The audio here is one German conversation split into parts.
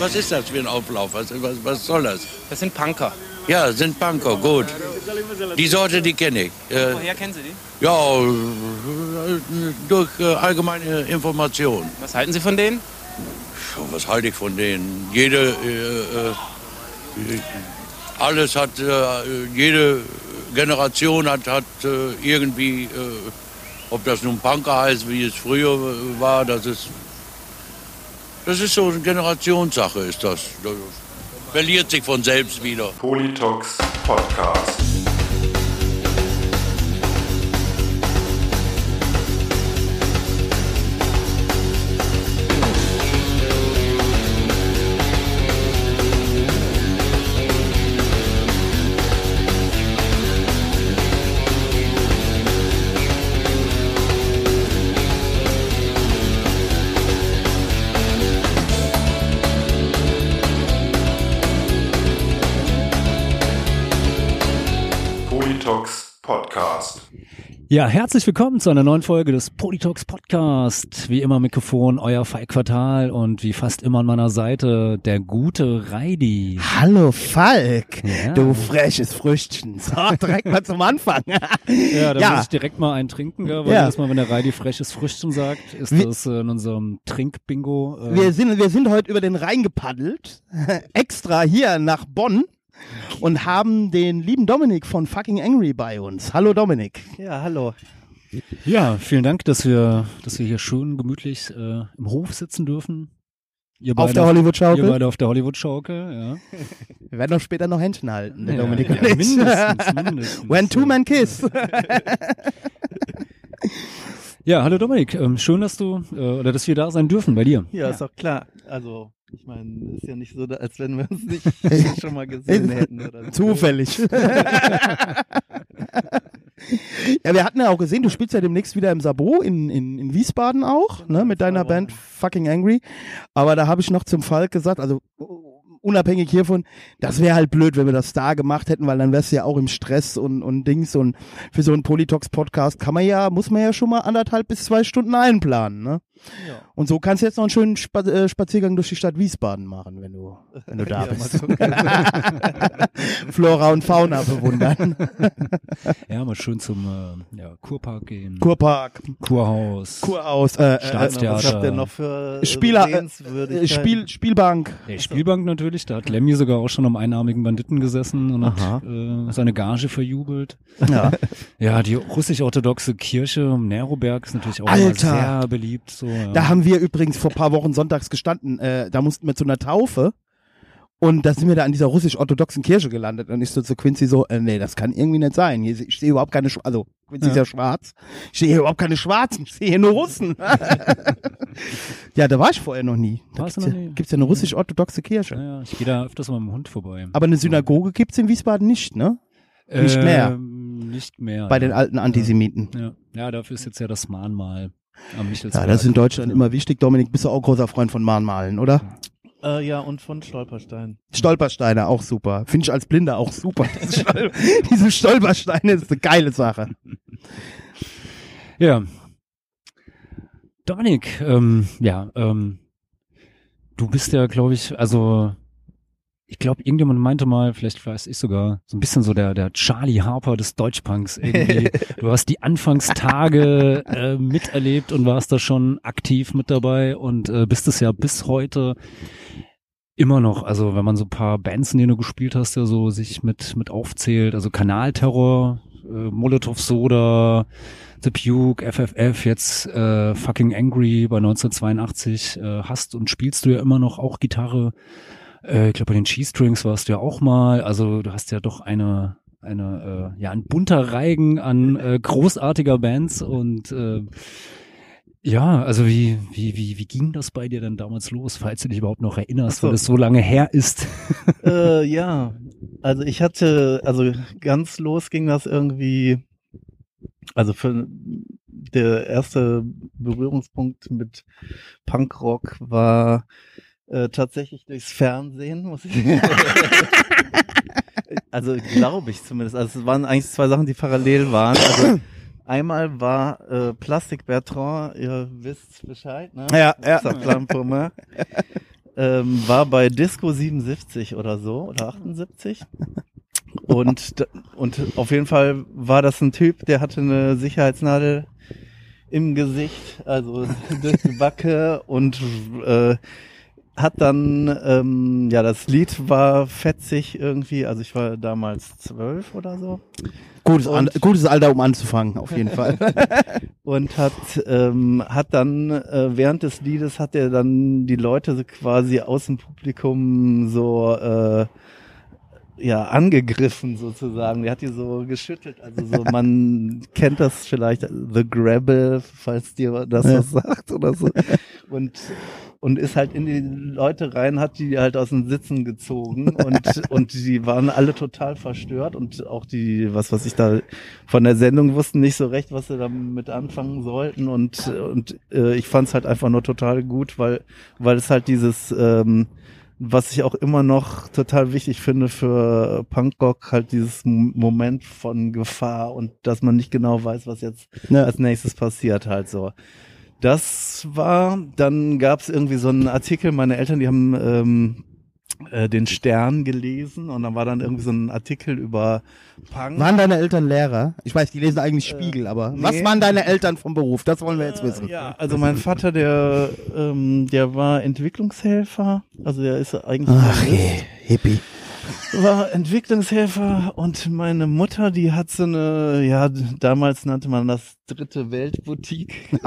was ist das für ein Auflauf? Was, was, was soll das? Das sind Punker. Ja, sind Punker, gut. Die Sorte, die kenne ich. Äh, Woher kennen Sie die? ja, äh, durch äh, allgemeine Information. Was halten Sie von denen? Was halte ich von denen? Jede, äh, äh, alles hat, äh, jede Generation hat, hat irgendwie, ob das nun Punker heißt, wie es früher war, das ist, das ist so eine Generationssache, ist das. Das verliert sich von selbst wieder. Politox Podcast. Ja, herzlich willkommen zu einer neuen Folge des Politox Podcast. Wie immer Mikrofon, euer Falk Quartal und wie fast immer an meiner Seite der gute Reidi. Hallo Falk, Ja. du freches Früchtchen. So, direkt mal zum Anfang. Ja, da Ja. muss ich direkt mal einen trinken, gell, weil Ja. jedes Mal, wenn der Reidi freches Früchtchen sagt, ist Wir- das äh, in unserem Trinkbingo. Äh, Wir sind, wir sind heute über den Rhein gepaddelt, extra hier nach Bonn und haben den lieben Dominik von Fucking Angry bei uns. Hallo Dominik. Ja, hallo. ja, vielen Dank, dass wir, dass wir hier schön gemütlich äh, im Hof sitzen dürfen. Ihr Auf der Hollywood-Schaukel. Ihr beide auf der Hollywood-Schaukel, ja. Wir werden doch später noch Händchen halten, der ja, Dominik ja, und ich. mindestens, mindestens. When two men kiss. Ja, hallo Dominik, ähm, schön, dass du äh, oder dass wir da sein dürfen bei dir. Ja, ist doch klar. Also, ich meine, ist ja nicht so, als wenn wir uns nicht schon mal gesehen hätten. Oder. Zufällig. ja, wir hatten ja auch gesehen, du spielst ja demnächst wieder im Sabo in, in, in Wiesbaden auch, ne, mit deiner Band. Fucking Angry. Aber da habe ich noch zum Falk gesagt, also unabhängig hiervon, das wäre halt blöd, wenn wir das da gemacht hätten, weil dann wär's ja auch im Stress und, und Dings und für so einen Politox-Podcast kann man ja, muss man ja schon mal anderthalb bis zwei Stunden einplanen, ne? Ja. Und so kannst du jetzt noch einen schönen Spa äh, Spaziergang durch die Stadt Wiesbaden machen, wenn du, wenn du da Ja, bist. Flora und Fauna bewundern. Ja, mal schön zum äh, ja, Kurpark gehen, Kurpark, Kurhaus. Kurhaus, äh, äh, Staatstheater. Was habt ihr noch für Spieler- äh? Spiel, Spielbank. Der Spielbank natürlich, da hat Lemmy sogar auch schon am einarmigen Banditen gesessen und hat äh, seine Gage verjubelt. Ja. Ja, die russisch-orthodoxe Kirche im Neroberg ist natürlich auch Alter. sehr beliebt. So, ja. Da haben wir übrigens vor paar Wochen sonntags gestanden. Äh, da mussten wir zu einer Taufe. Und da sind wir da an dieser russisch-orthodoxen Kirche gelandet. Und ich so zu Quincy so, äh, nee, das kann irgendwie nicht sein. Hier, ich sehe überhaupt keine, Sch also Quincy ist ja schwarz. Ich sehe hier überhaupt keine Schwarzen, ich sehe hier nur Russen. ja, da war ich vorher noch nie. Da Warst gibt's, noch ja, nie? gibt's ja eine russisch-orthodoxe Kirche. ja, ja, ich gehe da öfters mal mit dem Hund vorbei. Aber eine Synagoge gibt's in Wiesbaden nicht, ne? nicht mehr. Ähm, Nicht mehr. Bei ja. den alten Antisemiten. Ja. ja, dafür ist jetzt ja das Mahnmal am Ja, das ist in Deutschland immer wichtig. Dominik, bist du auch großer Freund von Mahnmalen, oder? Äh, ja, und von Stolperstein. Stolpersteine auch super. Finde ich als Blinder auch super. Diese Stol- Diese Stolpersteine ist eine geile Sache. Ja. Dominik, ähm, ja, ähm, du bist ja, glaube ich, also ich glaube, irgendjemand meinte mal, vielleicht weiß ich sogar, so ein bisschen so der, der Charlie Harper des Deutschpunks irgendwie. du hast die Anfangstage äh, miterlebt und warst da schon aktiv mit dabei und äh, bist es ja bis heute immer noch. Also wenn man so ein paar Bands, in denen du gespielt hast, ja so sich mit, mit aufzählt, also Kanalterror, äh, Molotov Soda, The Puke, FFF, jetzt äh, Fucking Angry bei 1982 äh, hast und spielst du ja immer noch auch Gitarre. Äh, ich glaube, bei den Cheese Strings warst du ja auch mal. Also du hast ja doch eine, eine äh, ja, ein bunter Reigen an äh, großartiger Bands und äh, ja, also wie, wie, wie, wie ging das bei dir denn damals los, falls du dich überhaupt noch erinnerst, so. weil es so lange her ist? äh, ja, also ich hatte, also ganz los ging das irgendwie, also für der erste Berührungspunkt mit Punkrock war äh, tatsächlich durchs Fernsehen, muss ich Also glaube ich zumindest. Also es waren eigentlich zwei Sachen, die parallel waren. Also einmal war äh, Plastik Bertrand, ihr wisst Bescheid, ne? Ja, ja. Ähm, war bei Disco 77 oder so oder 78. Und, und auf jeden Fall war das ein Typ, der hatte eine Sicherheitsnadel im Gesicht, also durch die Backe und äh, hat dann, ähm, ja, das Lied war fetzig irgendwie, also ich war damals zwölf oder so Gutes, An gutes Alter, um anzufangen, auf jeden Fall. und hat ähm, hat dann äh, während des Liedes hat er dann die Leute so quasi aus dem Publikum so äh, ja angegriffen sozusagen. Der hat die so geschüttelt. Also so man kennt das vielleicht The Grabble, falls dir das was sagt oder so. Und und ist halt in die Leute rein, hat die halt aus den Sitzen gezogen und und die waren alle total verstört und auch die was was ich da von der Sendung wussten nicht so recht, was sie damit anfangen sollten und und äh, ich fand es halt einfach nur total gut, weil weil es halt dieses ähm, was ich auch immer noch total wichtig finde für Punkrock, halt dieses Moment von Gefahr und dass man nicht genau weiß, was jetzt Ja. als nächstes passiert halt so. Das war, dann gab es irgendwie so einen Artikel, meine Eltern, die haben ähm, äh, den Stern gelesen und dann war dann irgendwie so ein Artikel über Punk. Waren deine Eltern Lehrer? Ich weiß, die lesen eigentlich Spiegel, aber was nee. waren deine Eltern vom Beruf? Das wollen wir jetzt wissen. Ja, also mein Vater, der, ähm, der war Entwicklungshelfer, also der ist eigentlich Ach je, Hippie. War Entwicklungshelfer und meine Mutter, die hat so eine, ja, damals nannte man das dritte Weltboutique.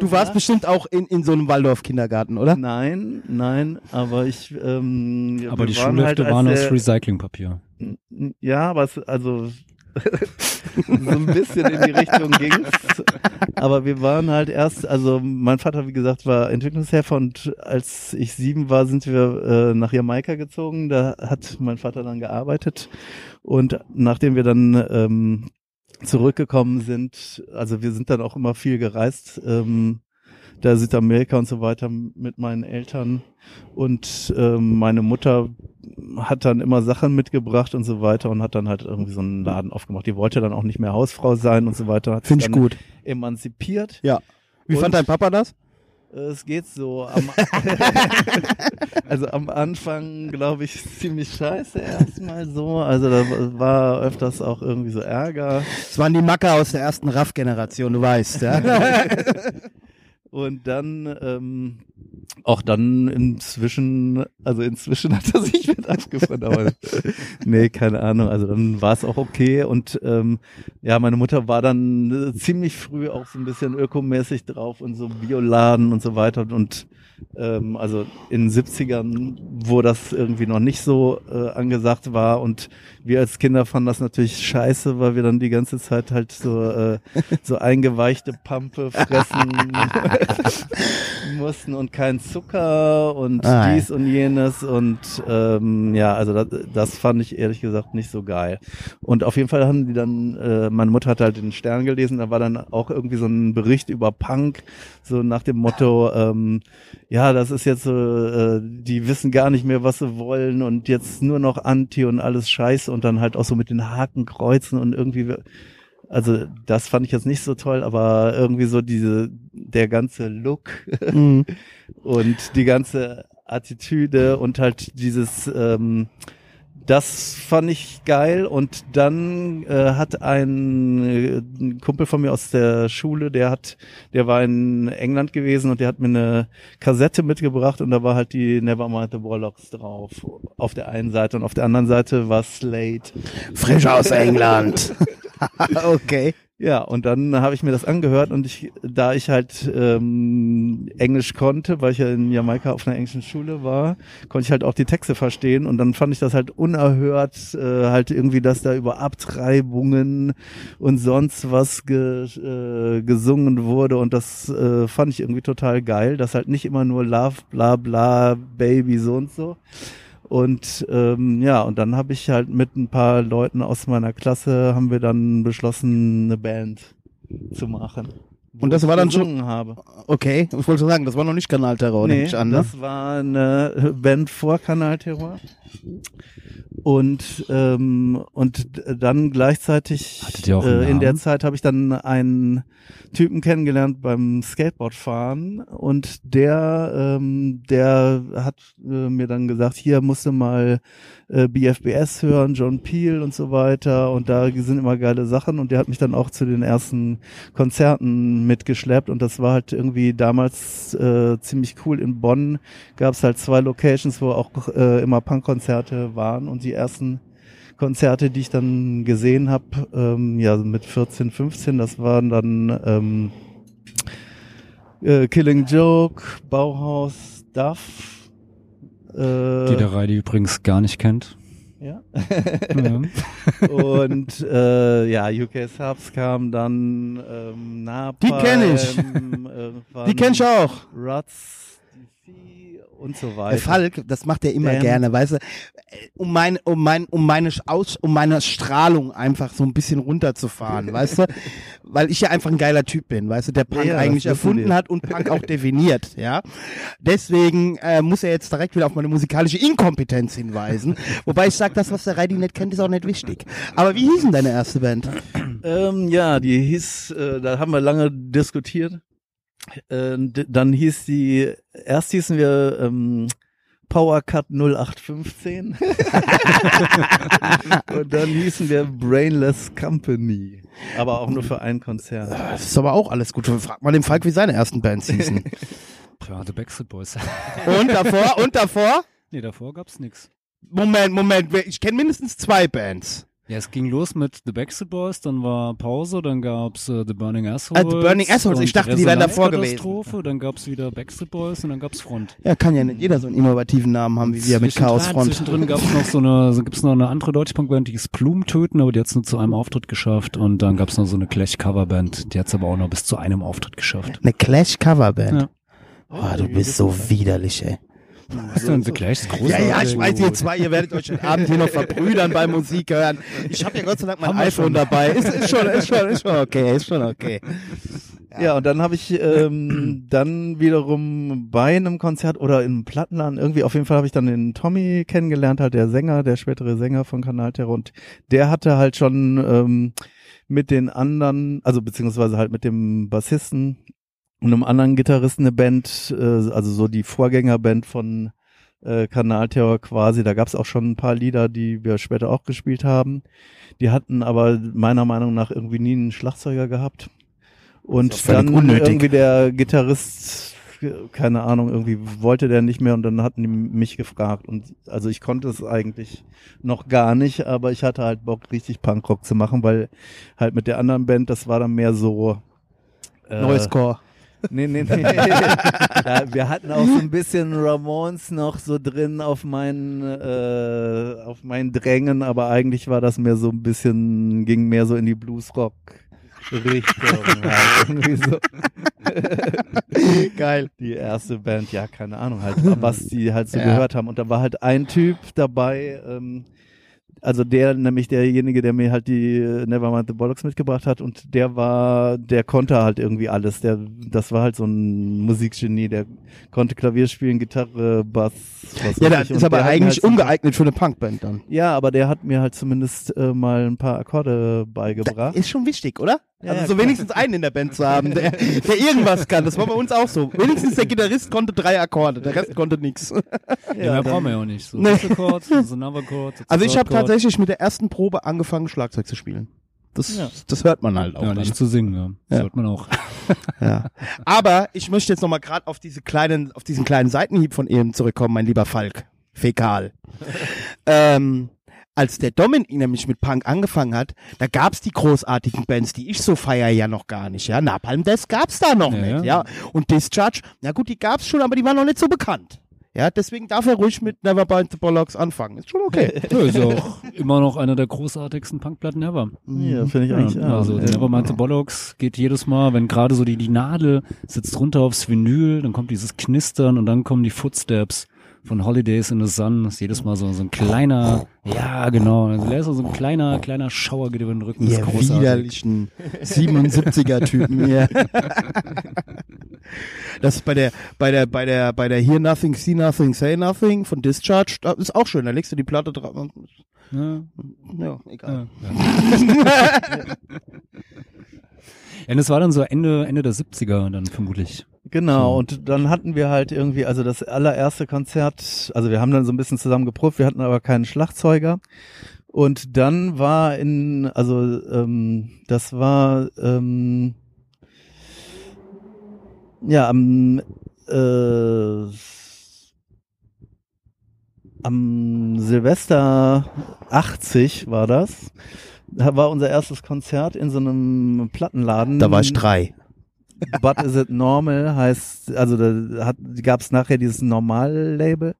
Du warst bestimmt auch in, in so einem Waldorf-Kindergarten, oder? Nein, nein, aber ich. Ähm, Aber die waren Schulhefte halt, waren aus Recyclingpapier. Ja, aber es, also so ein bisschen in die Richtung ging's. Aber wir waren halt erst, also mein Vater, wie gesagt, war Entwicklungshelfer und als ich sieben war, sind wir äh, nach Jamaika gezogen. Da hat mein Vater dann gearbeitet und nachdem wir dann ähm, zurückgekommen sind, also wir sind dann auch immer viel gereist, ähm, da Südamerika und so weiter mit meinen Eltern und ähm, meine Mutter hat dann immer Sachen mitgebracht und so weiter und hat dann halt irgendwie so einen Laden aufgemacht. Die wollte dann auch nicht mehr Hausfrau sein und so weiter. Finde ich gut. Emanzipiert. Ja. Wie Und- fand dein Papa das? Es geht so. Am, also am Anfang, glaube ich, ziemlich scheiße erstmal so. Also da war öfters auch irgendwie so Ärger. Das waren die Macker aus der ersten RAF-Generation, du weißt, ja. Und dann ähm, auch dann inzwischen, also inzwischen hat er sich mit abgefunden, aber nee, keine Ahnung. Also dann war es auch okay und ähm, ja, meine Mutter war dann äh, ziemlich früh auch so ein bisschen ökomäßig drauf und so Bioladen und so weiter und ähm, also in den 70ern, wo das irgendwie noch nicht so äh, angesagt war und wir als Kinder fanden das natürlich scheiße, weil wir dann die ganze Zeit halt so äh, so eingeweichte Pampe fressen mussten und kein Zucker und Ah, dies und jenes und ähm, ja, also das, das fand ich ehrlich gesagt nicht so geil. Und auf jeden Fall haben die dann, äh, meine Mutter hat halt den Stern gelesen, da war dann auch irgendwie so ein Bericht über Punk, so nach dem Motto, ähm, ja, das ist jetzt so, äh, die wissen gar nicht mehr, was sie wollen und jetzt nur noch Anti und alles Scheiße und dann halt auch so mit den Hakenkreuzen und irgendwie also das fand ich jetzt nicht so toll, aber irgendwie so diese, der ganze Look Mhm. und die ganze Attitüde und halt dieses, ähm, das fand ich geil und dann äh, hat ein, äh, ein Kumpel von mir aus der Schule, der hat, der war in England gewesen und der hat mir eine Kassette mitgebracht und da war halt die Nevermind the Warlocks drauf. Auf der einen Seite und auf der anderen Seite war Slade. Frisch aus England. okay. Ja, und dann habe ich mir das angehört und ich, da ich halt ähm, Englisch konnte, weil ich ja in Jamaika auf einer englischen Schule war, konnte ich halt auch die Texte verstehen und dann fand ich das halt unerhört, äh, halt irgendwie, dass da über Abtreibungen und sonst was ge, äh, gesungen wurde und das äh, fand ich irgendwie total geil, dass halt nicht immer nur Love, bla bla, Baby so und so. Und ähm, ja, und dann habe ich halt mit ein paar Leuten aus meiner Klasse haben wir dann beschlossen, eine Band zu machen. Und das ich war dann schon- habe. Okay, ich wollte schon sagen, das war noch nicht Kanalterror, nehme Nee, ich an. Ne? das war eine Band vor Kanal Terror. Und ähm, und dann gleichzeitig äh, in der? Zeit habe ich dann einen Typen kennengelernt beim Skateboardfahren und der ähm, der hat äh, mir dann gesagt, hier musst du mal äh, BFBS hören, John Peel und so weiter und da sind immer geile Sachen und der hat mich dann auch zu den ersten Konzerten mitgeschleppt und das war halt irgendwie damals äh, ziemlich cool. In Bonn gab es halt zwei Locations, wo auch äh, immer Punkkonzerte waren und die ersten Konzerte, die ich dann gesehen habe, ähm, ja mit 14, 15, das waren dann ähm, äh, Killing Joke, Bauhaus, Duff. Äh, Die der Reidi übrigens gar nicht kennt. Ja. Ja. Und äh, ja, UK Subs kam dann ähm, Napalm, Die kenn ich. irgendwann Die kenn ich auch. Ruts, DC und so Der weiter. Falk, das macht er immer Damn. gerne, weißt du, um mein, um mein, um meine Aus, um meine Strahlung einfach so ein bisschen runterzufahren, weißt du, weil ich ja einfach ein geiler Typ bin, weißt du, der Punk Ja, eigentlich erfunden hat und Punk auch definiert, ja. Deswegen äh, muss er jetzt direkt wieder auf meine musikalische Inkompetenz hinweisen, wobei ich sag, das, was der Reidi nicht kennt, ist auch nicht wichtig. Aber wie hieß denn deine erste Band? Ähm, ja, die hieß, äh, da haben wir lange diskutiert. Äh, d- dann hieß die, erst hießen wir ähm, Powercut 0815 und dann hießen wir Brainless Company, aber auch nur für ein Konzert. Das ist aber auch alles gut. Frag mal den Falk, wie seine ersten Bands hießen. ja, The Backstreet Boys. und davor, und davor? nee, davor gab's nix. Moment, Moment, ich kenne mindestens zwei Bands. Ja, es ging los mit The Backstreet Boys, dann war Pause, dann gab's äh, The Burning Assholes. Ah, The Burning Assholes, ich dachte, die wären davor Resonanzkatastrophe, Dann gab's wieder Backstreet Boys und dann gab's Front. Ja, kann ja nicht jeder so einen innovativen Namen haben wie wir mit Zwischendrin- Chaosfront. Zwischendrin gab's noch so eine, so gibt's noch eine andere deutsche Punkband, die ist Blumentöten, aber die hat's nur zu einem Auftritt geschafft. Und dann gab's noch so eine Clash-Coverband, die hat's aber auch noch bis zu einem Auftritt geschafft. Eine Clash-Coverband. Ja. Oh, du bist so widerlich, ey. Was denn, The Clash ist großartig. Ja, ja, ich weiß, ihr zwei, ihr werdet euch den Abend hier noch verbrüdern bei Musik hören. Ich habe ja Gott sei Dank mein iPhone dabei. Ist, ist, schon, ist, schon, ist schon okay, ist schon okay. Ja, und dann habe ich ähm, dann wiederum bei einem Konzert oder in einem Plattenladen irgendwie, auf jeden Fall habe ich dann den Tommy kennengelernt, halt der Sänger, der spätere Sänger von Kanal Terror und der hatte halt schon ähm, mit den anderen, also beziehungsweise halt mit dem Bassisten einem anderen Gitarristen eine Band, äh, also so die Vorgängerband von äh, Kanal Terror quasi. Da gab's auch schon ein paar Lieder, die wir später auch gespielt haben. Die hatten aber meiner Meinung nach irgendwie nie einen Schlagzeuger gehabt. Und dann unnötig. irgendwie der Gitarrist, keine Ahnung, irgendwie wollte der nicht mehr und dann hatten die mich gefragt. Und also ich konnte es eigentlich noch gar nicht, aber ich hatte halt Bock, richtig Punkrock zu machen, weil halt mit der anderen Band, das war dann mehr so äh, Neues Core. Nee, nee, nee. ja, wir hatten auch so ein bisschen Ramones noch so drin auf meinen, äh, auf meinen Drängen, aber eigentlich war das mehr so ein bisschen, ging mehr so in die Bluesrock-Richtung. halt. Irgendwie so. Geil. Die erste Band, ja, keine Ahnung, halt, was die halt so Ja. gehört haben. Und da war halt ein Typ dabei, ähm, also der, nämlich derjenige, der mir halt die äh, Nevermind the Bollocks mitgebracht hat und der war, der konnte halt irgendwie alles. Der, das war halt so ein Musikgenie, der konnte Klavier spielen, Gitarre, Bass, was Ja, das. Und ist aber der eigentlich halt ungeeignet für eine Punkband dann. Ja, aber der hat mir halt zumindest äh, mal ein paar Akkorde beigebracht. Ist schon wichtig, oder? Ja, also ja, so klar. wenigstens einen in der Band zu haben, der, der irgendwas kann. Das war bei uns auch so. Wenigstens der Gitarrist konnte drei Akkorde, der Rest konnte nichts. Ja, mehr dann- brauchen wir ja auch nicht. So Nee. Chord, so Another Chord, so Also ich habe tatsächlich mit der ersten Probe angefangen, Schlagzeug zu spielen. Das, Ja. das hört man halt auch. Ja, dann. nicht zu singen, ja. Das Ja. hört man auch. Ja. Aber ich möchte jetzt nochmal gerade auf diese kleinen, auf diesen kleinen Seitenhieb von eben zurückkommen, mein lieber Falk. Fäkal. ähm, als der Dominik nämlich mit Punk angefangen hat, da gab's die großartigen Bands, die ich so feier ja noch gar nicht, ja. Napalm Death gab's da noch Ja, nicht, ja. ja. Und Discharge, na gut, die gab's schon, aber die waren noch nicht so bekannt. Ja, deswegen darf er ruhig mit Nevermind the Bollocks anfangen. Ist schon okay. Ja, ist ja auch immer noch einer der großartigsten Punkplatten ever. Ja, finde ich eigentlich. Ja, also ja. Nevermind the Bollocks geht jedes Mal, wenn gerade so die, die Nadel sitzt runter aufs Vinyl, dann kommt dieses Knistern und dann kommen die Footsteps. Von Holidays in the Sun ist jedes Mal so, so ein kleiner, ja genau, also da ist so ein kleiner, kleiner Schauer geht über den Rücken. Ihr großartig. widerlichen 77er-Typen hier. Das ist bei der, bei der, bei der, bei der Hear Nothing, See Nothing, Say Nothing von Discharge, das ist auch schön. Da legst du die Platte drauf. und- Ja, Ja, egal. ja. Ja, das war dann so Ende, Ende der 70er dann vermutlich. Genau, und dann hatten wir halt irgendwie, also das allererste Konzert, also wir haben dann so ein bisschen zusammen geprobt, wir hatten aber keinen Schlagzeuger. Und dann war in, also ähm, das war ähm, ja am äh, am Silvester 80 war das. Da war unser erstes Konzert in so einem Plattenladen. Da war ich drei. But is it normal heißt, also da gab es nachher dieses Normal-Label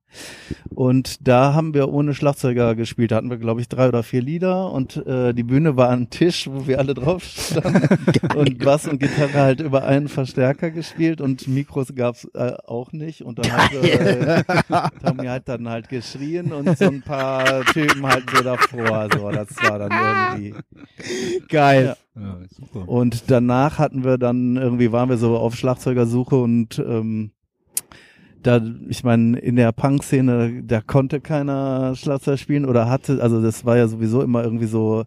und da haben wir ohne Schlagzeuger gespielt. Da hatten wir, glaube ich, drei oder vier Lieder und äh, die Bühne war ein Tisch, wo wir alle drauf standen und Bass und Gitarre halt über einen Verstärker gespielt und Mikros gab's äh, auch nicht und dann hat äh, Tommy halt dann halt geschrien und so ein paar Typen halt so davor. So, das war dann irgendwie Geil. Ja, super. und danach hatten wir dann irgendwie waren wir so auf Schlagzeugersuche und ähm, da, ich meine, in der Punk-Szene, da konnte keiner Schlagzeug spielen oder hatte, also das war ja sowieso immer irgendwie so,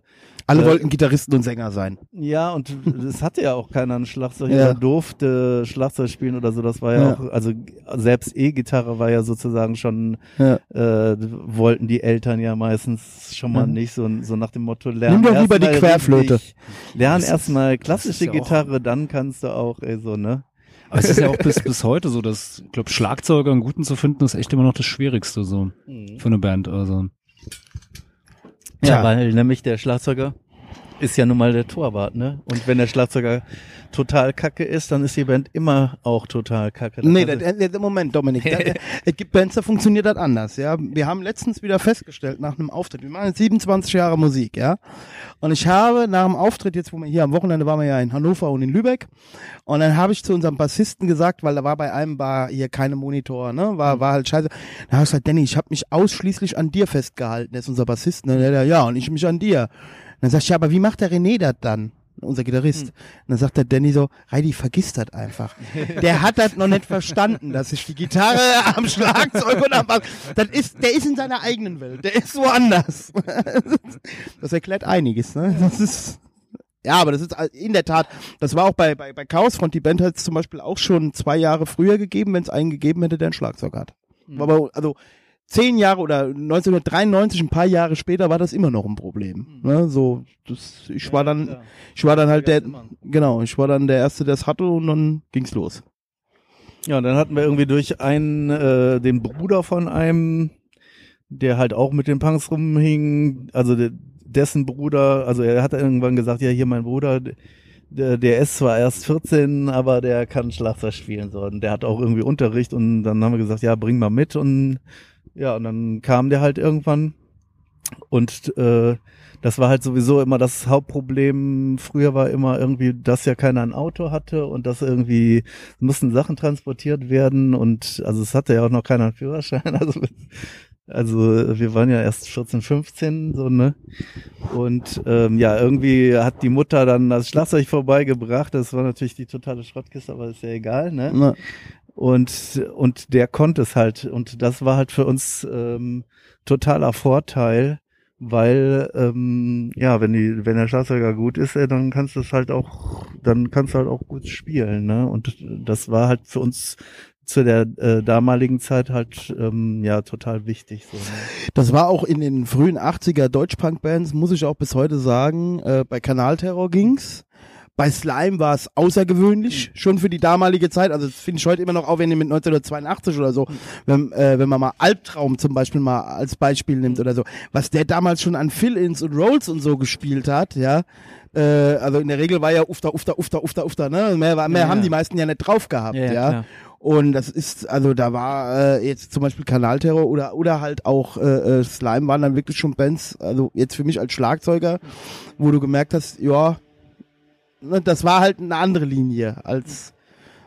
Alle Äh, wollten Gitarristen und Sänger sein. ja, und es hatte ja auch keiner ein Schlagzeug Ja. durfte Schlagzeug spielen oder so, das war ja, Ja. auch, also selbst E-Gitarre war ja sozusagen schon, Ja. äh, wollten die Eltern ja meistens schon mal nicht, so, so nach dem Motto, lernen Nimm doch lieber die Querflöte. richtig- Lern erstmal klassische Gitarre, dann kannst du auch, ey, so, ne? Aber es ist ja auch bis, bis heute so, dass, ich glaube, Schlagzeuger einen guten zu finden, ist echt immer noch das Schwierigste so für eine Band. Also. Ja, Tja. weil nämlich der Schlagzeuger ist ja nun mal der Torwart, ne? Und wenn der Schlagzeuger total kacke ist, dann ist die Band immer auch total kacke. Nee, Also- das, äh, Moment, Dominik. Das, äh, es gibt Bands, da funktioniert das anders, ja. Wir haben letztens wieder festgestellt, nach einem Auftritt, wir machen jetzt 27 Jahre Musik, ja. Und ich habe nach dem Auftritt, jetzt wo wir hier am Wochenende waren wir ja in Hannover und in Lübeck, und dann habe ich zu unserem Bassisten gesagt, weil da war bei einem war hier keine Monitor, ne, war, war halt scheiße. Da habe ich gesagt, Danny, ich habe mich ausschließlich an dir festgehalten, der ist unser Bassist, ne, ja, und ich mich an dir. Und dann sag ich, ja, aber wie macht der René das dann? Unser Gitarrist. Und dann sagt der Danny so, Heidi, vergiss das einfach. Der hat das noch nicht verstanden, dass ich die Gitarre am Schlagzeug und am Bass, das ist, der ist in seiner eigenen Welt. Der ist woanders. Das erklärt einiges, ne? Das ist, ja, aber das ist in der Tat, das war auch bei, bei, bei Chaosfront, die Band hat es zum Beispiel auch schon zwei Jahre früher gegeben, wenn es einen gegeben hätte, der ein Schlagzeug hat. War Aber, also, zehn Jahre oder 1993, ein paar Jahre später, war das immer noch ein Problem. Ne? So, das, ich war dann, klar. ich war dann halt der, genau, ich war dann der Erste, der es hatte und dann ging's los. Ja, und dann hatten wir irgendwie durch einen, äh, den Bruder von einem, der halt auch mit den Punks rumhing, also de, dessen Bruder, also er hat irgendwann gesagt, ja, hier mein Bruder, der, der ist zwar erst 14, aber der kann Schlagzeug spielen, so, und der hat auch irgendwie Unterricht und dann haben wir gesagt, ja, bring mal mit und ja, und dann kam der halt irgendwann und äh, das war halt sowieso immer das Hauptproblem. Früher war immer irgendwie, dass ja keiner ein Auto hatte und dass irgendwie mussten Sachen transportiert werden und also es hatte ja auch noch keiner einen Führerschein. Also, also wir waren ja erst 14, 15 so ne und ähm, ja irgendwie hat die Mutter dann das Schlagzeug vorbeigebracht. Das war natürlich die totale Schrottkiste, aber ist ja egal ne Ne? Und und der konnte es halt und das war halt für uns ähm, totaler Vorteil, weil ähm, ja, wenn die wenn der Schlagzeuger gut ist, ey, dann kannst du es halt auch dann kannst du halt auch gut spielen, ne? Und das war halt für uns zu der äh, damaligen Zeit halt ähm, ja total wichtig so. Ne? Das war auch in den frühen 80er Deutschpunk-Bands, muss ich auch bis heute sagen. Äh, bei Kanalterror ging's. Bei Slime war es außergewöhnlich, schon für die damalige Zeit. Also das finde ich heute immer noch aufwendig mit 1982 oder so. Wenn, äh, wenn man mal Albtraum zum Beispiel mal als Beispiel nimmt oder so. Was der damals schon an Fill-Ins und Rolls und so gespielt hat, ja. Äh, also in der Regel war ja Ufta, Ufta, Ufta, Ufta, Ufta, ne? Mehr, mehr Ja, haben ja. die meisten ja nicht drauf gehabt, Ja, ja, klar. Und das ist, also da war äh, jetzt zum Beispiel Kanalterror oder oder halt auch äh, äh, Slime waren dann wirklich schon Bands, also jetzt für mich als Schlagzeuger, wo du gemerkt hast, ja, das war halt eine andere Linie als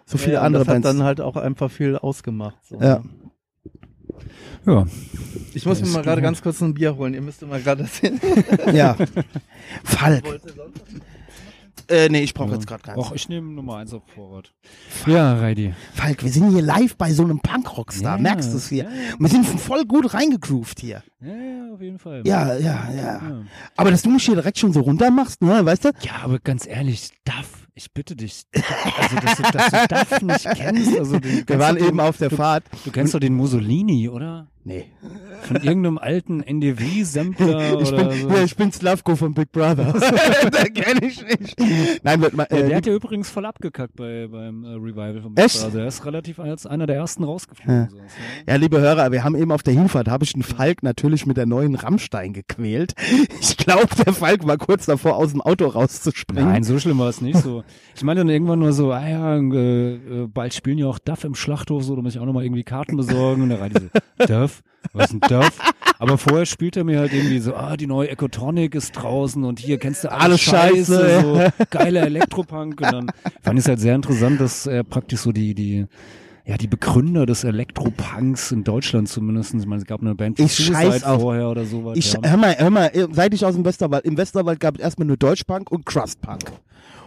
so viele ja, andere das Bands. hat dann halt auch einfach viel ausgemacht. So, Ja. ne? Ja. Ich muss mir Das mal gerade ganz kurz ein Bier holen. Ihr müsst mal gerade das hin. Ja. Falk. Äh, nee, ich brauche jetzt gerade keins. Och, ich nehme Nummer eins auf Vorrat. Ja, Reidi. Falk, wir sind hier live bei so einem Punk-Rockstar. Ja, Merkst du es hier? ja, Wir sind voll gut reingegroovt hier. Ja, ja, auf jeden Fall. Ja, ja, ja, Ja. Aber dass du mich hier direkt schon so runter machst, ne, weißt du? Ja, aber ganz ehrlich, Duff, ich bitte dich. Also, dass du, dass du Duff nicht kennst. Also, den, Wir waren eben auf der du, Fahrt. Du kennst doch den Mussolini, oder? Nee. Von irgendeinem alten NDW-Sampler Ich oder bin, so. ja, ich bin Slavko von Big Brother. da kenne ich nicht. Nein, wird mal, Ja, äh, der hat ja übrigens voll abgekackt bei, beim äh, Revival von Big Echt? Brother. Er ist relativ als einer der ersten rausgeflogen. Ja. So. Ja, liebe Hörer, wir haben eben auf der Hinfahrt, habe ich den Falk natürlich mit der neuen Rammstein gequält. Ich glaube, der Falk war kurz davor, aus dem Auto rauszuspringen. Nein, so schlimm war es nicht. So, ich meine dann irgendwann nur so, ah ja, äh, äh, bald spielen ja auch Duff im Schlachthof, so, da muss ich auch nochmal irgendwie Karten besorgen. Und da rein diese, Duff? Was ist denn Duff? Aber vorher spielt er mir halt irgendwie so, ah, die neue Ecotronic ist draußen und hier kennst du alles, Alles Scheiße, so geiler Elektropunk. Und dann fand ich es halt sehr interessant, dass er praktisch so die, die, ja, die Begründer des Elektropunks in Deutschland zumindest, ich meine, es gab eine Band Ich scheiß auf- vorher oder sowas. Ich, ja. hör mal, hör mal, seit ich aus dem Westerwald, im Westerwald gab es erstmal nur Deutschpunk und Crustpunk.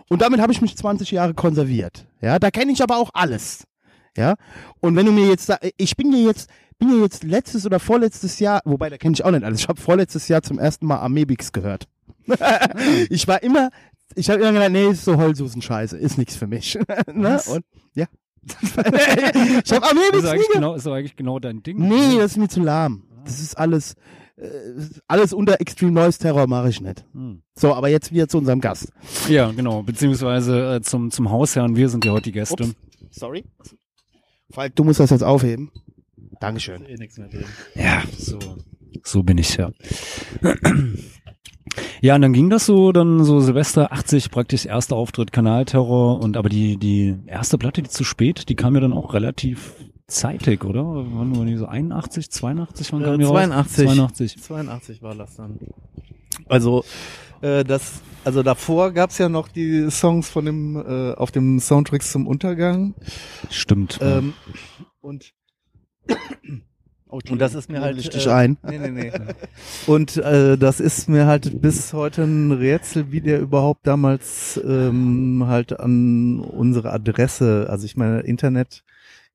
Und damit habe ich mich 20 Jahre konserviert. Ja, da kenne ich aber auch alles. Ja, und wenn du mir jetzt, ich bin hier jetzt, bin hier jetzt letztes oder vorletztes Jahr, wobei da kenne ich auch nicht alles. Ich habe vorletztes Jahr zum ersten Mal Amebix gehört. ich war immer, ich habe immer gedacht, nee, ist so Heulsusen-Scheiße, ist nichts für mich. ne? Und ja, ich habe Das Amebix ist, eigentlich gehört. genau, ist eigentlich genau dein Ding. Nee, das ist mir zu lahm. Das ist alles, äh, alles unter Extreme Noise Terror mache ich nicht. Hm. So, aber jetzt wieder zu unserem Gast. Ja, genau. Beziehungsweise äh, zum, zum Hausherrn. Wir sind ja heute die Gäste. Ups. Sorry. Falk, du musst das jetzt aufheben. Dankeschön. Eh nichts mehr drin. Ja, so. So bin ich ja. Ja, und dann ging das so, dann so Silvester 80 praktisch erster Auftritt Kanalterror und aber die die erste Platte, die zu spät, die kam ja dann auch relativ zeitig, oder? Wann war die so 81, 82, wann Äh, kam die raus? 82. 82. 82 war das dann. Also äh, das, also davor gab's ja noch die Songs von dem äh, auf dem Soundtracks zum Untergang. Stimmt. Ähm, und und das ist mir halt Licht dich äh, ein. Nee, nee, nee. Und äh, das ist mir halt bis heute ein Rätsel, wie der überhaupt damals ähm, halt an unsere Adresse, also ich meine, Internet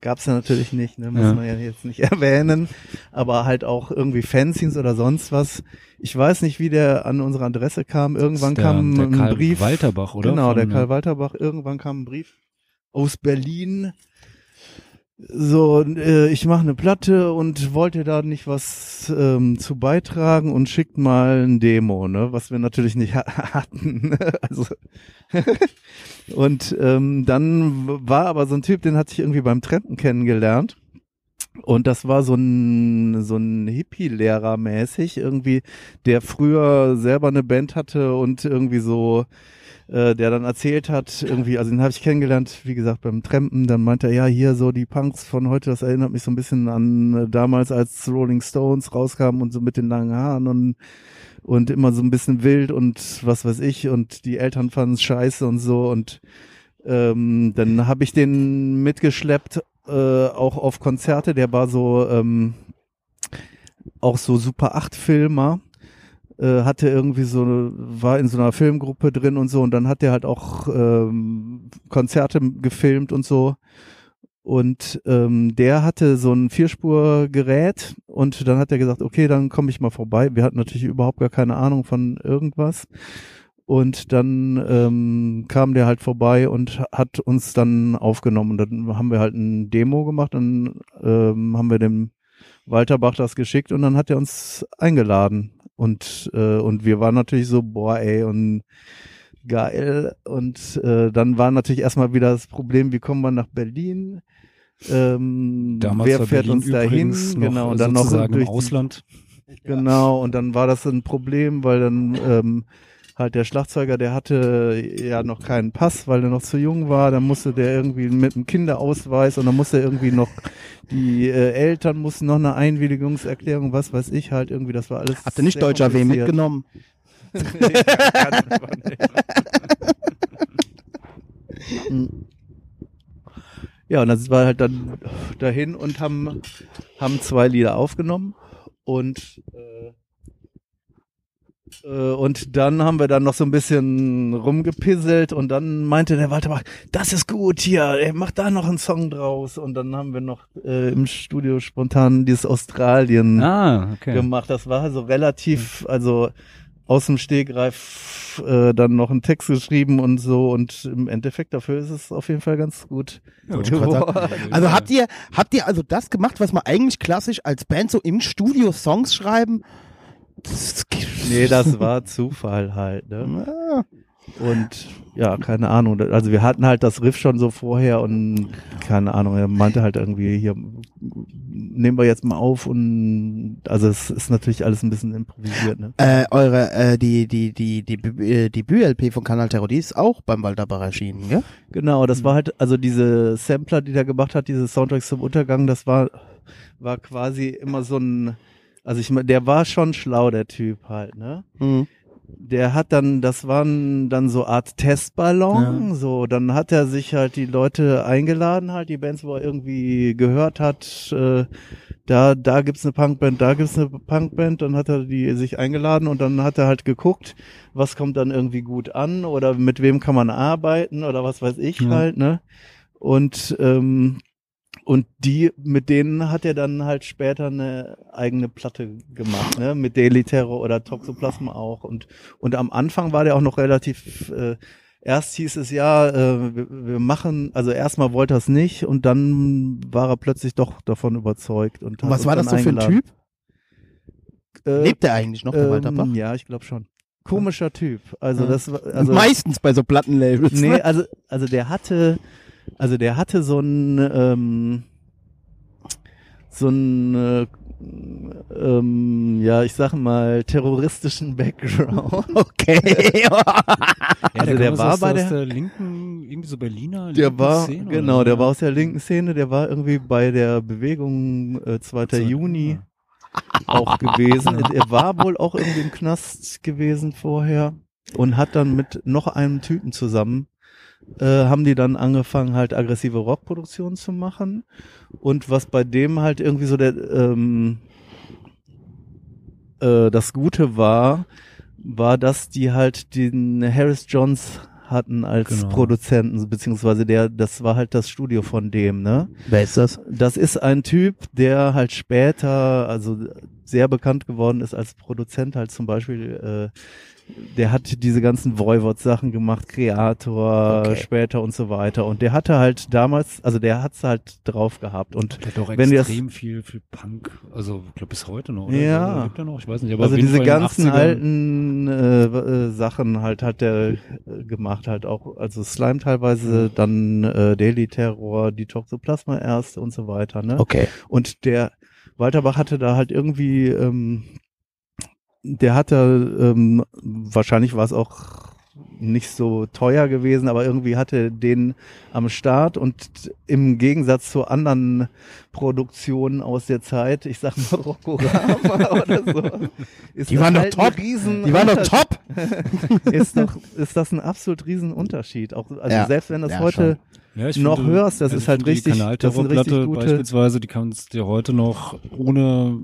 gab's ja natürlich nicht, ne, muss Ja. man ja jetzt nicht erwähnen, aber halt auch irgendwie Fanzines oder sonst was. Ich weiß nicht, wie der an unsere Adresse kam. Irgendwann der, kam der ein Karl Brief. Walterbach, oder? Genau, der Von, Karl Walterbach. Irgendwann kam ein Brief aus Berlin. So, äh, ich mache eine Platte und wollte da nicht was ähm, zu beitragen und schickt mal ein Demo, ne, was wir natürlich nicht ha hatten. also und ähm, dann war aber so ein Typ, den hatte ich irgendwie beim Trampen kennengelernt. Und das war so ein, so ein Hippie-Lehrer mäßig, irgendwie, der früher selber eine Band hatte und irgendwie so, äh, der dann erzählt hat, irgendwie, also den habe ich kennengelernt, wie gesagt, beim Trampen, dann meinte er, ja, hier so die Punks von heute, das erinnert mich so ein bisschen an äh, damals, als Rolling Stones rauskamen und so mit den langen Haaren und und immer so ein bisschen wild und was weiß ich und die Eltern fanden es scheiße und so und ähm, dann habe ich den mitgeschleppt äh, auch auf Konzerte. Der war so ähm, auch so Super 8 Filmer. Äh, hatte irgendwie so war in so einer Filmgruppe drin und so und dann hat der halt auch ähm, Konzerte gefilmt und so und ähm, der hatte so ein Vierspurgerät und dann hat er gesagt, okay, dann komme ich mal vorbei. Wir hatten natürlich überhaupt gar keine Ahnung von irgendwas. Und dann ähm, kam der halt vorbei und hat uns dann aufgenommen. Und dann haben wir halt ein Demo gemacht, dann ähm, haben wir dem Walterbach das geschickt und dann hat er uns eingeladen. Und, äh, und wir waren natürlich so, boah, ey, und geil. Und äh, dann war natürlich erstmal wieder das Problem, wie kommen wir nach Berlin? Ähm, Damals wer fährt Berlin uns dahin? Genau, und dann noch durch im die- Ausland. Genau, und dann war das ein Problem, weil dann ähm, halt der Schlagzeuger, der hatte ja noch keinen Pass, weil er noch zu jung war. Dann musste der irgendwie mit einem Kinderausweis und dann musste irgendwie noch die äh, Eltern mussten noch eine Einwilligungserklärung, was weiß ich halt irgendwie. Das war alles. Habt ihr nicht Deutscher W mitgenommen? Ja, und dann sind wir halt dann dahin und haben, haben zwei Lieder aufgenommen und äh, und dann haben wir dann noch so ein bisschen rumgepisselt und dann meinte der Walter Bach, das ist gut hier, ey, mach da noch einen Song draus. Und dann haben wir noch äh, im Studio spontan dieses Australien Ah, okay. gemacht. Das war so relativ, also aus dem Stegreif äh, dann noch einen Text geschrieben und so und im Endeffekt dafür ist es auf jeden Fall ganz gut geworden. Also habt ihr, habt ihr also das gemacht, was man eigentlich klassisch als Band so im Studio Songs schreiben? Das, Nee, das war Zufall halt, ne? Ja. Und ja, keine Ahnung. Also wir hatten halt das Riff schon so vorher und keine Ahnung, er meinte halt irgendwie hier nehmen wir jetzt mal auf und also es ist natürlich alles ein bisschen improvisiert, ne? Äh, eure, äh, die, die, die, die, äh, die Bü-LP von Kanal Terror, die ist auch beim Walterbach erschienen, gell? Genau, das war halt, also diese Sampler, die der gemacht hat, diese Soundtracks zum Untergang, das war, war quasi immer so ein, also ich meine, der war schon schlau, der Typ halt, ne? Mhm. der hat dann, das waren dann so Art Testballon, so, dann hat er sich halt die Leute eingeladen, halt die Bands, wo er irgendwie gehört hat, äh, da, da gibt's eine Punkband, da gibt's eine Punkband, dann hat er die sich eingeladen und dann hat er halt geguckt, was kommt dann irgendwie gut an oder mit wem kann man arbeiten oder was weiß ich Ja. halt, ne? Und, ähm, und die, mit denen hat er dann halt später eine eigene Platte gemacht, ne? Mit Daily Terror oder Toxoplasma auch. Und, und am Anfang war der auch noch relativ, äh, erst hieß es ja, äh, wir, wir machen, also erstmal wollte er es nicht und dann war er plötzlich doch davon überzeugt. Und, hat Was war das so für ein eingeladen. Typ? Äh, Lebt der eigentlich noch, der ähm, ja, ich glaube schon. Komischer Typ. Also Ja. das war, also Meistens bei so Plattenlabels. Nee, ne? also, also der hatte, also der hatte so ein, ähm, so ein, äh, ähm, ja, ich sag mal, terroristischen Background. Okay. Ja, Also der aus- war aus, bei aus der- der linken, irgendwie so Berliner Der linken war, Szene, genau, oder? der war aus der linken Szene, der war irgendwie bei der Bewegung äh, 2. So, Juni auch gewesen. Er war wohl auch irgendwie im Knast gewesen vorher und hat dann mit noch einem Typen zusammen äh, haben die dann angefangen halt aggressive Rockproduktionen zu machen und was bei dem halt irgendwie so der ähm, äh, das Gute war, war, dass die halt den Harris Johns hatten als Genau. Produzenten, beziehungsweise der, das war halt das Studio von dem, ne? Wer ist das? Das ist ein Typ, der halt später, also sehr bekannt geworden ist als Produzent halt zum Beispiel, äh, der hat diese ganzen Voivod-Sachen gemacht, Kreator, Okay. später und so weiter. Und der hatte halt damals, also der hat's halt drauf gehabt. Und Der hat auch wenn die das- extrem viel für Punk, also ich glaube bis heute noch. Oder? Ja. Gibt er noch? Ich weiß nicht. Aber also diese ganzen 80ern. alten äh, äh, Sachen halt hat der äh, gemacht, halt auch, also Slime teilweise, dann äh, Daily Terror, die Toxoplasma erst und so weiter, ne? Okay. Und der Walterbach hatte da halt irgendwie, ähm, der hatte, ähm, wahrscheinlich war es auch nicht so teuer gewesen, aber irgendwie hatte den am Start und im Gegensatz zu anderen Produktionen aus der Zeit, ich sag mal Rockorama oder so, ist Die das waren doch halt ein top. Riesen Die waren doch top. ist doch, ist das ein absolut riesen Unterschied. Auch, also Ja. selbst wenn das Ja, heute, Ja, ich noch finde, hörst, das also ist halt richtig- Die das sind Kanalterrorplatte richtig gute- beispielsweise, die kannst du dir heute noch ohne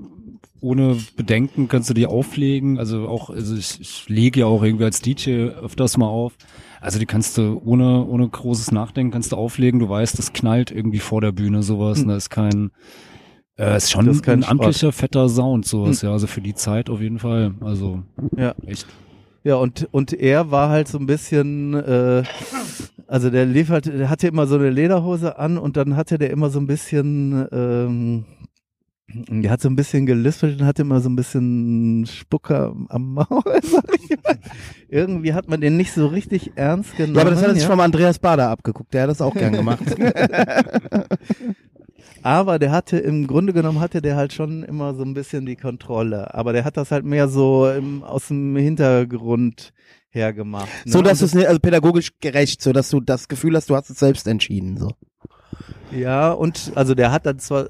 ohne Bedenken kannst du die auflegen. Also auch, also ich, ich lege ja auch irgendwie als DJ öfters mal auf. Also die kannst du ohne ohne großes Nachdenken kannst du auflegen. Du weißt, das knallt irgendwie vor der Bühne sowas. Hm. Da ist kein äh, ist schon ist kein ein amtlicher fetter Sound sowas. Ja, also für die Zeit auf jeden Fall. Also Ja. echt. Ja, und, und er war halt so ein bisschen, äh, also der lief halt, der hatte immer so eine Lederhose an und dann hatte der immer so ein bisschen, ähm, der hat so ein bisschen gelispelt und hatte immer so ein bisschen Spucker am Maul. Irgendwie hat man den nicht so richtig ernst genommen. Ja, aber das hat er sich vom Andreas Bader abgeguckt. Der hat das auch gern gemacht. Aber der hatte, im Grunde genommen hatte der halt schon immer so ein bisschen die Kontrolle. Aber der hat das halt mehr so im, aus dem Hintergrund hergemacht. Ne? so, dass du es also pädagogisch gerecht, so dass du das Gefühl hast, du hast es selbst entschieden. So. Ja, und also der hat dann zwar,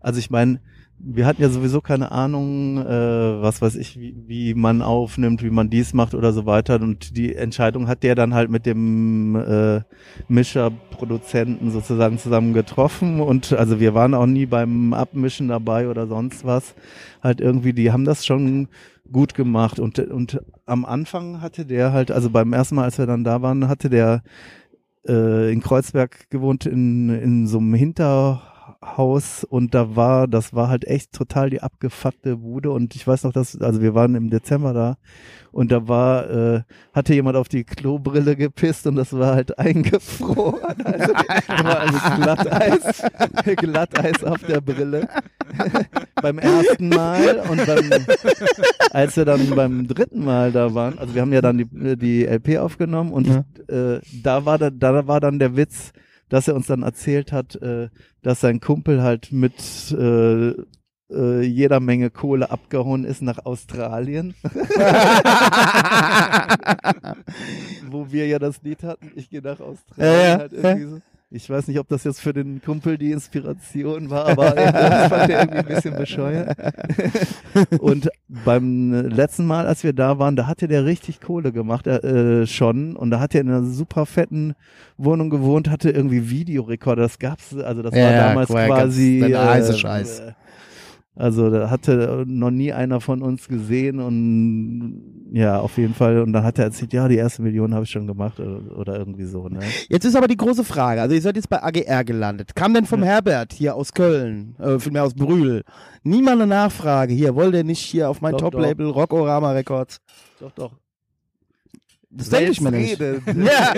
also ich meine, wir hatten ja sowieso keine Ahnung, äh, was weiß ich, wie, wie man aufnimmt, wie man dies macht oder so weiter. Und die Entscheidung hat der dann halt mit dem äh, Mischer-Produzenten sozusagen zusammen getroffen. Und also wir waren auch nie beim Abmischen dabei oder sonst was. Halt irgendwie, die haben das schon gut gemacht. Und, und am Anfang hatte der halt, also beim ersten Mal, als wir dann da waren, hatte der äh, in Kreuzberg gewohnt in, in so einem Hinterhaus und da war, das war halt echt total die abgefuckte Bude und ich weiß noch, dass, also wir waren im Dezember da und da war, äh, hatte jemand auf die Klobrille gepisst und das war halt eingefroren. Also, da war also Glatteis, Glatteis auf der Brille. beim ersten Mal und beim, als wir dann beim dritten Mal da waren, also wir haben ja dann die, die LP aufgenommen und Ja. äh, da war da, da war dann der Witz, dass er uns dann erzählt hat, äh, dass sein Kumpel halt mit äh, äh, jeder Menge Kohle abgehauen ist nach Australien. Wo wir ja das Lied hatten, ich gehe nach Australien. Ja, ja. Halt irgendwie so. Ich weiß nicht, ob das jetzt für den Kumpel die Inspiration war, aber äh, das fand er irgendwie ein bisschen bescheuert. Und beim letzten Mal, als wir da waren, da hatte der richtig Kohle gemacht, äh, schon. Und da hat er in einer super fetten Wohnung gewohnt, hatte irgendwie Videorekorder. Das gab's, also das Ja, war damals quasi. äh, Scheiß. äh, Also da hatte noch nie einer von uns gesehen und ja, auf jeden Fall. Und dann hat er erzählt, ja, die erste Million habe ich schon gemacht oder, irgendwie so. Ne? Jetzt ist aber die große Frage. Also ihr seid jetzt bei AGR gelandet. Kam denn vom Herbert hier aus Köln, äh, vielmehr aus Brühl, niemand eine Nachfrage? Hier, wollt ihr nicht hier auf mein Top-Label Rockorama Records? Doch, doch. Das denke ich mir nämlich. Ja,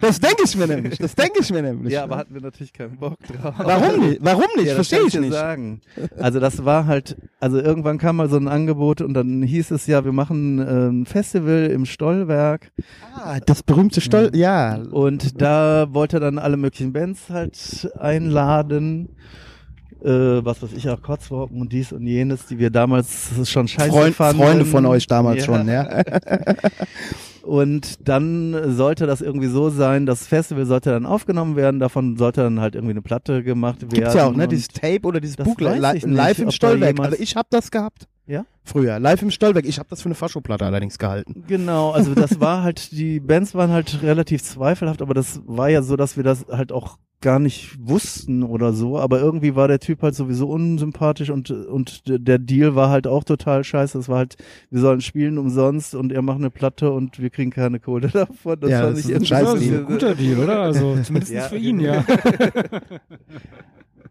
das denke ich mir nämlich. Das denke ich mir nämlich. Ja, aber hatten wir natürlich keinen Bock drauf. Warum nicht? Warum nicht? Ja, Verstehe ich nicht. sagen. Also das war halt, also irgendwann kam mal so ein Angebot und dann hieß es ja, wir machen ein Festival im Stollwerk Ah, das berühmte Stoll, ja. und da wollte er dann alle möglichen Bands halt einladen. Äh, was weiß ich auch, Kotzwalken und dies und jenes, die wir damals schon scheiße Freund, fanden. Freunde von euch damals Ja. schon, ja. Und dann sollte das irgendwie so sein, das Festival sollte dann aufgenommen werden, davon sollte dann halt irgendwie eine Platte gemacht werden. Gibt's ja auch, ne? Dieses Tape oder dieses Buch li ich nicht, live im Stollwerk. Also ich habe das gehabt. Ja? Früher, live im Stollwerk. Ich habe das für eine Faschoplatte allerdings gehalten. Genau, also das war halt, die Bands waren halt relativ zweifelhaft, aber das war ja so, dass wir das halt auch gar nicht wussten oder so, aber irgendwie war der Typ halt sowieso unsympathisch und, und der Deal war halt auch total scheiße. Es war halt, wir sollen spielen umsonst und er macht eine Platte und wir kriegen keine Kohle davon. Das Ja, fand das ich ist ein scheiß Deal. ein guter Deal, oder? Also zumindest Ja. für ihn, ja.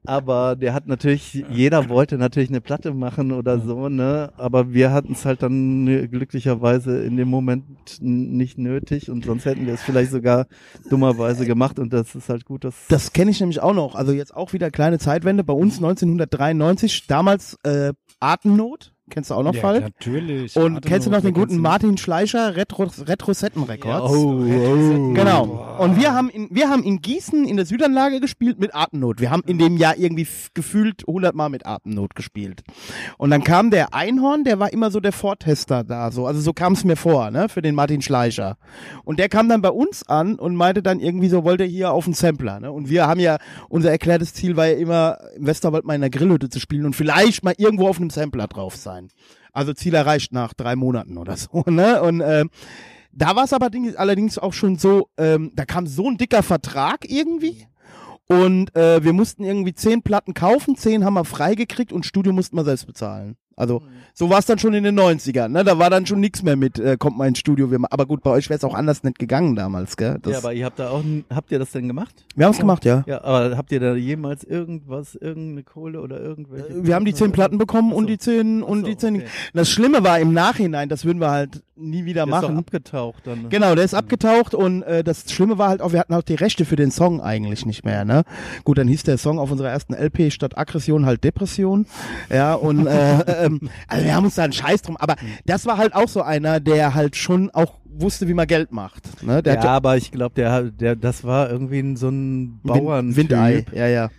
Aber der hat natürlich, jeder wollte natürlich eine Platte machen oder so, ne? Aber wir hatten es halt dann äh, glücklicherweise in dem Moment nicht nötig und sonst hätten wir es vielleicht sogar dummerweise gemacht und das ist halt gut, dass Das kenne ich nämlich auch noch. Also jetzt auch wieder kleine Zeitwende. Bei uns 1993, damals äh, Atemnot. Kennst du auch noch, ja, Fall? natürlich. Und kennst du noch den guten Martin? Schleicher, Retro, Retrosetten Records? oh, oh. Genau. Und wir haben in, wir haben in Gießen in der Südanlage gespielt mit Atemnot. Wir haben in dem Jahr irgendwie gefühlt 100 Mal mit Atemnot gespielt. Und dann kam der Einhorn, der war immer so der Vortester da, so. Also so kam es mir vor, ne, für den Martin Schleicher. Und der kam dann bei uns an und meinte dann irgendwie so, wollte er hier auf den Sampler, ne? Und wir haben ja, unser erklärtes Ziel war ja immer, im Westerwald mal in der Grillhütte zu spielen und vielleicht mal irgendwo auf einem Sampler drauf sein. Also Ziel erreicht nach drei Monaten oder so, ne? Und, ähm, da war es aber ding- allerdings auch schon so, ähm, da kam so ein dicker Vertrag irgendwie. Und äh, wir mussten irgendwie zehn Platten kaufen, zehn haben wir freigekriegt und Studio mussten wir selbst bezahlen. Also so war es dann schon in den 90ern, ne? Da war dann schon nichts mehr mit, äh, kommt mal ins Studio. Wir aber gut, bei euch wäre es auch anders nicht gegangen damals, gell? Das, ja, aber ihr habt da auch, habt ihr das denn gemacht? wir haben es gemacht, ja. Ja, aber habt ihr da jemals irgendwas, irgendeine Kohle oder irgendwelche? Wir haben die zehn Platten bekommen und Ach so. die zehn und Ach so, die zehn. okay. Das Schlimme war im Nachhinein, das würden wir halt nie wieder Der ist doch machen. abgetaucht dann. ne? Genau, der ist abgetaucht und äh, das Schlimme war halt auch, wir hatten auch die Rechte für den Song eigentlich nicht mehr, ne? Gut, dann hieß der Song auf unserer ersten LP statt Aggression halt Depression. Ja, und äh, ähm, also wir haben uns da einen Scheiß drum, aber das war halt auch so einer, der halt schon auch wusste, wie man Geld macht. Ne? Der ja, aber ich glaube, der, der, das war irgendwie so ein Bauern. Wind, Windei, ja, ja.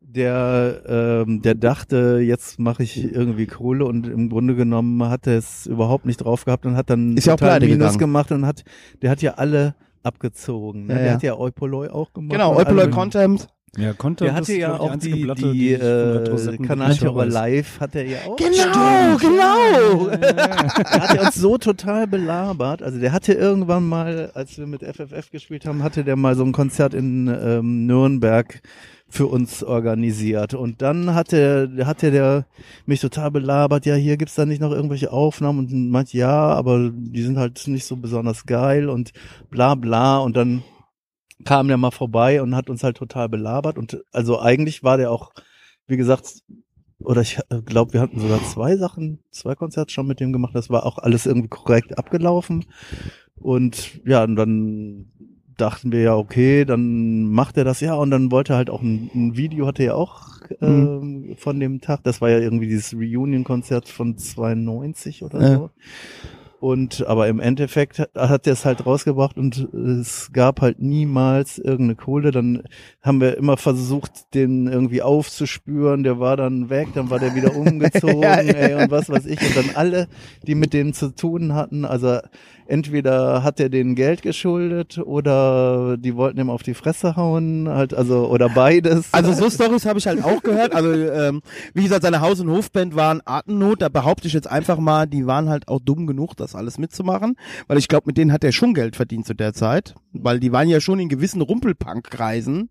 der, ähm, der dachte, jetzt mache ich irgendwie Kohle und im Grunde genommen hat er es überhaupt nicht drauf gehabt und hat dann Ist ja auch Minus gegangen. gemacht und hat, der hat ja alle abgezogen. Ne? Ja, der ja. hat ja Eupoloi auch gemacht. Genau, und Eupoloi alle- Content, Ja, konnte Der hatte ja auch die, Platte, die von Retrosetten äh, Kanalterror. Live hat er ja auch. Genau, genau. Der hat er uns so total belabert. Also der hatte irgendwann mal, als wir mit FFF gespielt haben, hatte der mal so ein Konzert in ähm, Nürnberg für uns organisiert. Und dann hatte, hatte der mich total belabert, ja, hier gibt's da nicht noch irgendwelche Aufnahmen und meint, ja, aber die sind halt nicht so besonders geil und bla bla. Und dann kam der mal vorbei und hat uns halt total belabert. Und also eigentlich war der auch, wie gesagt, oder ich glaube, wir hatten sogar zwei Sachen, zwei Konzerte schon mit dem gemacht. Das war auch alles irgendwie korrekt abgelaufen. Und ja, und dann dachten wir ja, okay, dann macht er das ja. Und dann wollte er halt auch ein, ein Video, hatte er auch ähm, von dem Tag. Das war ja irgendwie dieses Reunion-Konzert von 92 oder Ja. so. Und aber im Endeffekt hat- hat er es halt rausgebracht und es gab halt niemals irgendeine Kohle. Dann haben wir immer versucht, den irgendwie aufzuspüren. Der war dann weg, dann war der wieder umgezogen, Ja, ja. ey, und was weiß ich. Und dann alle, die mit denen zu tun hatten, also entweder hat er denen Geld geschuldet oder die wollten ihm auf die Fresse hauen, halt, also oder beides. Also so Stories habe ich halt auch gehört. Also ähm, wie gesagt, seine Haus- und Hofband waren Atemnot. Da behaupte ich jetzt einfach mal, die waren halt auch dumm genug, das alles mitzumachen. Weil ich glaube, mit denen hat er schon Geld verdient zu der Zeit. Weil die waren ja schon in gewissen Rumpelpunk-Kreisen.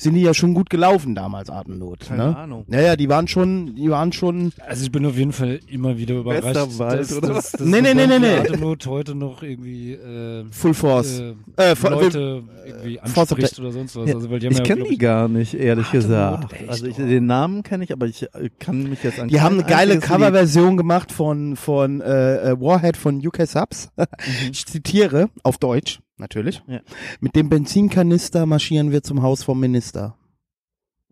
Sind die ja schon gut gelaufen damals, Atemnot. Keine ne? Ahnung. Naja, die waren schon, die waren schon. Also ich bin auf jeden Fall immer wieder überrascht, Westerwald, dass, oder dass, was? dass Nee, nee, nee, nee, nee. Atemnot heute noch irgendwie äh, Full Force. äh, Äh, Leute irgendwie anspricht oder sonst was. Ja, Also, weil die haben ich ja, kenne die gar nicht, ehrlich Atemnot, gesagt. echt, also ich, oh. den Namen kenne ich, aber ich äh, kann mich jetzt an Die haben eine geile Coverversion gemacht von von äh, äh, Warhead von UK Subs. Ich zitiere auf Deutsch natürlich. Ja. Mit dem Benzinkanister marschieren wir zum Haus vom Minister.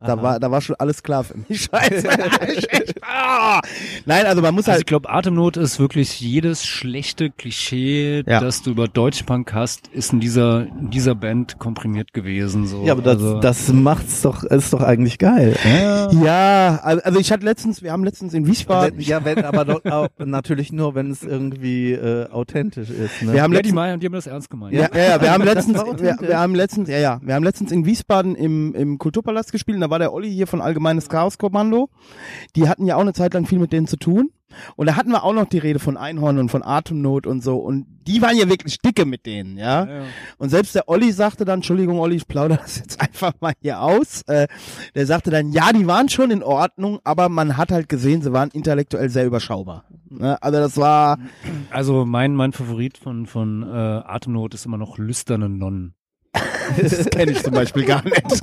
Da Aha. war, da war schon alles klar für mich. Scheiße. Ah! Nein, also man muss Also halt. ich glaube, Atemnot ist wirklich jedes schlechte Klischee, Ja. das du über Deutschpunk hast, ist in dieser, in dieser Band komprimiert gewesen. So. Ja, aber das, also, das macht's doch, ist doch eigentlich geil. Ja, al- also ich hatte letztens, wir haben letztens in Wiesbaden, ja, wenn, aber doch, auch, natürlich nur, wenn es irgendwie äh, authentisch ist. Ne? wir haben ja, die, letztens, meinen, die haben das ernst gemeint. ja, ja, ja, wir haben letztens, wir, wir haben letztens, ja, ja, wir haben letztens in Wiesbaden im, im Kulturpalast gespielt. Da war der Olli hier von Allgemeines Chaos Kommando. Die hatten ja auch eine Zeit lang viel mit denen zu tun. Und da hatten wir auch noch die Rede von Einhorn und von Atemnot und so. Und die waren ja wirklich dicke mit denen, ja. Ja, ja. Und selbst der Olli sagte dann, Entschuldigung, Olli, ich plaudere das jetzt einfach mal hier aus. Äh, der sagte dann, ja, die waren schon in Ordnung, aber man hat halt gesehen, sie waren intellektuell sehr überschaubar. Ne? Also das war, Also mein, mein Favorit von, von äh, Atemnot ist immer noch lüsterne Nonnen. das kenne ich zum Beispiel gar nicht.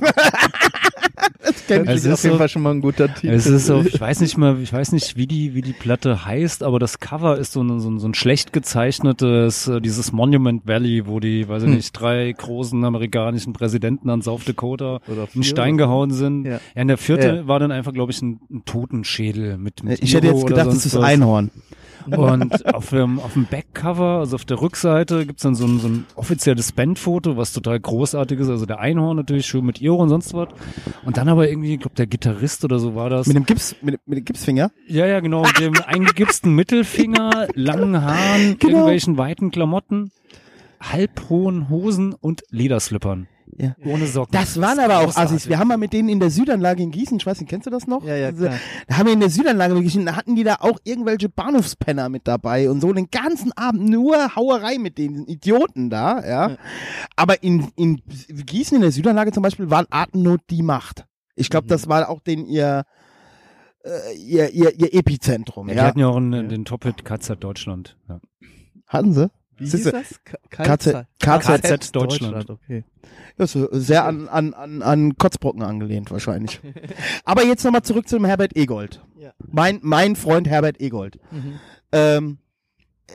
das kenn ich Das Es ist auf jeden so- Fall schon mal ein guter Titel. Es ist so, ich weiß nicht mal, ich weiß nicht, wie die, wie die Platte heißt, aber das Cover ist so ein, so ein, so ein schlecht gezeichnetes, äh, dieses Monument Valley, wo die, weiß ich Hm. nicht, drei großen amerikanischen Präsidenten an South Dakota in Stein gehauen sind. Ja. Ja, und der vierte Ja. war dann einfach, glaube ich, ein, ein Totenschädel mit, mit ich hätte Iro jetzt oder gedacht, das ist was. Und auf dem, auf dem Backcover, also auf der Rückseite, gibt's dann so ein, so ein offizielles Bandfoto, was total großartig ist. Also der Einhorn natürlich schön mit Iro und sonst was. Und dann aber irgendwie, ich glaube, der Gitarrist oder so war das. Mit dem Gips, mit, mit dem Gipsfinger. Ja, ja, genau, mit dem eingegipsten Mittelfinger, langen Haaren, Genau. irgendwelchen weiten Klamotten, halbhohen Hosen und Lederslippern. Ja. Ohne Socken. Das waren aber auch. Assis. Wir haben mal mit denen in der Südanlage in Gießen, ich weiß nicht, kennst du das noch? Ja, ja, klar. Da haben wir in der Südanlage mit Gießen, da hatten die da auch irgendwelche Bahnhofspenner mit dabei und so den ganzen Abend nur Hauerei mit den Idioten da, ja. Aber in, in Gießen in der Südanlage zum Beispiel waren Atemnot die Macht. Ich glaube, das war auch den ihr, äh, ihr, ihr, ihr Epizentrum, Ja, ja. die hatten ja auch einen, den Top-Hit KZ Deutschland. Ja. Hatten sie? Wie Siehste, hieß das? KZ, KZ, KZ Deutschland. Okay. Das ist sehr an, an, an, an Kotzbrocken angelehnt wahrscheinlich. Aber jetzt nochmal zurück zum Herbert Egold. Ja. Mein, mein Freund Herbert Egold. Mhm. Ähm, äh,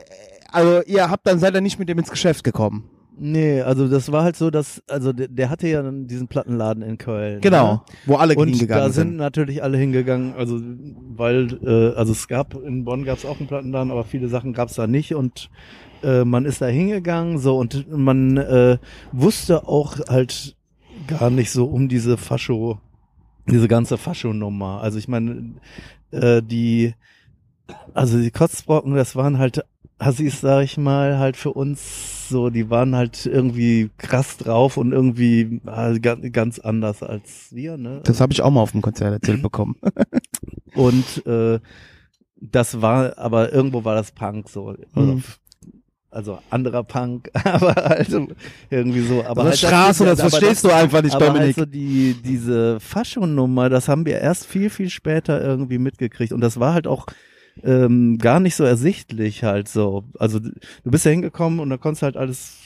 also ihr habt dann seid ihr nicht mit dem ins Geschäft gekommen. Nee, also das war halt so, dass, also der, der hatte ja dann diesen Plattenladen in Köln. Genau. Ne? Wo alle Und hingegangen da sind sind. natürlich alle hingegangen, also weil, äh, also es gab, in Bonn gab es auch einen Plattenladen, aber viele Sachen gab es da nicht und äh, man ist da hingegangen, so und man äh, wusste auch halt gar nicht so um diese Fascho, diese ganze Fascho-Nummer. Also ich meine, äh, die, also die Kotzbrocken, das waren halt Assis, sag ich mal, halt für uns so, die waren halt irgendwie krass drauf und irgendwie äh, ganz, anders als wir, ne? Das habe ich auch mal auf dem Konzert erzählt bekommen. Und äh, das war, aber irgendwo war das Punk so. Mhm. Also anderer Punk, aber halt irgendwie so. Aber das halt Straße, das aber verstehst du einfach nicht, aber Dominik. halt so die, diese Fascho-Nummer, das haben wir erst viel, viel später irgendwie mitgekriegt. Und das war halt auch ähm, gar nicht so ersichtlich halt so. Also du bist ja hingekommen und da konntest halt alles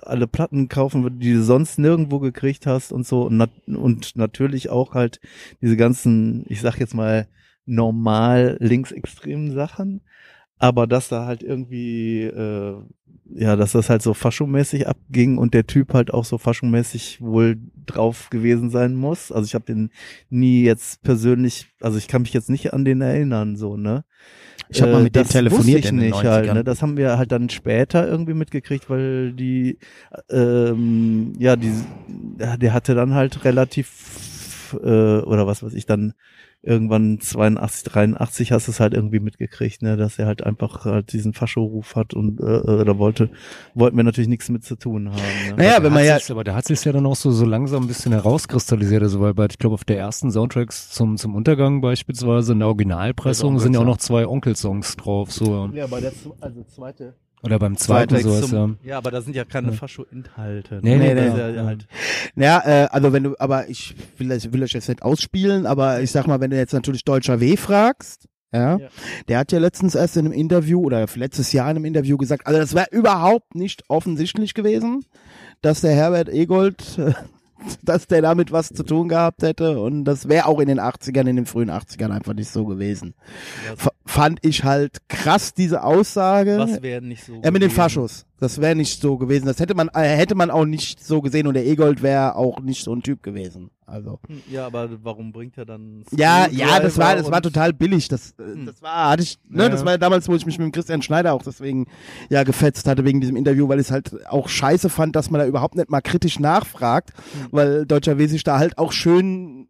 alle Platten kaufen, die du sonst nirgendwo gekriegt hast und so und, nat und natürlich auch halt diese ganzen, ich sag jetzt mal normal linksextremen Sachen, aber dass da halt irgendwie äh, ja, dass das halt so faschomäßig abging und der Typ halt auch so faschomäßig wohl drauf gewesen sein muss. Also ich habe den nie jetzt persönlich, also ich kann mich jetzt nicht an den erinnern, so, ne? Ich habe mal Äh, mit dem das telefoniert ich in den nicht halt, 90ern. ne? Das haben wir halt dann später irgendwie mitgekriegt, weil die, ähm, ja, die, der hatte dann halt relativ, äh, oder was weiß ich, dann irgendwann 82, 83 hast du es halt irgendwie mitgekriegt, ne, dass er halt einfach halt diesen Fascho-Ruf hat und äh, äh, da wollte, wollten wir natürlich nichts mit zu tun haben. Ne? Naja, wenn man ja, aber da hat sich ja dann auch so, so langsam ein bisschen herauskristallisiert, also weil bei, ich glaube, auf der ersten Soundtracks zum, zum Untergang beispielsweise in der Originalpressung sind ja auch noch zwei Onkelsongs drauf, so. Ja, aber der, also zweite. Oder beim zweiten Zweiter sowas, ja. Ja, aber da sind ja keine Ja. Fascho-Inhalte. Nee, nee, Das ist nee. ja Ja. halt, Ja, äh, also wenn du, aber ich will, das- will euch jetzt nicht ausspielen, aber ich sag mal, wenn du jetzt natürlich Deutscher W fragst, ja, Ja. der hat ja letztens erst in einem Interview oder letztes Jahr in einem Interview gesagt, also das wäre überhaupt nicht offensichtlich gewesen, dass der Herbert Egold, äh, dass der damit was zu tun gehabt hätte und das wäre auch in den 80ern, in den frühen 80ern einfach nicht so gewesen. F fand ich halt krass, diese Aussage. was wäre nicht so. Ja, mit den gewesen? Faschos. Das wäre nicht so gewesen. Das hätte man, äh, hätte man auch nicht so gesehen und der Egold wäre auch nicht so ein Typ gewesen. Also. Hm, Ja, aber warum bringt er dann Ja, ja, das war, das war total billig. Das, äh, Hm. das war, hatte ich, ne, Ja. das war ja damals, wo ich mich mit dem Christian Schneider auch deswegen ja gefetzt hatte wegen diesem Interview, weil ich es halt auch scheiße fand, dass man da überhaupt nicht mal kritisch nachfragt, Hm. weil Deutscher W sich da halt auch schön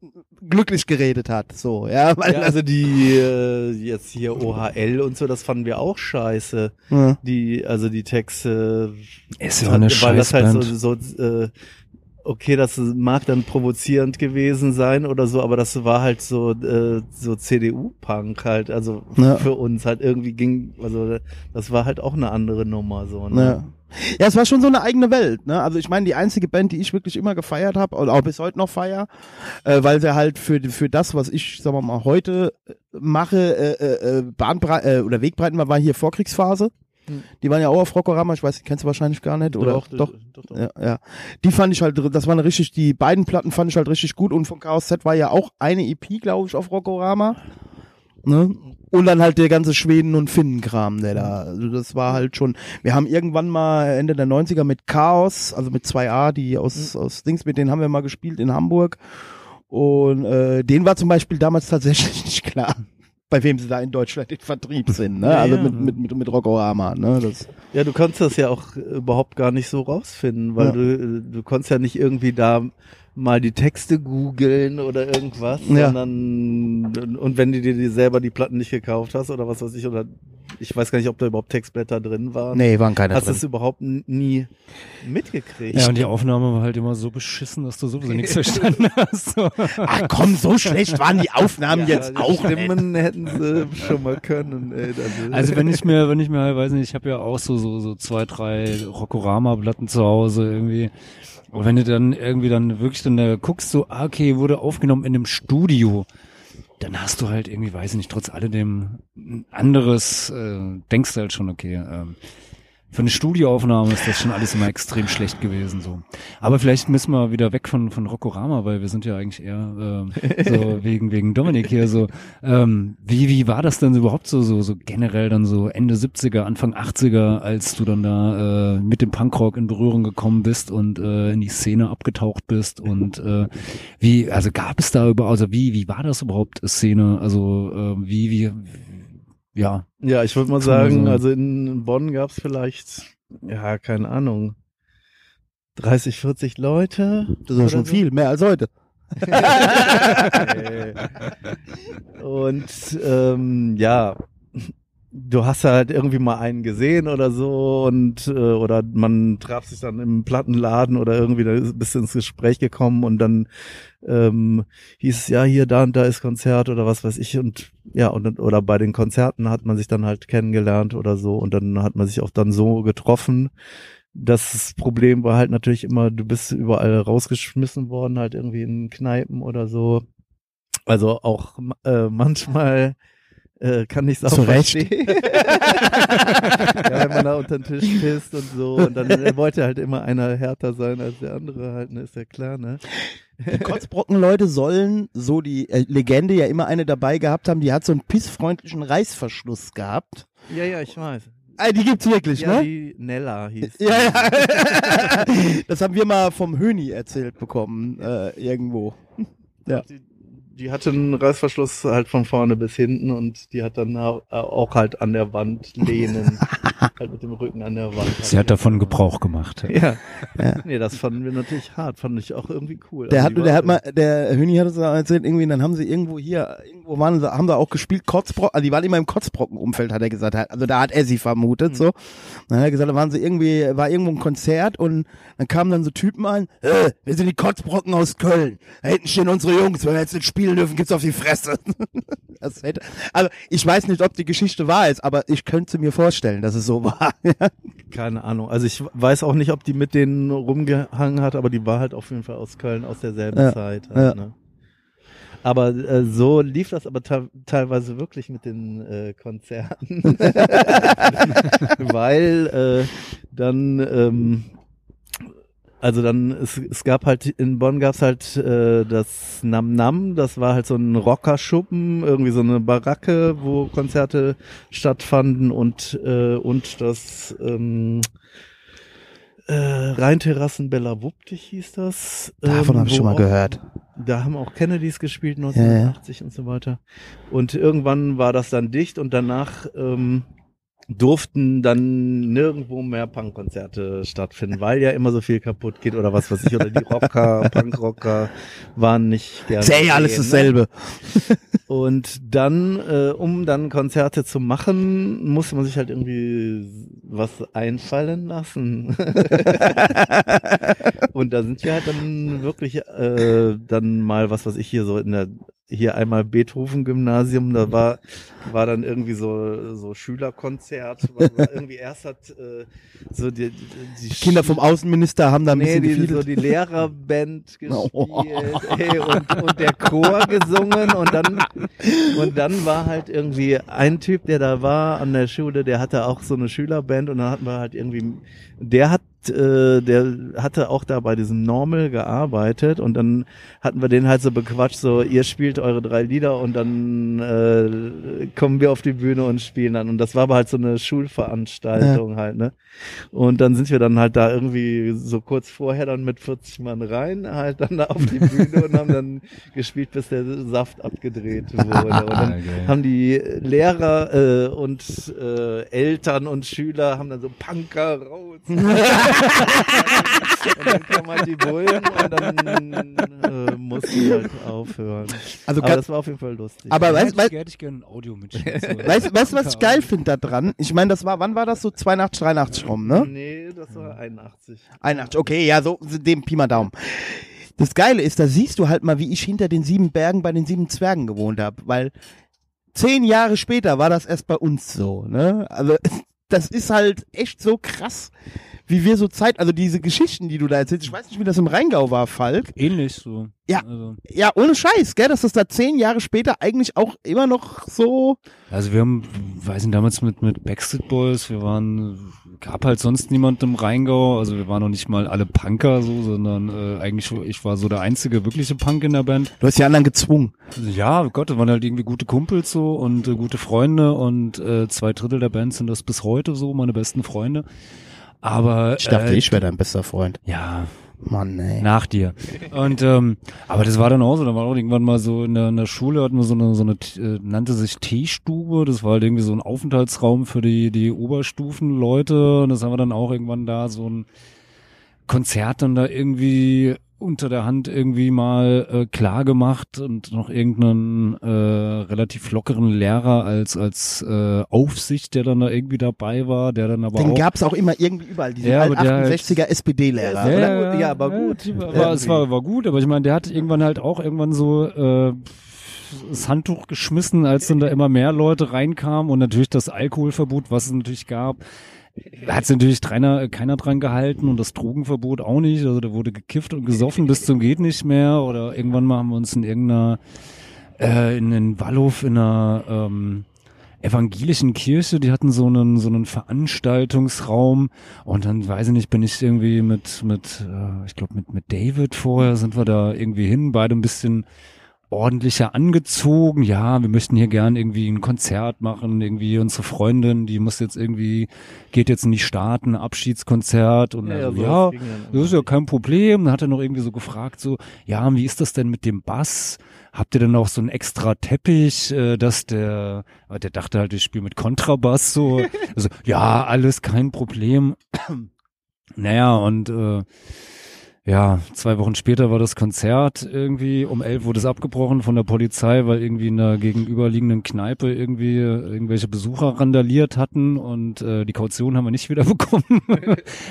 glücklich geredet hat, so, ja, weil Ja, also die äh, jetzt hier OHL und so, das fanden wir auch scheiße. ja. Die, also die Texte, Ist ja eine weil das halt so, Scheißband. so äh, okay, das mag dann provozierend gewesen sein oder so, aber das war halt so äh, so CDU-Punk halt, also Ja. für uns halt irgendwie ging, also das war halt auch eine andere Nummer so. Ne? Ja. Ja, es war schon so eine eigene Welt, ne? Also ich meine, die einzige Band, die ich wirklich immer gefeiert habe und auch bis heute noch feier, äh, weil sie halt für für das, was ich, sagen wir mal, heute äh, mache, äh, äh, äh, Bahnbrei äh, oder Wegbreiten war, war hier Vorkriegsphase. Hm. Die waren ja auch auf Rockorama, ich weiß, die kennst du wahrscheinlich gar nicht, oder? doch, doch. doch, doch. Ja, ja. Die fand ich halt, das waren richtig, die beiden Platten fand ich halt richtig gut und von Chaos Z war ja auch eine EP, glaube ich, auf Rockorama. Ne? Und dann halt der ganze Schweden- und Finnenkram, der da, also das war halt schon, wir haben irgendwann mal Ende der 90er mit Chaos, also mit 2A, die aus, aus Dings, mit denen haben wir mal gespielt in Hamburg. Und äh, denen war zum Beispiel damals tatsächlich nicht klar, bei wem sie da in Deutschland in Vertrieb sind, ne? Ja, also ja. mit, mit, mit, mit Rockorama, ne? Das, Ja, du konntest das ja auch überhaupt gar nicht so rausfinden, weil Ja. du, du konntest ja nicht irgendwie da mal die Texte googeln oder irgendwas, Ja. sondern und wenn du dir selber die Platten nicht gekauft hast oder was weiß ich, oder ich weiß gar nicht, ob da überhaupt Textblätter drin waren. nee, waren keine Hast du es überhaupt nie mitgekriegt? Ja, und die Aufnahme war halt immer so beschissen, dass du sowieso nichts verstanden hast. Ach komm, so schlecht waren die Aufnahmen jetzt die auch nicht. Stimmen hätten sie schon mal können. Ey, das- Also wenn ich mir, wenn ich mir, weiß nicht, ich habe ja auch so, so, so zwei, drei Rockorama-Platten zu Hause irgendwie. Und wenn du dann irgendwie dann wirklich dann da guckst, so, ah, okay, wurde aufgenommen in einem Studio, dann hast du halt irgendwie, weiß ich nicht, trotz alledem ein anderes, äh, denkst du halt schon, okay, ähm, für eine Studioaufnahme ist das schon alles immer extrem schlecht gewesen, so. Aber vielleicht müssen wir wieder weg von, von Rockorama, weil wir sind ja eigentlich eher, ähm, so wegen, wegen Dominik hier so. Ähm, wie, wie war das denn überhaupt so, so, so generell dann so Ende 70er, Anfang 80er, als du dann da äh, mit dem Punkrock in Berührung gekommen bist und äh, in die Szene abgetaucht bist und äh, wie, also gab es da überhaupt, also wie, wie war das überhaupt Szene? Also äh, wie, wie, ja, Ja, ich würde mal sagen, so- also in Bonn gab es vielleicht, ja, keine Ahnung, 30, 40 Leute. Das ist schon so. viel, mehr als heute. Okay. Und ähm, ja, du hast halt irgendwie mal einen gesehen oder so und äh, oder man traf sich dann im Plattenladen oder irgendwie da bist du ins Gespräch gekommen und dann ähm, hieß es ja hier da und da ist Konzert oder was weiß ich und ja und oder bei den Konzerten hat man sich dann halt kennengelernt oder so und dann hat man sich auch dann so getroffen. Das Problem war halt natürlich immer, du bist überall rausgeschmissen worden, halt irgendwie in Kneipen oder so. Also auch äh, manchmal äh, kann ich es auch Zu Recht. verstehen. ja, wenn man da unter den Tisch pisst und so. Und dann äh, wollte halt immer einer härter sein als der andere halt, ne? Ist ja klar, ne? Die Kotzbrocken-Leute sollen, so die äh, Legende ja immer eine dabei gehabt haben, die hat so einen pissfreundlichen Reißverschluss gehabt. Ja, ja, ich weiß. Ah, die gibt's wirklich, Ja, ne? die Nella hieß. Ja, ja. das haben wir mal vom Höni erzählt bekommen, äh, irgendwo. Ja. Die, die hatte einen Reißverschluss halt von vorne bis hinten und die hat dann au- auch halt an der Wand lehnen. halt mit dem Rücken an der Wand. Sie hat davon Gebrauch gemacht. Ja. Ja. Nee, das fanden wir natürlich hart. Fand ich auch irgendwie cool. Der Also hat, der hat mal, der Höni hat da erzählt, irgendwie, dann haben sie irgendwo hier, irgendwo waren sie, haben sie auch gespielt, Kotzbrocken, also die waren immer im Kotzbrocken-Umfeld, hat er gesagt, also da hat er sie vermutet, so. Dann hat er gesagt, da waren sie irgendwie, war irgendwo ein Konzert und dann kamen dann so Typen an, äh, wir sind die Kotzbrocken aus Köln, da hinten stehen unsere Jungs, wenn wir jetzt nicht spielen dürfen, gibt's auf die Fresse. Hätte, also ich weiß nicht, ob die Geschichte wahr ist, aber ich könnte mir vorstellen, dass es so war. Keine Ahnung. Also ich weiß auch nicht, ob die mit denen rumgehangen hat, aber die war halt auf jeden Fall aus Köln aus derselben Ja, Zeit. Halt, ja. ne? Aber äh, so lief das aber te teilweise wirklich mit den äh, Konzerten. Weil äh, dann ähm, also dann, es, es gab halt, in Bonn gab's halt äh, das Nam Nam, das war halt so ein Rockerschuppen, irgendwie so eine Baracke, wo Konzerte stattfanden und, äh, und das ähm, äh, Rheinterrassen Bella Wuppdich hieß das. Davon ähm, habe ich schon mal auch- gehört. Da haben auch Kennedys gespielt, 1980 und so weiter. Und irgendwann war das dann dicht und danach ähm, durften dann nirgendwo mehr Punkkonzerte stattfinden, weil ja immer so viel kaputt geht oder was weiß ich. Oder die Rocker, Punkrocker waren nicht gerne. Ist ja alles ne? dasselbe. Und dann, äh, um dann Konzerte zu machen, musste man sich halt irgendwie was einfallen lassen. und da sind wir halt dann wirklich äh, dann mal, was weiß ich, hier so in der, hier einmal Beethoven-Gymnasium, da war, war dann irgendwie so, so Schülerkonzert, irgendwie erst hat äh, so die, die Kinder vom Außenminister haben da ein Nee, bisschen die, so gefiedelt. die Lehrerband gespielt Oh. ey, und, und der Chor gesungen und dann und dann war halt irgendwie ein Typ, der da war an der Schule, der hatte auch so eine Schülerband und dann hatten wir halt irgendwie, der hat äh, der hatte auch da bei diesem Normal gearbeitet und dann hatten wir den halt so bequatscht, so ihr spielt eure drei Lieder und dann äh, kommen wir auf die Bühne und spielen dann und das war aber halt so eine Schulveranstaltung halt, ne? Und dann sind wir dann halt da irgendwie so kurz vorher dann mit 40 Mann rein, halt dann da auf die Bühne und haben dann gespielt, bis der Saft abgedreht wurde. Und dann Geil. haben die Lehrer äh, und äh, Eltern und Schüler haben dann so Punker raus. und dann kamen halt die Bullen und dann äh, mussten die halt aufhören. Also Aber ganz- das war auf jeden Fall lustig. Aber weißt, ich, hätte ich gerne ein Audio mitschicken. So. weißt, weißt du, was ich geil finde da dran? Ich meine, das war, wann war das so? 82, 83 rum, ne? Nee, das war 81. 81, okay, ja, so dem Pi mal Daumen. Das Geile ist, da siehst du halt mal, wie ich hinter den sieben Bergen bei den sieben Zwergen gewohnt habe, weil zehn Jahre später war das erst bei uns so, ne? Also das ist halt echt so krass, wie wir so Zeit, also diese Geschichten, die du da erzählst, ich weiß nicht, wie das im Rheingau war, Falk. Ähnlich so. Ja. Also, Ja, ohne Scheiß, gell, dass das da zehn Jahre später eigentlich auch immer noch so, also wir haben, weiß nicht, damals mit, mit Backstreet Boys, wir waren, gab halt sonst niemand im Rheingau, also wir waren noch nicht mal alle Punker so, sondern äh, eigentlich, ich war so der einzige wirkliche Punk in der Band. du hast die anderen gezwungen. Ja, Gott, das waren halt irgendwie gute Kumpels so und äh, gute Freunde und äh, zwei Drittel der Band sind das bis heute so, meine besten Freunde. Aber Ich dachte, äh, ich wäre dein bester Freund. ja, Mann, ey. nach dir. Und ähm, aber das war dann auch so, da war auch irgendwann mal so in der, in der Schule hatten wir so eine so eine äh, nannte sich Teestube, das war halt irgendwie so ein Aufenthaltsraum für die die Oberstufenleute und das haben wir dann auch irgendwann da so ein Konzert dann da irgendwie unter der Hand irgendwie mal äh, klar gemacht und noch irgendeinen äh, relativ lockeren Lehrer als als äh, Aufsicht, der dann da irgendwie dabei war, der dann aber Den auch gab's auch immer irgendwie überall, diesen Ja, alt aber der halt- 68er SPD-Lehrer. Ja, oder? ja, aber gut. war- war, es war, war gut, aber ich meine, der hat irgendwann halt auch irgendwann so äh, das Handtuch geschmissen, als dann da immer mehr Leute reinkamen und natürlich das Alkoholverbot, was es natürlich gab, da hat natürlich keiner, keiner dran gehalten und das Drogenverbot auch nicht. Also da wurde gekifft und gesoffen bis zum geht nicht mehr oder irgendwann mal haben wir uns in irgendeiner äh, in den Wallhof in einer ähm, evangelischen Kirche, die hatten so einen so einen Veranstaltungsraum und dann weiß ich nicht, bin ich irgendwie mit mit äh, ich glaube mit mit David vorher sind wir da irgendwie hin, beide ein bisschen ordentlicher angezogen. Ja, wir möchten hier gern irgendwie ein Konzert machen, irgendwie unsere Freundin, die muss jetzt irgendwie geht jetzt in die Staaten, Abschiedskonzert und also, sowas ja, das ist ja kein Problem. Dann hat er noch irgendwie so gefragt, so, ja, wie ist das denn mit dem Bass? Habt ihr denn auch so einen extra Teppich, äh, dass der, der dachte halt, ich spiele mit Kontrabass so. Also, ja, alles kein Problem. naja, und äh, ja, zwei Wochen später war das Konzert irgendwie, um elf wurde es abgebrochen von der Polizei, weil irgendwie in der gegenüberliegenden Kneipe irgendwie äh, irgendwelche Besucher randaliert hatten und äh, die Kaution haben wir nicht wieder bekommen.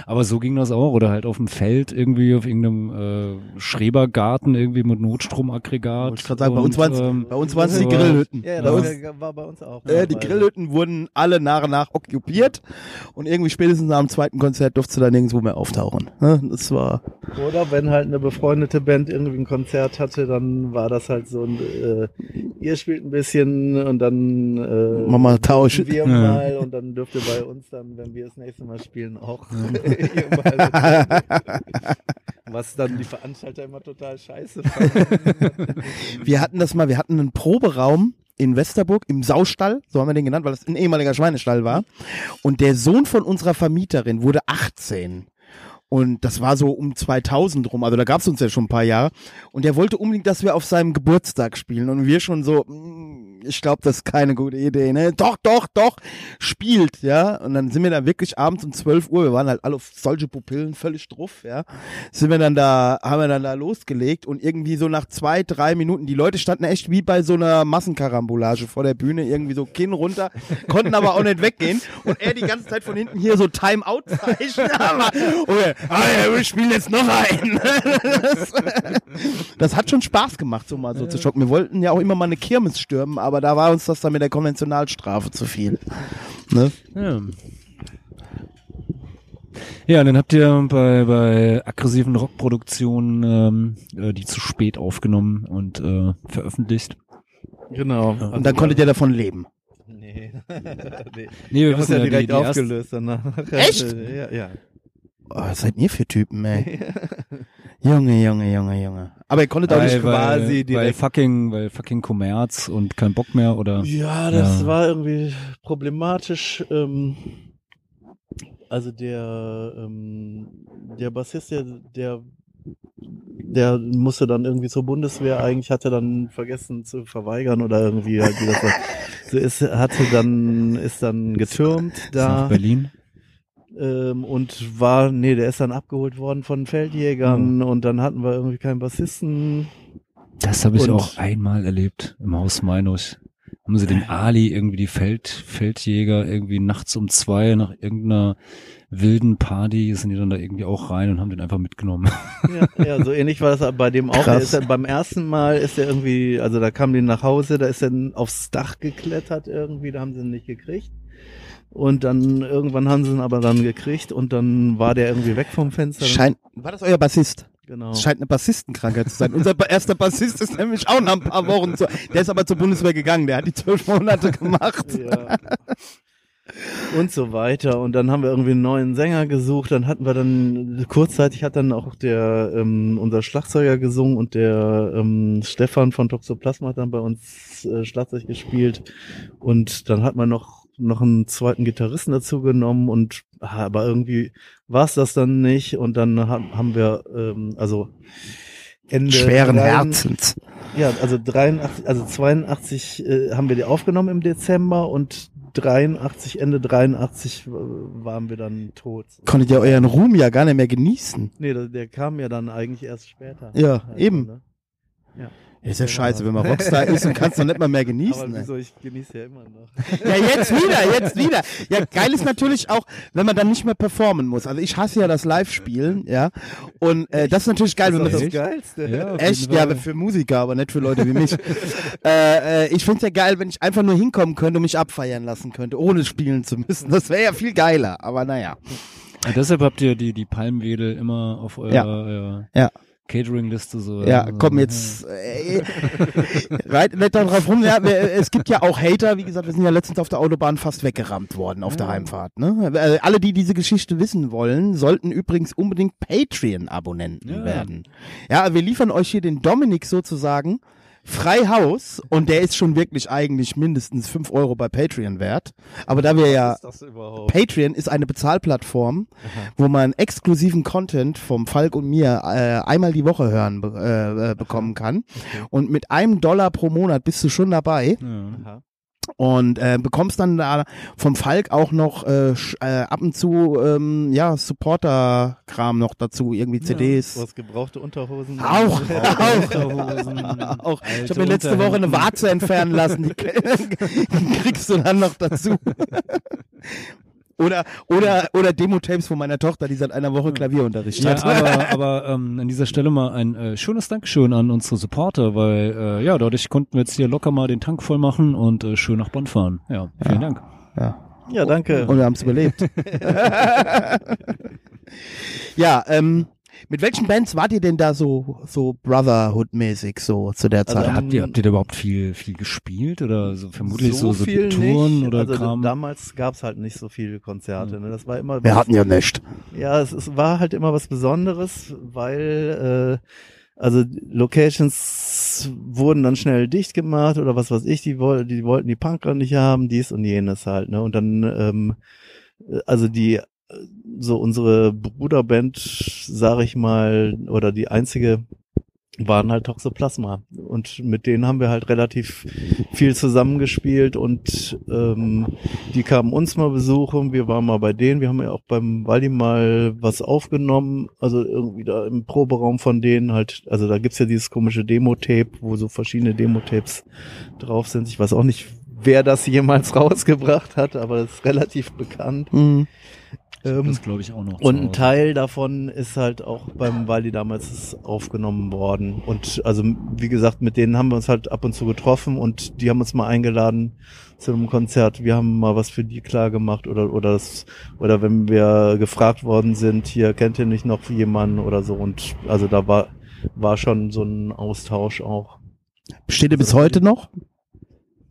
Aber so ging das auch. Oder halt auf dem Feld irgendwie auf irgendeinem äh, Schrebergarten irgendwie mit Notstromaggregat. Wollte ich gerade sagen, bei Und, uns waren's, ähm, bei uns waren's die Grillhütten. Ja, bei das uns, war- bei uns auch. äh, die. Grillhütten wurden alle nach und nach okkupiert und irgendwie spätestens nach dem zweiten Konzert durfte da nirgendwo mehr auftauchen. Ne? Das war Oder wenn halt eine befreundete Band irgendwie ein Konzert hatte, dann war das halt so ein, äh, ihr spielt ein bisschen und dann äh, Mama Tausch. wir Ja. mal und dann dürft ihr bei uns dann, wenn wir das nächste Mal spielen, auch mal Was dann die Veranstalter immer total scheiße fanden. Wir hatten das mal, wir hatten einen Proberaum in Westerburg im Saustall, so haben wir den genannt, weil das ein ehemaliger Schweinestall war. Und der Sohn von unserer Vermieterin wurde 18. Und das war so um 2000 rum, also da gab's uns ja schon ein paar Jahre. Und der wollte unbedingt, dass wir auf seinem Geburtstag spielen. Und wir schon so, mm, ich glaube, das ist keine gute Idee, ne? Doch, doch, doch, spielt, ja. Und dann sind wir da wirklich abends um 12 Uhr, wir waren halt alle auf solche Pupillen völlig drauf, ja. Sind wir dann da, haben wir dann da losgelegt und irgendwie so nach zwei, drei Minuten, die Leute standen echt wie bei so einer Massenkarambolage vor der Bühne, irgendwie so Kinn runter, konnten aber auch nicht weggehen. Und er die ganze Zeit von hinten hier so Time-Out-Zeichen. Okay, ah, wir spielen jetzt noch einen. Das, das hat schon Spaß gemacht, so mal so zu schocken. Wir wollten ja auch immer mal eine Kirmes stürmen, aber da war uns das dann mit der Konventionalstrafe zu viel. Ne? Ja. Ja, dann habt ihr bei, bei aggressiven Rockproduktionen ähm, äh, die zu spät aufgenommen und äh, veröffentlicht. Genau. Und dann konntet ihr davon leben. Nee. nee. Nee, wir wissen ja die- direkt die erste- aufgelöst danach. Echt? Ja, ja. Oh, was seid ihr für Typen, ey? Junge, Junge, Junge, Junge. Aber ihr konntet auch Weil, nicht weil, quasi weil direkt- fucking, weil fucking Kommerz und kein Bock mehr oder Ja, das Ja. war irgendwie problematisch. Ähm, also der, ähm, der Bassist, der, der, der musste dann irgendwie zur Bundeswehr, eigentlich hatte dann vergessen zu verweigern oder irgendwie halt, wie das war. So ist, hatte dann, ist dann getürmt ist nach da Berlin. Ähm, und war, nee, der ist dann abgeholt worden von Feldjägern und dann hatten wir irgendwie keinen Bassisten. Das habe ich auch einmal erlebt im Haus Meinus. Haben sie den Ali irgendwie die Feld, Feldjäger irgendwie nachts um zwei nach irgendeiner wilden Party sind die dann da irgendwie auch rein und haben den einfach mitgenommen. Ja, ja, so ähnlich war das bei dem auch. Beim ersten Mal ist er irgendwie, also da kam die nach Hause, da ist er aufs Dach geklettert irgendwie, da haben sie ihn nicht gekriegt. Und dann irgendwann haben sie ihn aber dann gekriegt und dann war der irgendwie weg vom Fenster. Scheint, war das euer Bassist? genau. Es scheint eine Bassistenkrankheit zu sein. Unser erster Bassist ist nämlich auch nach ein paar Wochen zu, der ist aber zur Bundeswehr gegangen, der hat die zwölf Monate gemacht. Ja. Und so weiter. Und dann haben wir irgendwie einen neuen Sänger gesucht. Dann hatten wir dann, kurzzeitig hat dann auch der, ähm, unser Schlagzeuger gesungen und der ähm, Stefan von Toxoplasma hat dann bei uns äh, Schlagzeug gespielt. Und dann hat man noch, noch einen zweiten Gitarristen dazu genommen und ah, aber irgendwie war es das dann nicht. Und dann haben, wir, ähm, also Ende Schweren 83 Herzens. ja, also 83, also 82 äh, haben wir die aufgenommen im Dezember und 83, Ende 83 waren wir dann tot. Konntet ihr euren Ruhm ja gar nicht mehr genießen. Nee, der, der kam ja dann eigentlich erst später. Ja, Also, eben. ne? Ist ja scheiße, wenn man Rockstar ist und kannst doch nicht mal mehr genießen. Aber wieso, ich genieße ja immer noch. Ja, jetzt wieder, jetzt wieder. Ja, geil ist natürlich auch, wenn man dann nicht mehr performen muss. Also ich hasse ja das Live-Spielen, ja. Und äh, das ist natürlich geil, wenn man das das ist das Geilste. Ja, Echt? Ja, aber für Musiker, aber nicht für Leute wie mich. äh, äh, ich find's ja geil, wenn ich einfach nur hinkommen könnte und mich abfeiern lassen könnte, ohne spielen zu müssen. Das wäre ja viel geiler, aber naja. Ja, deshalb habt ihr die, die Palmwedel immer auf eurer Ja. eurer Ja. Catering-Liste so. Ja, also, komm jetzt, äh, reit nicht darauf rum. Ja, wir, es gibt ja auch Hater, wie gesagt, wir sind ja letztens auf der Autobahn fast weggerammt worden auf der Heimfahrt. Ne? Äh, alle, die diese Geschichte wissen wollen, sollten übrigens unbedingt Patreon-Abonnenten Ja. werden. Ja, wir liefern euch hier den Dominik sozusagen frei Haus und der ist schon wirklich eigentlich mindestens fünf Euro bei Patreon wert. Aber da wir ja ist? Patreon ist eine Bezahlplattform, wo man exklusiven Content vom Falk und mir äh, einmal die Woche hören äh, äh, bekommen kann. Und mit einem Dollar pro Monat bist du schon dabei Ja. Und äh, bekommst dann da vom Falk auch noch äh, äh, ab und zu ähm, ja Supporter-Kram noch dazu, irgendwie CDs. Was gebrauchte Unterhosen. Auch, auch, Unterhosen, auch. Ich habe mir letzte Woche eine. Warze entfernen lassen, die kriegst du dann noch dazu. Oder, oder, oder Demo-Tapes von meiner Tochter, die seit einer Woche Klavierunterricht Ja, hat. aber, aber ähm, an dieser Stelle mal ein äh, schönes Dankeschön an unsere Supporter, weil äh, ja, dadurch konnten wir jetzt hier locker mal den Tank voll machen und äh, schön nach Bonn fahren. Ja, vielen Dank. Ja. Ja, danke. Und wir haben es überlebt. ja, ähm, mit welchen Bands wart ihr denn da so, so Brotherhood-mäßig so zu der Also, Zeit? habt ihr, habt ihr da überhaupt viel, viel gespielt oder so vermutlich so, so, viel Touren nicht. oder also Kram? damals gab's halt nicht so viele Konzerte. Ne? Das war immer Wir hatten ja nicht. Ja, es, es war halt immer was Besonderes, weil äh, also Locations wurden dann schnell dicht gemacht oder was weiß ich, die wollten, die wollten die Punker nicht haben, dies und jenes halt, ne? Und dann, ähm, äh, also die äh, so unsere Bruderband, sag ich mal, oder die einzige waren halt Toxoplasma und mit denen haben wir halt relativ viel zusammengespielt und ähm, die kamen uns mal besuchen, wir waren mal bei denen, wir haben ja auch beim Waldi mal was aufgenommen, also irgendwie da im Proberaum von denen halt, also da gibt's ja dieses komische Demo-Tape, wo so verschiedene Demo-Tapes drauf sind. Ich weiß auch nicht, wer das jemals rausgebracht hat, aber das ist relativ bekannt. Mhm. Ähm, das glaube ich auch noch. und ein. Teil davon ist halt auch beim Wally damals aufgenommen worden. Und also, wie gesagt, mit denen haben wir uns halt ab und zu getroffen und die haben uns mal eingeladen zu einem Konzert. Wir haben mal was für die klar gemacht oder, oder das, oder wenn wir gefragt worden sind, hier kennt ihr nicht noch jemanden oder so. Und also da war, war schon so ein Austausch auch. Besteht ihr bis heute noch?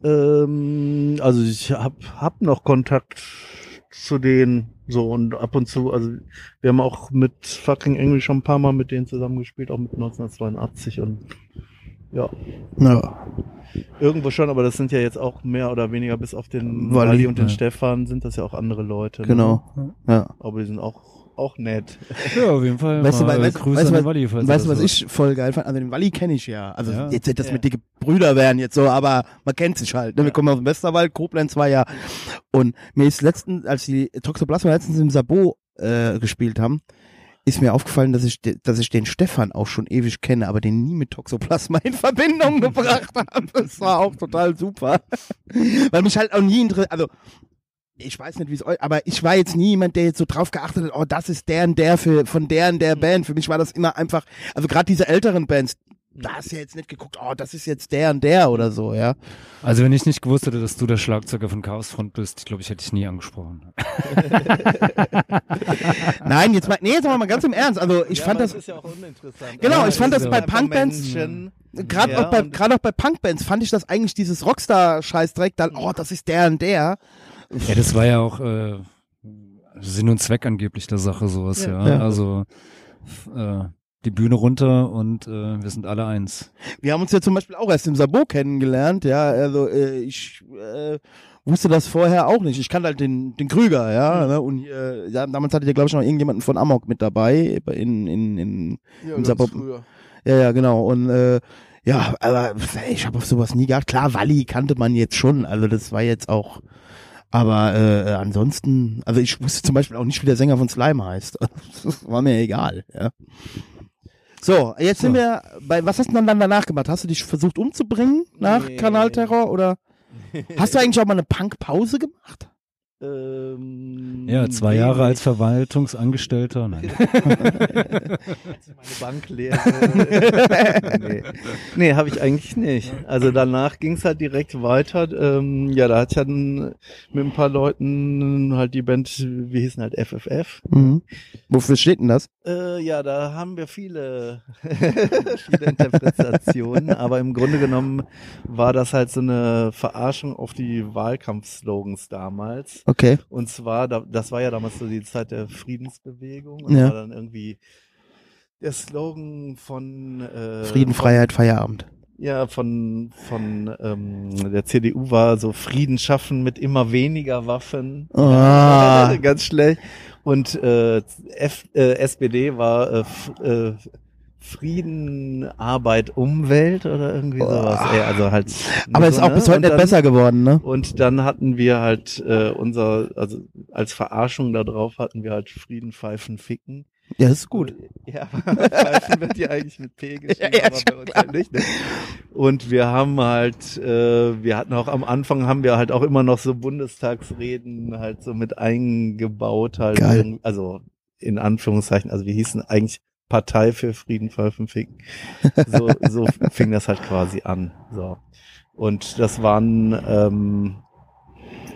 Ähm, also ich hab, hab noch Kontakt zu denen so und ab und zu, also wir haben auch mit fucking English schon ein paar Mal mit denen zusammengespielt, auch mit 1982 und ja, Ja. irgendwo schon, aber das sind ja jetzt auch mehr oder weniger bis auf den Wally, Wally und den ja. Stefan sind das ja auch andere Leute. ne? Genau. Ja. Aber die sind auch, auch nett. Ja, auf jeden Fall. Weißt du, weil- weißt- Grüße weißt an den was- Walli, falls Weißt du, was ich voll geil fand? Also den Walli kenne ich ja. Also Ja. jetzt nicht, dass Ja. wir dicke Brüder wären jetzt so, aber man kennt sich halt. Ne? Wir kommen aus dem Westerwald, Koblenz war ja. Und mir ist letztens, als die Toxoplasma letztens im Sabo äh, gespielt haben, ist mir aufgefallen, dass ich, dass ich den Stefan auch schon ewig kenne, aber den nie mit Toxoplasma in Verbindung gebracht habe. Das war auch total super. Weil mich halt auch nie interessiert, also ich weiß nicht, wie es euch, aber ich war jetzt nie jemand, der jetzt so drauf geachtet hat, oh, das ist der und der für, von der und der Band. Für mich war das immer einfach, also gerade diese älteren Bands, da hast du ja jetzt nicht geguckt, oh, das ist jetzt der und der oder so, ja. Also wenn ich nicht gewusst hätte, dass du der Schlagzeuger von Chaosfront bist, ich glaube, ich hätte dich nie angesprochen. Nein, jetzt mal, nee, jetzt mal ganz im Ernst. Also ich fand das, ist ja auch uninteressant. Genau, Aber ich fand es das bei Punkbands- gerade Ja, auch bei, gerade auch bei Punkbands fand ich das eigentlich dieses Rockstar-Scheißdreck dann, oh, das ist der und der. Ja, das war ja auch äh, Sinn und Zweck angeblich der Sache, sowas, ja. Ja. Also äh, die Bühne runter und äh, wir sind alle eins. Wir haben uns ja zum Beispiel auch erst im Sabo kennengelernt, ja, also äh, ich äh, wusste das vorher auch nicht. Ich kannte halt den, den Krüger, ja, ne? und äh, ja, damals hattet ihr, glaube ich, noch irgendjemanden von Amok mit dabei, in, in, in, im Sabo. Ja, ja, genau, und äh, ja, aber ich habe auf sowas nie gehabt. Klar, Walli kannte man jetzt schon, also das war jetzt auch, Aber äh, ansonsten, also ich wusste zum Beispiel auch nicht, wie der Sänger von Slime heißt. Das war mir egal, ja. So, jetzt sind wir bei, was hast du dann danach gemacht? Hast du dich versucht umzubringen nach Nee. Kanalterror oder hast du eigentlich auch mal eine Punkpause gemacht? Ähm, Ja, zwei Jahre als Verwaltungsangestellter. Nein. Als ich meine Bank leer. nee, nee habe ich eigentlich nicht. Also danach ging es halt direkt weiter. Ähm, ja, da hat ich dann mit ein paar Leuten halt die Band, wie hießen halt FFF. Mhm. Wofür steht denn das? Äh, ja, da haben wir viele, viele Interpretationen, aber im Grunde genommen war das halt so eine Verarschung auf die Wahlkampfslogans damals. Okay. Und zwar, da, das war ja damals so die Zeit der Friedensbewegung und Ja. war dann irgendwie der Slogan von äh, Frieden, Freiheit, Feierabend. ja, von, von ähm, der CDU war so Frieden schaffen mit immer weniger Waffen. Ah. Ganz schlecht. Und äh, F, äh, SPD war äh, äh, Frieden, Arbeit, Umwelt oder irgendwie sowas. Ey, also halt. Aber ist so, auch ne? bis heute Und nicht dann- besser geworden, ne? Und dann hatten wir halt äh, unser, also als Verarschung da drauf hatten wir halt Frieden, Pfeifen, Ficken. Ja, das ist gut. Ja, Pfeifen wird ja eigentlich mit P geschrieben, Ja, ja, aber bei uns klar. halt nicht. Ne? Und wir haben halt, äh, wir hatten auch am Anfang haben wir halt auch immer noch so Bundestagsreden halt so mit eingebaut halt. Geil. Also in Anführungszeichen, also wir hießen eigentlich Partei für Frieden, Pfeifen, Ficken. So, so fing das halt quasi an. So. Und das waren, ähm,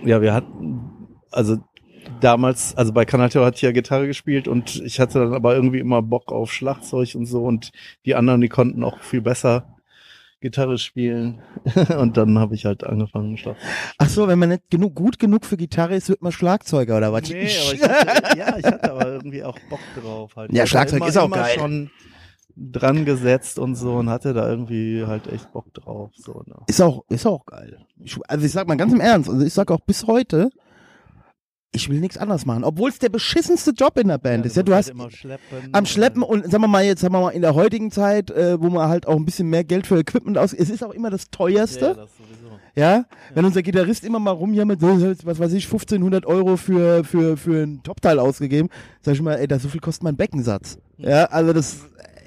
ja, wir hatten, also damals, also bei Kanal hatte ich ja Gitarre gespielt und ich hatte dann aber irgendwie immer Bock auf Schlagzeug und so und die anderen, die konnten auch viel besser Gitarre spielen und dann habe ich halt angefangen Schlagzeug. Ach so, wenn man nicht genug, gut genug für Gitarre ist, wird man Schlagzeuger oder was? Nee, aber ich hatte, ja, ich hatte aber irgendwie auch Bock drauf halt. Ja, Schlagzeug ist auch immer geil. schon dran gesetzt und so und hatte da irgendwie halt echt Bock drauf, so, ne. Ist auch, ist auch geil. Ich, also ich sag mal ganz im Ernst, also ich sag auch bis heute, ich will nichts anderes machen. Obwohl es der beschissenste Job in der Band ist. Ja, du hast immer schleppen am Schleppen und sagen wir mal jetzt, sagen wir mal in der heutigen Zeit, äh, wo man halt auch ein bisschen mehr Geld für Equipment aus, es ist auch immer das ja, teuerste. das sowieso. Ja, wenn unser Gitarrist immer mal rumjammert, so, was weiß ich, 1500 Euro für, für, für ein Topteil ausgegeben, sag ich mal, ey, das so viel kostet mein Beckensatz. Ja, also das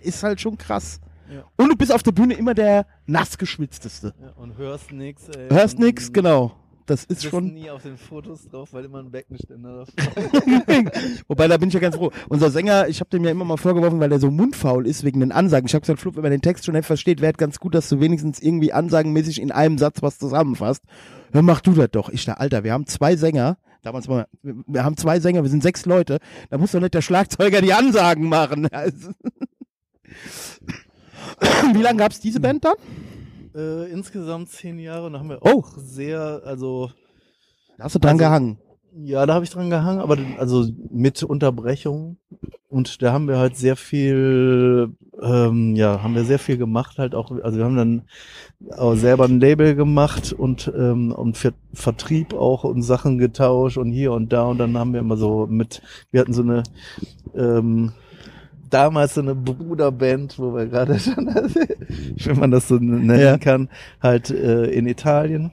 ist halt schon krass. Ja. Und du bist auf der Bühne immer der nass geschwitzteste. Ja, und hörst ey. Hörst nix, genau. Das ist schon. nie auf den Fotos drauf, weil immer ein Beckenständer davor. Wobei, da bin ich ja ganz froh. Unser Sänger, ich habe dem ja immer mal vorgeworfen, weil er so mundfaul ist wegen den Ansagen. Ich habe gesagt, Flup, wenn man den Text schon nicht versteht, wäre es ganz gut, dass du wenigstens irgendwie ansagenmäßig in einem Satz was zusammenfasst. Hör, mach du das doch. Ich da, Alter, wir haben zwei Sänger. Damals mal, wir haben zwei Sänger, wir sind sechs Leute. Da muss doch nicht der Schlagzeuger die Ansagen machen. Also Wie lange gab's diese Band dann? Äh, insgesamt zehn Jahre und da haben wir Oh. auch sehr, also Da hast du dran Also- gehangen. Ja, da habe ich dran gehangen, aber also mit Unterbrechung und da haben wir halt sehr viel, ähm, ja, haben wir sehr viel gemacht halt auch, also wir haben dann auch selber ein Label gemacht und ähm, und für Vertrieb auch und Sachen getauscht und hier und da und dann haben wir immer so mit, wir hatten so eine ähm, damals so eine Bruderband, wo wir gerade schon, wenn man das so nennen Ja. kann, halt äh, in Italien.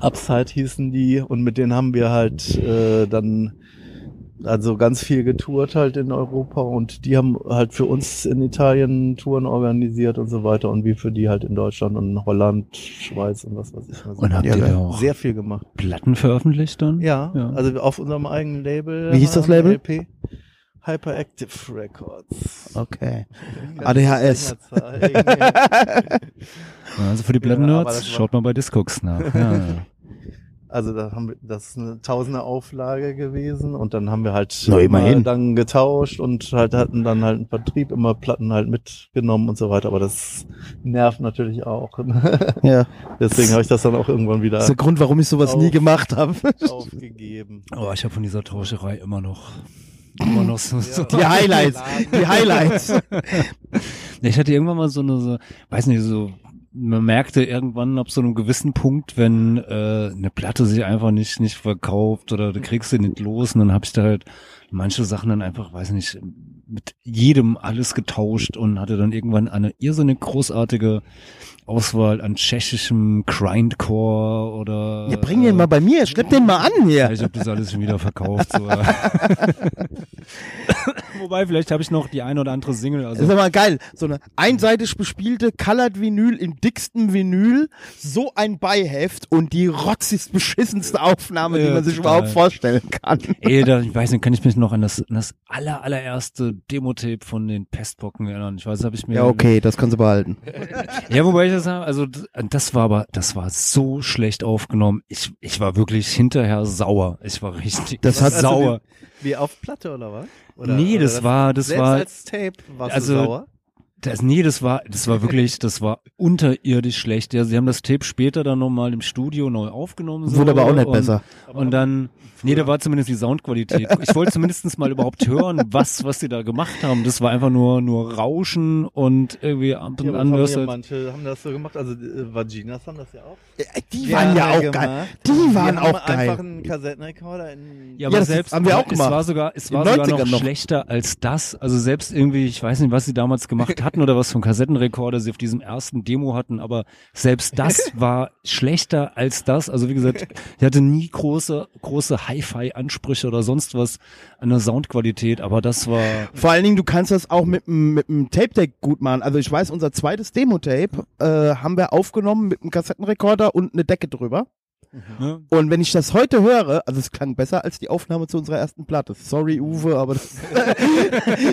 Upside hießen die und mit denen haben wir halt äh, dann also ganz viel getourt halt in Europa und die haben halt für uns in Italien Touren organisiert und so weiter und wir für die halt in Deutschland und in Holland, Schweiz und was weiß ich. Also Und habt Ja, ihr da auch sehr viel gemacht. Platten veröffentlicht dann? Ja, Ja. also auf unserem eigenen Label. Wie hieß das Label? LP. Hyperactive Records. Okay. ADHS. Also für die Ja, Platten-Nerds, das war- schaut mal bei Discogs nach. Ja, ja. Also da haben wir, das ist eine Tausender Auflage gewesen und dann haben wir halt Na, immer immerhin. dann getauscht und halt hatten dann halt einen Vertrieb immer Platten halt mitgenommen und so weiter. Aber das nervt natürlich auch. Ja, Deswegen habe ich das dann auch irgendwann wieder das ist der Grund, warum ich sowas nie Auf. gemacht habe. aufgegeben. Oh, ich habe von dieser Tauscherei immer noch, immer noch so, so Die Highlights, die Highlights. Ich hatte irgendwann mal so eine, so, weiß nicht, so man merkte irgendwann ab so einem gewissen Punkt, wenn äh, eine Platte sich einfach nicht nicht verkauft oder du kriegst sie nicht los und dann habe ich da halt manche Sachen dann einfach, weiß nicht, mit jedem alles getauscht und hatte dann irgendwann eine irrsinnig großartige Auswahl an tschechischem Grindcore oder Ja, bring den mal bei mir, schlepp den mal an ja, hier. ich habe das alles schon wieder verkauft. So. Wobei, vielleicht habe ich noch die eine oder andere Single. Das Also ist aber geil. So eine einseitig bespielte Colored Vinyl im dicksten Vinyl, so ein Beiheft und die rotzigst beschissenste Aufnahme, die Ja, man sich total. überhaupt vorstellen kann. Ey, da, ich weiß nicht, kann ich mich noch an das, an das aller, allererste Demo-Tape von den Pestpocken erinnern. Ich weiß, habe ich mir. Ja, okay, das kannst du behalten. Ja, wobei ich das sage, also das war aber, das war so schlecht aufgenommen. Ich, ich war wirklich hinterher sauer. Ich war richtig Das hat- sauer. Wie auf Platte oder was? Oder, Nee, oder das war- das war- als Tape warst also, du sauer? Das, nee, das war, das war wirklich, das war unterirdisch schlecht. Ja, sie haben das Tape später dann nochmal im Studio neu aufgenommen. So, Wurde aber auch nicht und, besser. Und dann, nee, da war zumindest die Soundqualität. Ich wollte zumindest mal überhaupt hören, was, was sie da gemacht haben. Das war einfach nur, nur Rauschen und irgendwie ab und Ja, an haben ja halt- manche haben das so gemacht, also äh, Vaginas haben das ja auch. Äh, Die waren ja auch geil. gemacht. Die waren haben auch einfach geil. einen Kassettenrekorder in Ja, aber das selbst, haben wir auch es gemacht. war sogar, es war sogar 90ern noch, noch. schlechter als das. Also selbst irgendwie, ich weiß nicht, was sie damals gemacht hatten oder was einen Kassettenrekorder sie auf diesem ersten Demo hatten, aber selbst das war schlechter als das. Also wie gesagt, ich hatte nie große, große Hi-Fi-Ansprüche oder sonst was an der Soundqualität, aber das war, Vor allen Dingen, du kannst das auch mit dem mit dem Tape Deck gut machen. Also ich weiß, unser zweites Demo-Tape äh, haben wir aufgenommen mit einem Kassettenrekorder und eine Decke drüber. Ne? Und wenn ich das heute höre, also es klang besser als die Aufnahme zu unserer ersten Platte. Sorry, Uwe, aber das,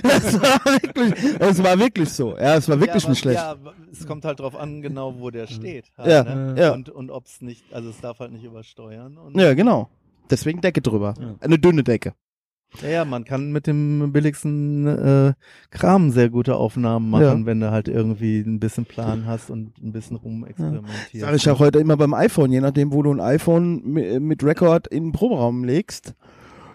das, war, wirklich, das war wirklich so. Ja, es war wirklich ja, nicht schlecht. Ja, es kommt halt drauf an, genau wo der steht. Halt, Ja, ne? ja. Und, und ob es nicht, also es darf halt nicht übersteuern. Und Ja, genau. Deswegen Decke drüber. Ja. Eine dünne Decke. Ja, ja, man kann mit dem billigsten äh, Kram sehr gute Aufnahmen machen, Ja. wenn du halt irgendwie ein bisschen Plan hast und ein bisschen rumexperimentierst. Sag ich auch heute immer beim iPhone, je nachdem, wo du ein iPhone mi- mit Record in den Proberaum legst,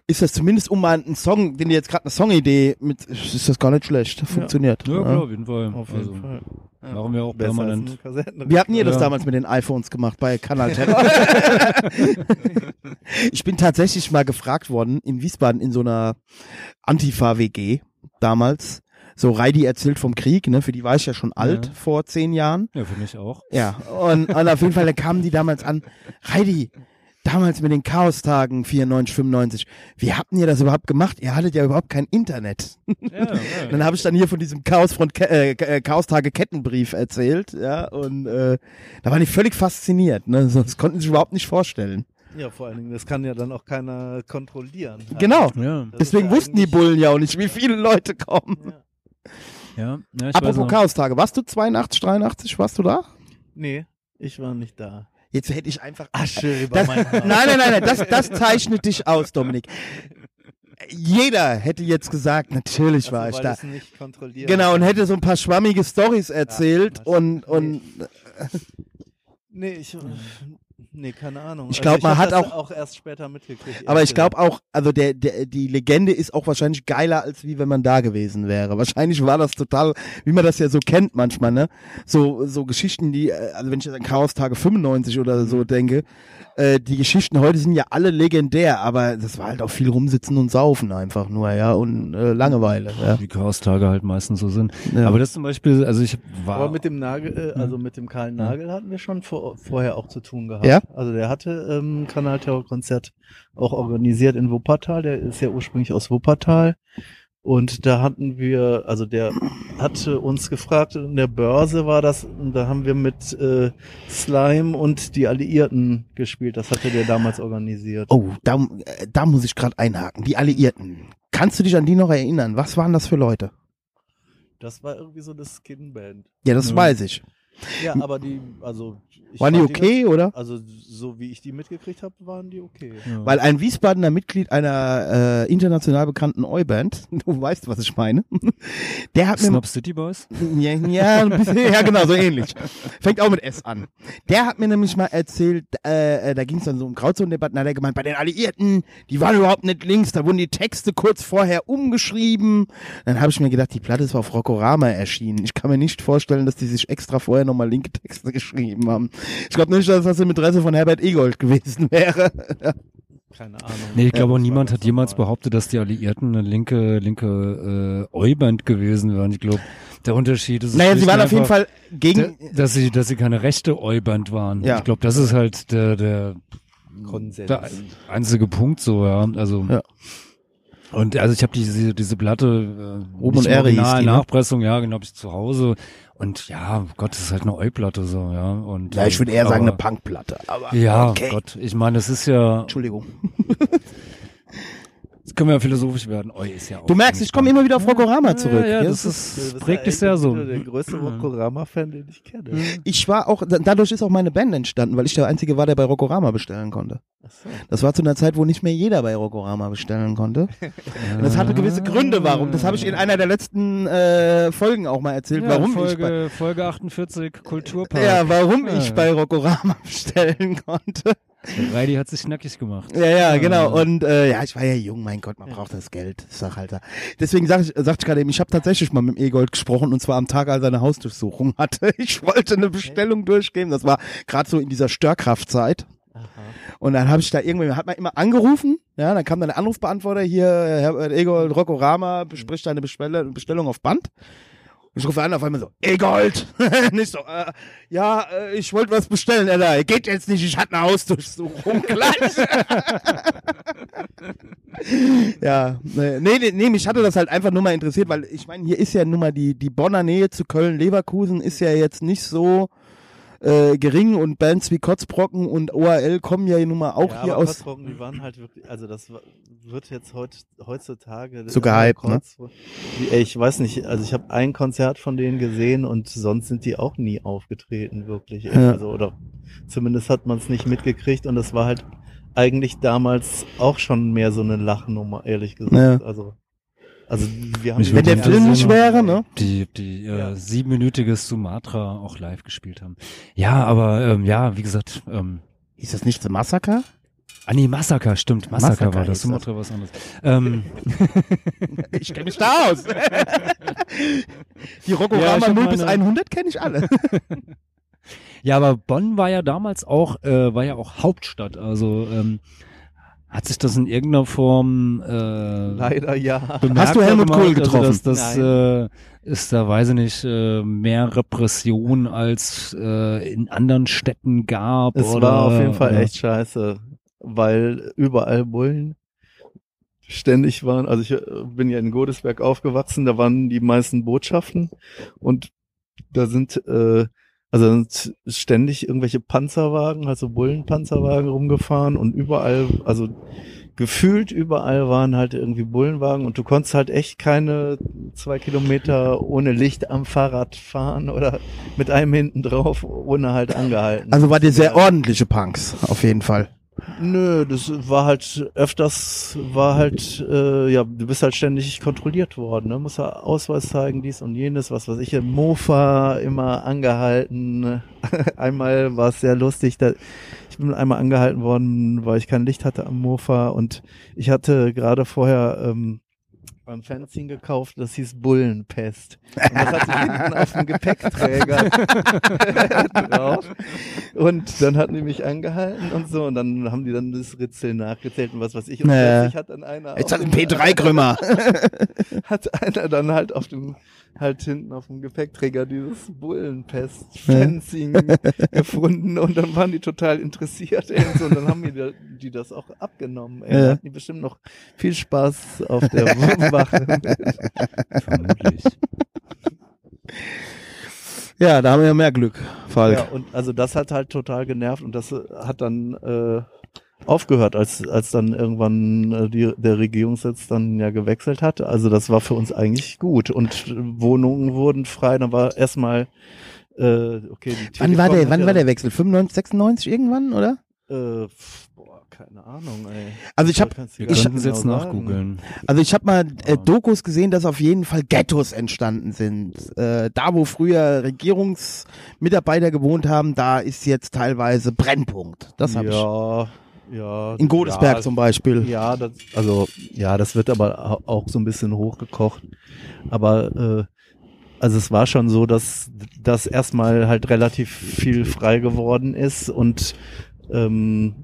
ist das zumindest um mal einen Song, den du jetzt gerade eine Songidee mit, ist das gar nicht schlecht. Funktioniert. Ja, Ja. klar, auf jeden Fall. Auf jeden also, Fall. Ja. Machen wir auch Besser permanent. Wie hatten ihr das Ja. damals mit den iPhones gemacht bei Kanal Terror? ich bin tatsächlich mal gefragt worden in Wiesbaden in so einer Antifa-WG damals. So Reidi erzählt vom Krieg, ne? Für die war ich ja schon alt Ja. vor zehn Jahren. Ja, für mich auch. Ja, und, und auf jeden Fall, da kamen die damals an. Reidi, damals mit den Chaostagen 94, 95, wie habt ihr das überhaupt gemacht? Ihr hattet ja überhaupt kein Internet. Ja. Dann habe ich dann hier von diesem Chaosfront äh, äh, Chaostage Kettenbrief erzählt, ja, und äh, da waren die völlig fasziniert, ne? Das konnten sie sich überhaupt nicht vorstellen. Ja, vor allen Dingen, das kann ja dann auch keiner kontrollieren. halt. Genau. Ja, Deswegen ja wussten die Bullen ja auch nicht, wie viele Leute kommen. Ja. ja. ja ich weiß Apropos. Chaostage, warst du 82, 83, warst du da? Nee, ich war nicht da. Jetzt hätte ich einfach. Asche über Das, mein nein, Haus. nein, nein, nein, das, das zeichnet dich aus, Dominik. Jeder hätte jetzt gesagt, natürlich Also, war ich da. es nicht kontrolliert Genau, und hätte so ein paar schwammige Stories erzählt Ja, und, und Nee, ich. Nee, keine Ahnung. Ich glaub, man hab hat das auch- auch erst später mitgekriegt. aber ich glaube auch, also der, der, die Legende ist auch wahrscheinlich geiler, als wie wenn man da gewesen wäre. Wahrscheinlich war das total, wie man das ja so kennt manchmal, ne? So, so Geschichten, die, äh, also wenn ich jetzt an Chaos Tage 95 oder so denke, äh, die Geschichten heute sind ja alle legendär, aber das war halt auch viel rumsitzen und saufen einfach nur, ja, und äh, Langeweile, ja. Wie Chaos-Tage halt meistens so sind. ja. Aber das zum Beispiel, also ich war. Aber mit dem Nagel, äh, also mit dem kahlen Nagel hatten wir schon vor, vorher auch zu tun gehabt. Ja? Also der hatte ähm, Kanalterror-Konzert auch organisiert in Wuppertal. Der ist ja ursprünglich aus Wuppertal. Und da hatten wir, also der hatte uns gefragt, in der Börse war das, und da haben wir mit äh, Slime und die Alliierten gespielt. Das hatte der damals organisiert. Oh, da, äh, da muss ich gerade einhaken. Die Alliierten. Kannst du dich an die noch erinnern? Was waren das für Leute? Das war irgendwie so eine Skinband. Ja, das Ja. weiß ich. Ja, aber die, also ich Waren die okay, oder? ganz- also so wie ich die mitgekriegt habe, waren die okay. ja. Weil ein Wiesbadener Mitglied einer äh, international bekannten Oi-Band, du weißt, was ich meine, der hat mir Snob City Boys? ja, ja, ein bisschen, ja, genau, so ähnlich. Fängt auch mit S an. Der hat mir nämlich mal erzählt, äh, äh, da ging es dann so um Grauzonendebatten, da hat er gemeint, bei den Alliierten, die waren überhaupt nicht links, da wurden die Texte kurz vorher umgeschrieben. Dann habe ich mir gedacht, die Platte ist auf Rockorama erschienen. Ich kann mir nicht vorstellen, dass die sich extra vorher vorher nochmal linke Texte geschrieben haben. Ich glaube nicht, dass das im Interesse von Herbert Egold gewesen wäre. Keine Ahnung. Nee, ich glaube, war niemand hat jemals normal. behauptet, dass die Alliierten eine linke, linke äh, Euband gewesen wären. Ich glaube, der Unterschied ist. naja, sie waren auf jeden Fall gegen. da- dass sie, dass sie keine rechte Euband waren. Ja. Ich glaube, das ist halt der, der, Konsens. der einzige Punkt so, ja. Also Ja. und also ich habe diese diese Platte äh, nicht und Original, die, ne? Nachpressung, ja, genau, ich zu Hause und ja, Gott, das ist halt eine Euplatte so, ja. Und Ja, ich würde eher sagen aber- eine Punkplatte. Aber Ja, okay. Gott, ich meine, das ist ja, Entschuldigung. jetzt können wir ja philosophisch werden. Oi ist ja auch Du merkst, ich komme immer wieder auf Rokorama zurück. Ja, ja, Ja, das das ist, bist prägt dich sehr so. Der größte Rokorama-Fan, den ich kenne. Ich war auch, da- dadurch ist auch meine Band entstanden, weil ich der Einzige war, der bei Rokorama bestellen konnte. Achso. Das war zu einer Zeit, wo nicht mehr jeder bei Rokorama bestellen konnte. Und das hatte gewisse Gründe, warum. Das habe ich in einer der letzten äh, Folgen auch mal erzählt, ja, warum ich Folge, bei, Folge 48 Kulturpark. ja, warum Ja. ich bei Rokorama bestellen konnte. Reidi hat sich nackig gemacht. Ja, ja, genau. Und äh, ja, ich war ja jung, mein Gott, man braucht das Geld. Ich sag halt da. Deswegen sag ich, sagte ich gerade eben, ich habe tatsächlich mal mit dem Egold gesprochen und zwar am Tag, als er eine Hausdurchsuchung hatte. Ich wollte eine Bestellung durchgeben. Das war gerade so in dieser Störkraftzeit. Aha. Und dann habe ich da irgendwie, hat man immer angerufen, ja, dann kam dann der Anrufbeantworter hier, Herr Egold Rokorama bespricht deine Bestell Bestellung auf Band. Ich rufe an, auf einmal so, Egold! nicht so, äh, ja, äh, ich wollte was bestellen, Alter. Geht jetzt nicht, ich hatte eine Hausdurchsuchung. Gleich. ja, nee, nee, nee, mich hatte das halt einfach nur mal interessiert, weil ich meine, hier ist ja nun mal die, die Bonner Nähe zu Köln-Leverkusen ist ja jetzt nicht so äh, gering und Bands wie Kotzbrocken und ORL kommen ja nun mal auch ja, hier aber aus. Kotzbrocken, die waren halt wirklich, also das wird jetzt heut, heutzutage So gehypt, ne? Kotzbro- Die, ey, ich weiß nicht, also ich habe ein Konzert von denen gesehen und sonst sind die auch nie aufgetreten, wirklich. Ja. Also, oder zumindest hat man es nicht mitgekriegt und das war halt eigentlich damals auch schon mehr so eine Lachnummer, ehrlich gesagt. Ja. Also, also wir haben Wenn der Film nicht wäre, ne? Die, die äh, Ja. siebenminütige Sumatra auch live gespielt haben. Ja, aber ähm, ja, wie gesagt, ähm, Ist das nicht The Massaker? ah nee, Massaker, stimmt, Massaker, Massaker war das, hieß Sumatra war was anderes. Ähm, Ich kenne mich da aus. Die Ja, Rokorama ich hab 0 bis meine- 100 kenne ich alle. ja, aber Bonn war ja damals auch, äh, war ja auch Hauptstadt, also ähm, hat sich das in irgendeiner Form äh, Leider ja. Hast du Helmut Kohl getroffen? Also das das äh, ist da, weiß ich nicht, äh, mehr Repression als äh, in anderen Städten gab. Es oder, war auf jeden Fall oder- echt scheiße, weil überall Bullen ständig waren. Also ich äh, bin ja in Godesberg aufgewachsen, da waren die meisten Botschaften und da sind äh, also sind ständig irgendwelche Panzerwagen, also Bullenpanzerwagen rumgefahren und überall, also gefühlt überall waren halt irgendwie Bullenwagen und du konntest halt echt keine zwei Kilometer ohne Licht am Fahrrad fahren oder mit einem hinten drauf, ohne halt angehalten. Also war dir sehr ordentliche Punks, auf jeden Fall. Nö, das war halt öfters, war halt, äh, ja, du bist halt ständig kontrolliert worden, ne? Muss ja Ausweis zeigen, dies und jenes, was weiß ich, im Mofa immer angehalten. einmal war es sehr lustig, da, ich bin einmal angehalten worden, weil ich kein Licht hatte am Mofa und ich hatte gerade vorher ähm, beim Fanzine gekauft, das hieß Bullenpest. Und das hatte ich hinten auf dem Gepäckträger drauf. Und dann hatten die mich angehalten und so und dann haben die dann das Ritzel nachgezählt und was weiß ich. Und Naja. plötzlich hat dann einer Jetzt hat ein dem- P3-Krümmer. hat einer dann halt auf dem halt hinten auf dem Gepäckträger dieses Bullenpest Fencing gefunden und dann waren die total interessiert ey, und, so, und dann haben die, die das auch abgenommen. Ey. Ja. Hatten die bestimmt noch viel Spaß auf der Wache. Vermutlich. ja, da haben wir ja mehr Glück, Falk. Ja, und also das hat halt total genervt und das äh, hat dann äh, aufgehört, als als dann irgendwann äh, die, der Regierungssitz dann ja gewechselt hat. Also das war für uns eigentlich gut und äh, Wohnungen wurden frei. Dann war erstmal äh, okay. Die Wann war der, wann ja war der Wechsel? 95, 96 irgendwann, oder? Äh, boah, keine Ahnung, ey. Also ich hab- Kannst du Wir gar könnten nicht es jetzt genau sagen. nachgoogeln. Also ich habe mal äh, Ja. Dokus gesehen, dass auf jeden Fall Ghettos entstanden sind. Äh, da, wo früher Regierungsmitarbeiter gewohnt haben, da ist jetzt teilweise Brennpunkt. Das habe ich. Ja. In Godesberg ja, zum Beispiel. Ja, das, also ja, das wird aber au- auch so ein bisschen hochgekocht. Aber äh, also es war schon so, dass das erstmal halt relativ viel frei geworden ist und ähm,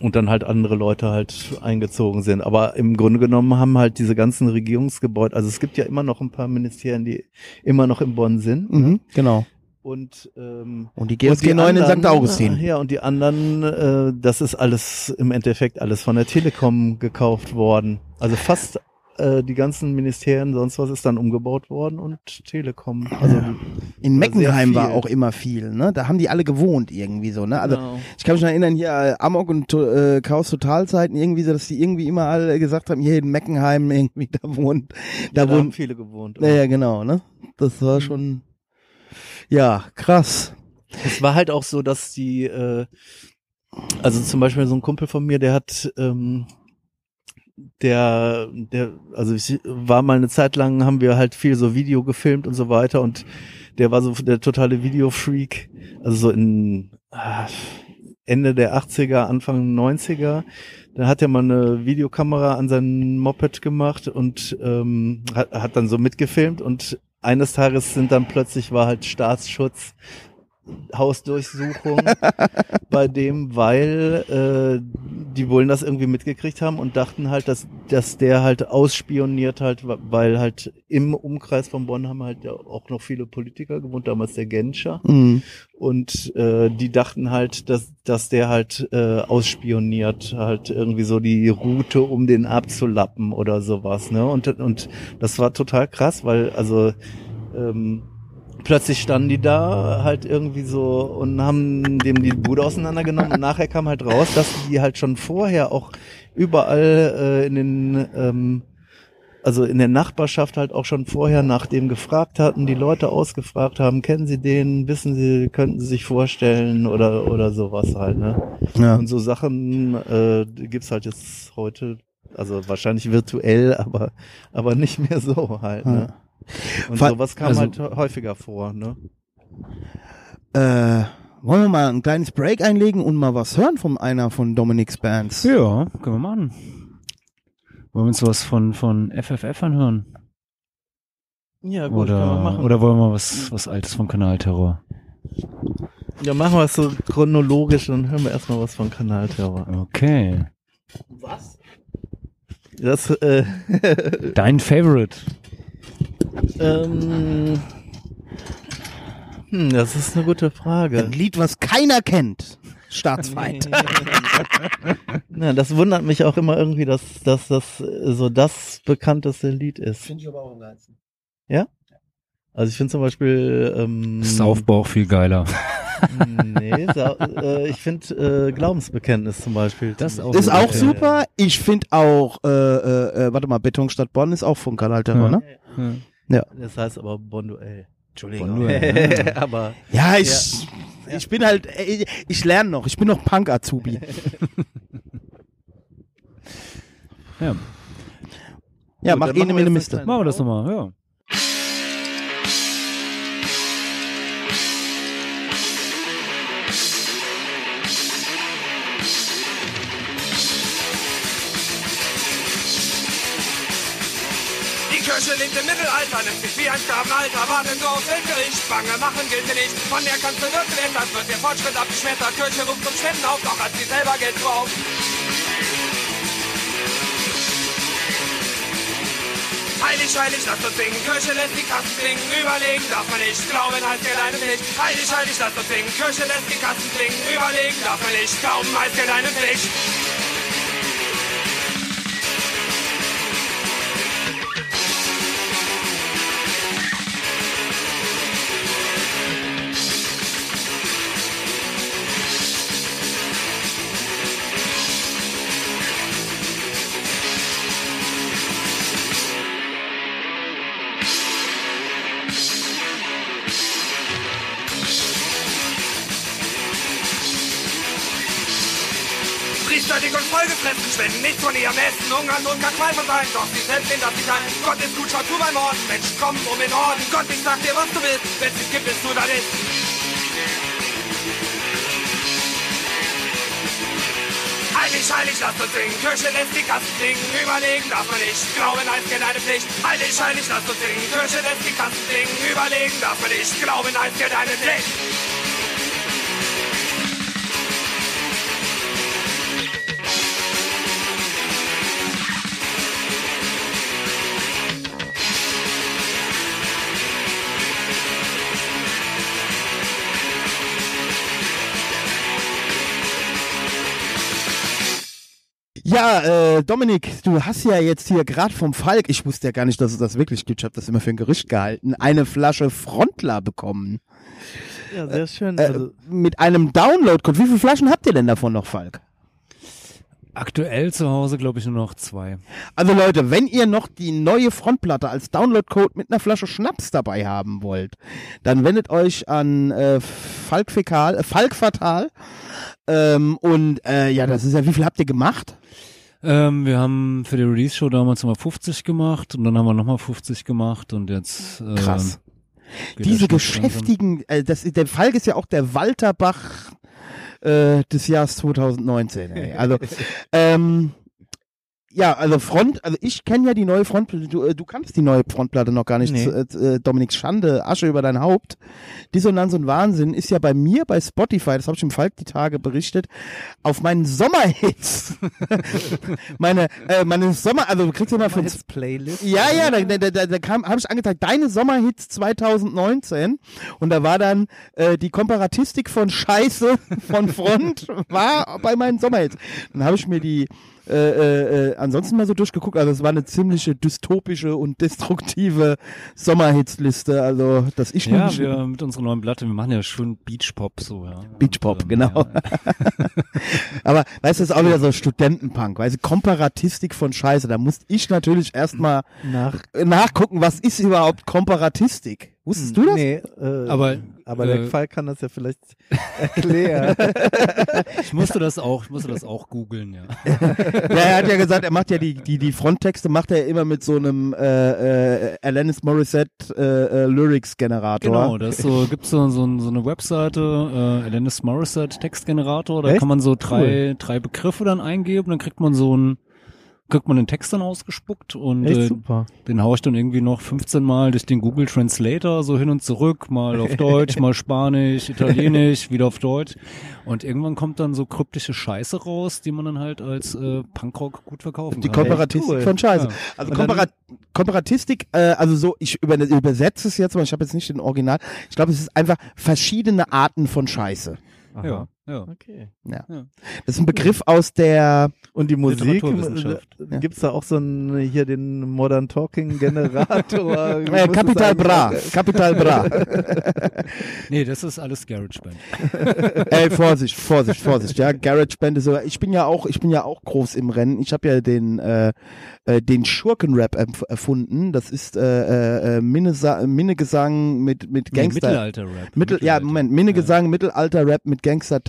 und dann halt andere Leute halt eingezogen sind. Aber im Grunde genommen haben halt diese ganzen Regierungsgebäude, also es gibt ja immer noch ein paar Ministerien, die immer noch in Bonn sind. Mhm, genau. Und, ähm, Und die GSG 9 in St. Augustin. Ja, und die anderen, äh, das ist alles im Endeffekt alles von der Telekom gekauft worden. Also fast äh, die ganzen Ministerien, sonst was ist dann umgebaut worden und Telekom. Also Ja. In Meckenheim war auch immer viel, ne? Da haben die alle gewohnt irgendwie so, ne? Also genau. ich kann mich noch erinnern, hier äh, Amok und äh, Chaos Totalzeiten irgendwie so, dass die irgendwie immer alle gesagt haben, hier in Meckenheim irgendwie da wohnt, da da haben viele gewohnt. Ja, ja, genau, ne? Das war schon, ja, krass. Es war halt auch so, dass die, äh, also zum Beispiel so ein Kumpel von mir, der hat, ähm, der, der, also ich war mal eine Zeit lang, haben wir halt viel so Video gefilmt und so weiter und der war so der totale Videofreak, also so in ah, Ende der 80er, Anfang 90er. Da hat er mal eine Videokamera an sein Moped gemacht und ähm, hat, hat dann so mitgefilmt und eines Tages sind dann plötzlich war halt Staatsschutz Hausdurchsuchung bei dem, weil äh, die Bullen das irgendwie mitgekriegt haben und dachten halt, dass, dass der halt ausspioniert halt, weil halt im Umkreis von Bonn haben halt ja auch noch viele Politiker gewohnt, damals der Genscher. Mhm. Und äh, die dachten halt, dass, dass der halt äh, ausspioniert, halt irgendwie so die Route, um den abzulappen oder sowas. Ne? Und, und das war total krass, weil also ähm, plötzlich standen die da halt irgendwie so und haben dem die Bude auseinandergenommen und nachher kam halt raus, dass die halt schon vorher auch überall äh, in den ähm, also in der Nachbarschaft halt auch schon vorher nach dem gefragt hatten, die Leute ausgefragt haben, kennen Sie den, wissen Sie, könnten Sie sich vorstellen oder oder sowas halt, ne? Ja. Und so Sachen äh, gibt's halt jetzt heute, also wahrscheinlich virtuell, aber aber nicht mehr so halt, ne? Und Fa- sowas kam also- halt häufiger vor, ne? Äh, wollen wir mal ein kleines Break einlegen und mal was hören von einer von Dominics Bands? Ja, können wir machen. Wollen wir uns was von, von FFF anhören? Ja, oder, oder wollen wir was, was Altes vom Kanal Terror? ja, machen wir es so chronologisch, dann hören wir erstmal was von Kanalterror. Okay. Was? Das, äh, Dein Favorite? Ähm, hm, das ist eine gute Frage. Ein Lied, was keiner kennt. Staatsfeind. Na, das wundert mich auch immer irgendwie, dass, dass das so das bekannteste Lied ist. Finde ich aber auch am geilsten. Also ich finde zum Beispiel ähm, Saufbauch viel geiler. Nee, Sa äh, ich finde äh, Glaubensbekenntnis zum Beispiel. Das auch Ist auch super. Ich finde auch, äh, äh, äh, warte mal, Beton Stadt Bonn ist auch von Kanal Terror, Ja. ne? Das heißt aber Bonduell. Entschuldigung. Ja. aber Ja, ich, ich bin halt, äh, ich lerne noch. Ich bin noch Punk-Azubi. Ja. ja, Gut, mach eh eine eine Machen wir das nochmal, ja. Lebt im Mittelalter, nimmt sich wie ein Sklavenhalter, wartet nur auf den Gericht. Bange machen gilt dir nicht, von der kannst du wirklich ändern, wird der Fortschritt abgeschmettert. Kirche ruft zum Spenden auf, doch hat sie selber Geld drauf. Heilig, heilig, lass uns singen, Kirche lässt die Kassen klingen, überlegen darf man nicht, glauben heißt Geld eine Pflicht. Heilig, heilig, lass uns singen, Kirche lässt die Kassen klingen, überlegen darf man nicht, glauben heißt Geld eine Pflicht. Essen, hungern und kann Qual sein, doch sie selbst sehen, dass sie kann. Gott ist gut, schau zu beim Morden, Menschen kommen um in Orden. Gott, ich sag dir, was du willst, wenn es gibt, bist du da nicht. Heilig, Heilig, lasst uns singen. Kirche lässt die Kassen klingen. Überlegen darf man nicht. Glauben als geht eine Pflicht. Heilig, heilig, lasst uns singen. Kirche lässt die Kassen klingen. Überlegen darf man nicht. Glauben als geht eine Pflicht. Ja, äh, Dominik, du hast ja jetzt hier gerade vom Falk, ich wusste ja gar nicht, dass es das wirklich gibt, ich habe das immer für ein Gerücht gehalten, eine Flasche Frontler bekommen. Ja, sehr schön. Äh, Also, mit einem Download-Code. Wie viele Flaschen habt ihr denn davon noch, Falk? Aktuell zu Hause, glaube ich, nur noch zwei. Also Leute, wenn ihr noch die neue Frontplatte als Download-Code mit einer Flasche Schnaps dabei haben wollt, dann wendet euch an äh, Falk Fekal, äh, Falk Fatal. Ähm, und äh, ja, das ist ja, wie viel habt ihr gemacht? Ähm, wir haben für die Release-Show damals mal 50 gemacht und dann haben wir nochmal 50 gemacht und jetzt ähm, Krass. Diese geschäftigen, äh, das ist, der Falk ist ja auch der Walter Bach äh, des Jahres 2019. Ey. Also ähm, ja, also Front, also ich kenne ja die neue Frontplatte, du, äh, du kannst die neue Frontplatte noch gar nicht, Nee. äh, äh, Dominik Schande, Asche über dein Haupt. Dissonanz und Wahnsinn ist ja bei mir bei Spotify, das habe ich im Falk die Tage berichtet, auf meinen Sommerhits. meine, äh, meine Sommer, also du kriegst ja mal von Playlist. ja, ja, da, da, da, da kam, habe ich angezeigt, deine Sommerhits 2019 und da war dann äh, die Komparatistik von Scheiße von Front war bei meinen Sommerhits. Dann habe ich mir die äh, äh, äh, ansonsten mal so durchgeguckt, also es war eine ziemliche dystopische und destruktive Sommerhitsliste, also dass ich Ja, wir mit unserer neuen Platte, wir machen ja schon Beachpop so, ja. Beachpop, Und, genau. Ja, Aber weißt du, das ist auch wieder so Studentenpunk, weißt du, Komparatistik von Scheiße, da musste ich natürlich erstmal Nach. nachgucken, was ist überhaupt Komparatistik? Wusstest du das? Nee, äh, Aber, aber äh, der Fall kann das ja vielleicht erklären. ich musste das auch, ich musste das auch googeln, ja. Ja, er hat ja gesagt, er macht ja die, die, die Fronttexte macht er immer mit so einem äh, äh, Alanis Morissette äh, äh, Lyrics Generator. Genau, das so, gibt's so, so, so eine Webseite, äh, Alanis Morissette Textgenerator, da Echt? kann man so drei, drei Begriffe dann eingeben, dann kriegt man so ein, kriegt man den Text dann ausgespuckt und Echt äh, super. den haue ich dann irgendwie noch 15 Mal durch den Google Translator so hin und zurück, mal auf Deutsch, mal Spanisch, Italienisch, wieder auf Deutsch. Und irgendwann kommt dann so kryptische Scheiße raus, die man dann halt als äh, Punkrock gut verkaufen Die kann. Komparatistik cool. von Scheiße. Ja. Also Und dann- Kompara Komparatistik, äh, also so, ich über, übersetze es jetzt, weil ich habe jetzt nicht den Original. Ich glaube, es ist einfach verschiedene Arten von Scheiße. Ja, ja. Okay. Ja. Ja. Das ist ein Begriff aus der Und die Musik, äh, gibt's da auch so einen, hier den Modern Talking Generator? Äh, Capital Bra. Capital Bra. Nee, das ist alles GarageBand. Ey, Vorsicht, Vorsicht, Vorsicht, ja. GarageBand ist so, ich bin ja auch, ich bin ja auch groß im Rennen. Ich habe ja den, äh, äh, den Schurkenrap erf- erfunden. Das ist äh, äh, Minnesa Minnegesang mit, mit Nee, Gangster. Mittelalter-Rap. Mittel, ja, Mittelalter. Moment, Minnegesang, Mittelalter-Rap mit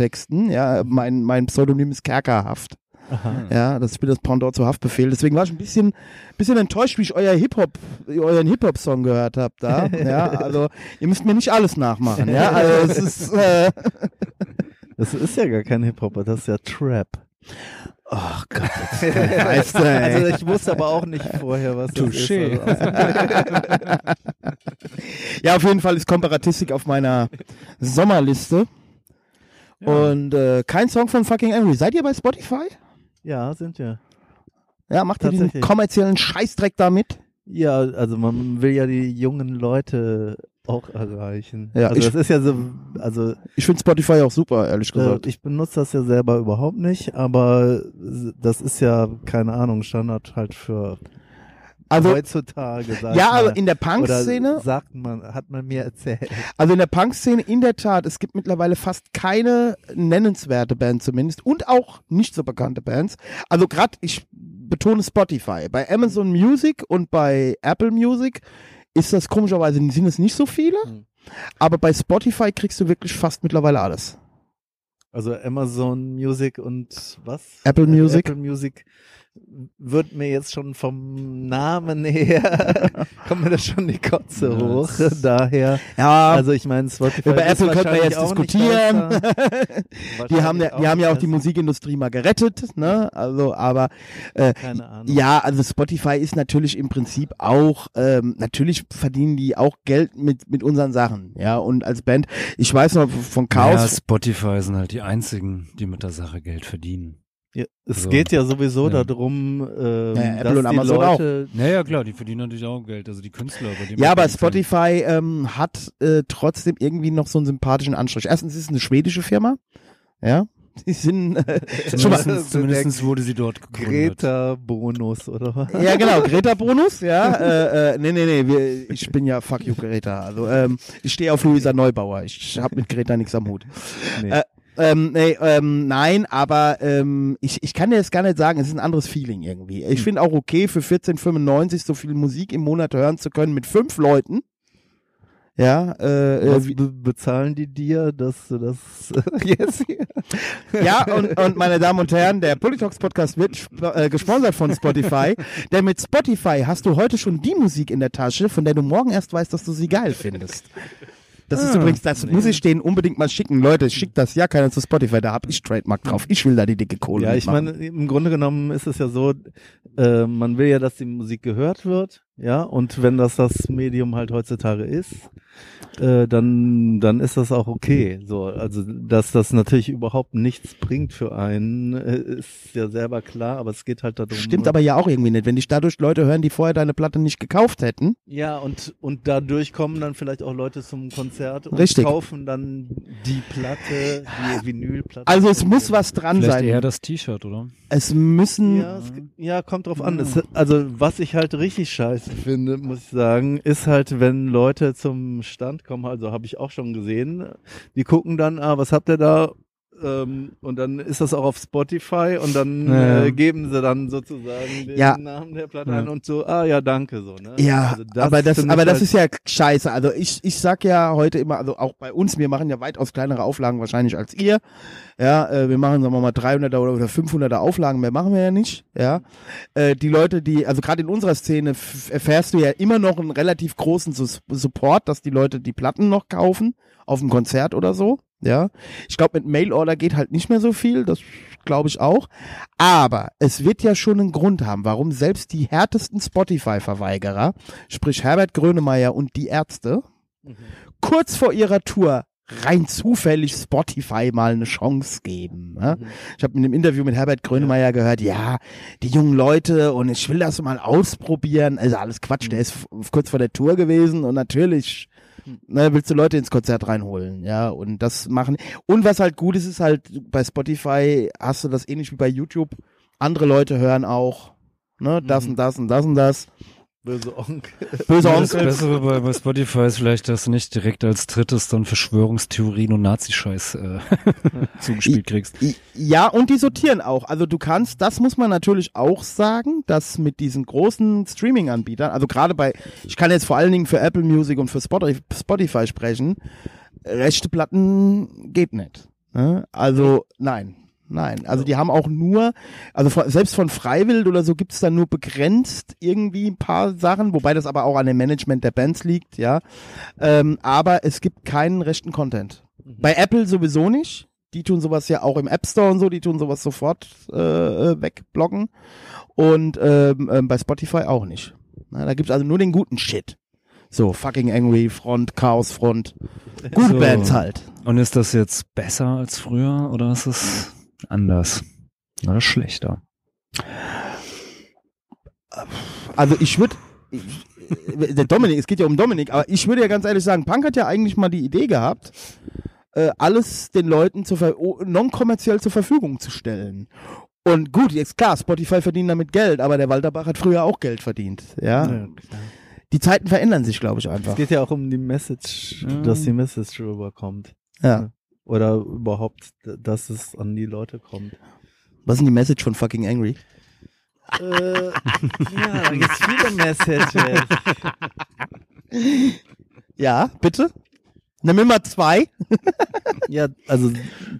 Gangstertexten. Ja, mein, mein Pseudonym ist Kerkerhaft. Aha. Ja, das spielt das Pendant zu Haftbefehl. Deswegen war ich ein bisschen, bisschen enttäuscht, wie ich euer Hip-Hop, euren Hip-Hop-Song gehört habe da. Ja, also ihr müsst mir nicht alles nachmachen. Ja, also es ist, äh, Das ist ja gar kein Hip-Hop, das ist ja Trap. ach Gott, jetzt, weißt du, ey. Also ich wusste aber auch nicht vorher, was das ist. Touché. Also, Ja, auf jeden Fall ist Komparatistik auf meiner Sommerliste. Und äh, kein Song von Fucking Emery. Seid ihr bei Spotify? ja, sind wir. Ja, macht ihr diesen kommerziellen Scheißdreck da mit? Ja, also man will ja die jungen Leute auch erreichen. Ja, also ich- das ist ja so, also Ich finde Spotify auch super, ehrlich äh, gesagt. ich benutze das ja selber überhaupt nicht, aber das ist ja, keine Ahnung, Standard halt für Also, heutzutage. Sag ja, aber in der Punk-Szene, sagt man, hat man mir erzählt. also in der Punk-Szene in der Tat, es gibt mittlerweile fast keine nennenswerte Band zumindest und auch nicht so bekannte Bands. Also gerade, ich betone Spotify. Bei Amazon Music und bei Apple Music ist das komischerweise, sind es nicht so viele, Hm. aber bei Spotify kriegst du wirklich fast mittlerweile alles. Also Amazon Music und was? Apple Music. Apple Music wird mir jetzt schon vom Namen her, kommt mir das schon die Kotze Ja, hoch. Daher, Ja, also ich meine, Spotify über Apple könnten wir jetzt diskutieren. die haben ja, die haben ja auch die. Musikindustrie mal gerettet, ne? Also, aber äh, Keine Ahnung. ja, also Spotify ist natürlich im Prinzip auch, ähm, natürlich verdienen die auch Geld mit mit unseren Sachen, ja. Und als Band, ich weiß noch von Ja, Chaos, Spotify sind halt die einzigen, die mit der Sache Geld verdienen. Ja, es Also, geht ja sowieso ja. darum, ähm, Ja, Apple dass und die Amazon Leute, Naja, klar, die verdienen natürlich auch Geld, also die Künstler. Ja, aber. Spotify ähm, hat äh, trotzdem irgendwie noch so einen sympathischen Anstrich. Erstens ist es eine schwedische Firma, ja. Die sind äh, Zumindest, zumindest wurde sie dort gegründet. Greta Bonus oder was? ja genau, Greta Bonus, ja. Äh, äh, nee, nee, nee, wir, ich bin ja fuck you Greta. Also ähm, ich stehe auf Luisa Neubauer. Ich habe mit Greta nichts am Hut. Nee. Äh, ähm, nee, ähm, nein, aber ähm, ich, ich kann dir das gar nicht sagen, es ist ein anderes Feeling irgendwie. Ich finde auch okay, für 14,95 so viel Musik im Monat hören zu können mit fünf Leuten. Ja, äh, äh, Was be bezahlen die dir, dass du das jetzt hier? Ja, und, und meine Damen und Herren, der Politox Podcast wird äh, gesponsert von Spotify. Denn mit Spotify hast du heute schon die Musik in der Tasche, von der du morgen erst weißt, dass du sie geil findest. Das ist Ah, übrigens, das muss ich denen unbedingt mal schicken. Leute, schickt das ja keiner zu Spotify, da hab ich Trademark drauf. Ich will da die dicke Kohle Ja, ich meine, im Grunde genommen ist es ja so, äh, man will ja, dass die Musik gehört wird, ja, und wenn das das Medium halt heutzutage ist, äh, dann, dann ist das auch okay. So, also, dass das natürlich überhaupt nichts bringt für einen, äh, ist ja selber klar, aber es geht halt darum. Stimmt aber ja auch irgendwie nicht. Wenn dich dadurch Leute hören, die vorher deine Platte nicht gekauft hätten, Ja, und, und dadurch kommen dann vielleicht auch Leute zum Konzert und Richtig. kaufen dann die Platte, die Vinylplatte. also es muss was dran Vielleicht sein. eher das T-Shirt, oder? Es müssen, Ja, es, ja, kommt drauf an. Es, also, was ich halt richtig scheiße finde, muss ich sagen, ist halt, wenn Leute zum Stand kommen, also habe ich auch schon gesehen, die gucken dann, ah, was habt ihr da? Ähm, und dann ist das auch auf Spotify und dann Ja. äh, geben sie dann sozusagen den Ja. Namen der Platte Ja. ein und so, ah ja, danke, so, ne? Ja, Also aber das, finde ich aber das halt- ist ja scheiße. Also ich, ich sag ja heute immer, also auch bei uns, wir machen ja weitaus kleinere Auflagen wahrscheinlich als ihr. Ja, äh, wir machen, sagen wir mal, 300er oder, oder 500er Auflagen, mehr machen wir ja nicht. Ja, äh, die Leute, die, also gerade in unserer Szene erfährst du ja immer noch einen relativ großen Support, dass die Leute die Platten noch kaufen auf dem Konzert oder so. Ja, ich glaube, mit Mailorder geht halt nicht mehr so viel. Das glaube ich auch. Aber es wird ja schon einen Grund haben, warum selbst die härtesten Spotify-Verweigerer, sprich Herbert Grönemeyer und die Ärzte, kurz vor ihrer Tour rein zufällig Spotify mal eine Chance geben. Ne? Ich habe in einem Interview mit Herbert Grönemeyer gehört, ja, die jungen Leute und ich will das mal ausprobieren. Also alles Quatsch, der ist kurz vor der Tour gewesen und natürlich ne, willst du Leute ins Konzert reinholen, ja, und das machen. Und was halt gut ist, ist halt bei Spotify hast du das ähnlich wie bei YouTube. Andere Leute hören auch, ne, das Mhm. und das und das und das. Böse Onkel. Böse Ja, das Onkel. Bessere bei, bei Spotify ist vielleicht, dass du nicht direkt als drittes dann Verschwörungstheorien und Nazi-Scheiß äh, zugespielt kriegst. Ja, und die sortieren auch. Also du kannst, das muss man natürlich auch sagen, dass mit diesen großen Streaming-Anbietern, also gerade bei, ich kann jetzt vor allen Dingen für Apple Music und für Spotify, Spotify sprechen, rechte Platten geht nicht. Ne? Also nein. Nein, also die haben auch nur, also selbst von Freiwild oder so gibt's dann nur begrenzt irgendwie ein paar Sachen, wobei das aber auch an dem Management der Bands liegt, ja. Ähm, aber es gibt keinen rechten Content. Bei Apple sowieso nicht. Die tun sowas ja auch im App Store und so, die tun sowas sofort äh, äh, wegblocken. Und ähm, ähm, bei Spotify auch nicht. Na, da gibt's also nur den guten Shit. So, fucking Angry Front, Chaos Front. Gute So. Bands halt. Und ist das jetzt besser als früher oder ist es anders? Oder schlechter? Also ich würde, der Dominik, es geht ja um Dominik, aber ich würde ja ganz ehrlich sagen, Punk hat ja eigentlich mal die Idee gehabt, äh, alles den Leuten non-kommerziell zur Verfügung zu stellen. Und gut, jetzt klar, Spotify verdient damit Geld, aber der Walterbach hat früher auch Geld verdient. Ja, Ja, die Zeiten verändern sich, glaube ich, Es einfach. geht ja auch um die Message, Ja. dass die Message rüberkommt. Ja. Oder überhaupt, dass es an die Leute kommt. Was ist denn die Message von fucking Angry? äh, ja, da gibt's viele Messages. Ja, bitte? Nimm immer zwei. Ja, also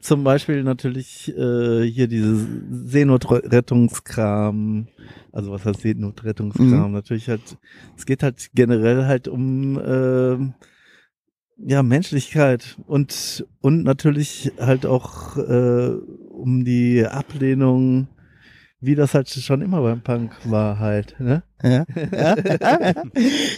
zum Beispiel natürlich äh, hier diese Seenotrettungskram. Also was heißt Seenotrettungskram? Mhm. Natürlich halt, es geht halt generell halt um äh, ja Menschlichkeit und und natürlich halt auch äh, um die Ablehnung, wie das halt schon immer beim Punk war halt. Ne? Ja. Ja.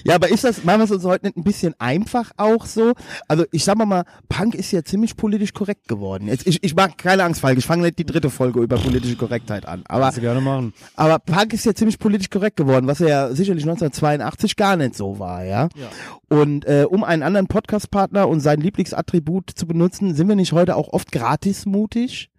ja, aber ist das, machen wir es uns heute nicht ein bisschen einfach auch so? Also ich sag mal mal, Punk ist ja ziemlich politisch korrekt geworden. Jetzt, ich, ich mag keine Angst, Falk, ich fange nicht die dritte Folge über politische Korrektheit an. Aber, Kannst du gerne machen. aber Punk ist ja ziemlich politisch korrekt geworden, was ja sicherlich 1982 gar nicht so war, ja. Und äh, um einen anderen Podcast-Partner und sein Lieblingsattribut zu benutzen, sind wir nicht heute auch oft gratis mutig?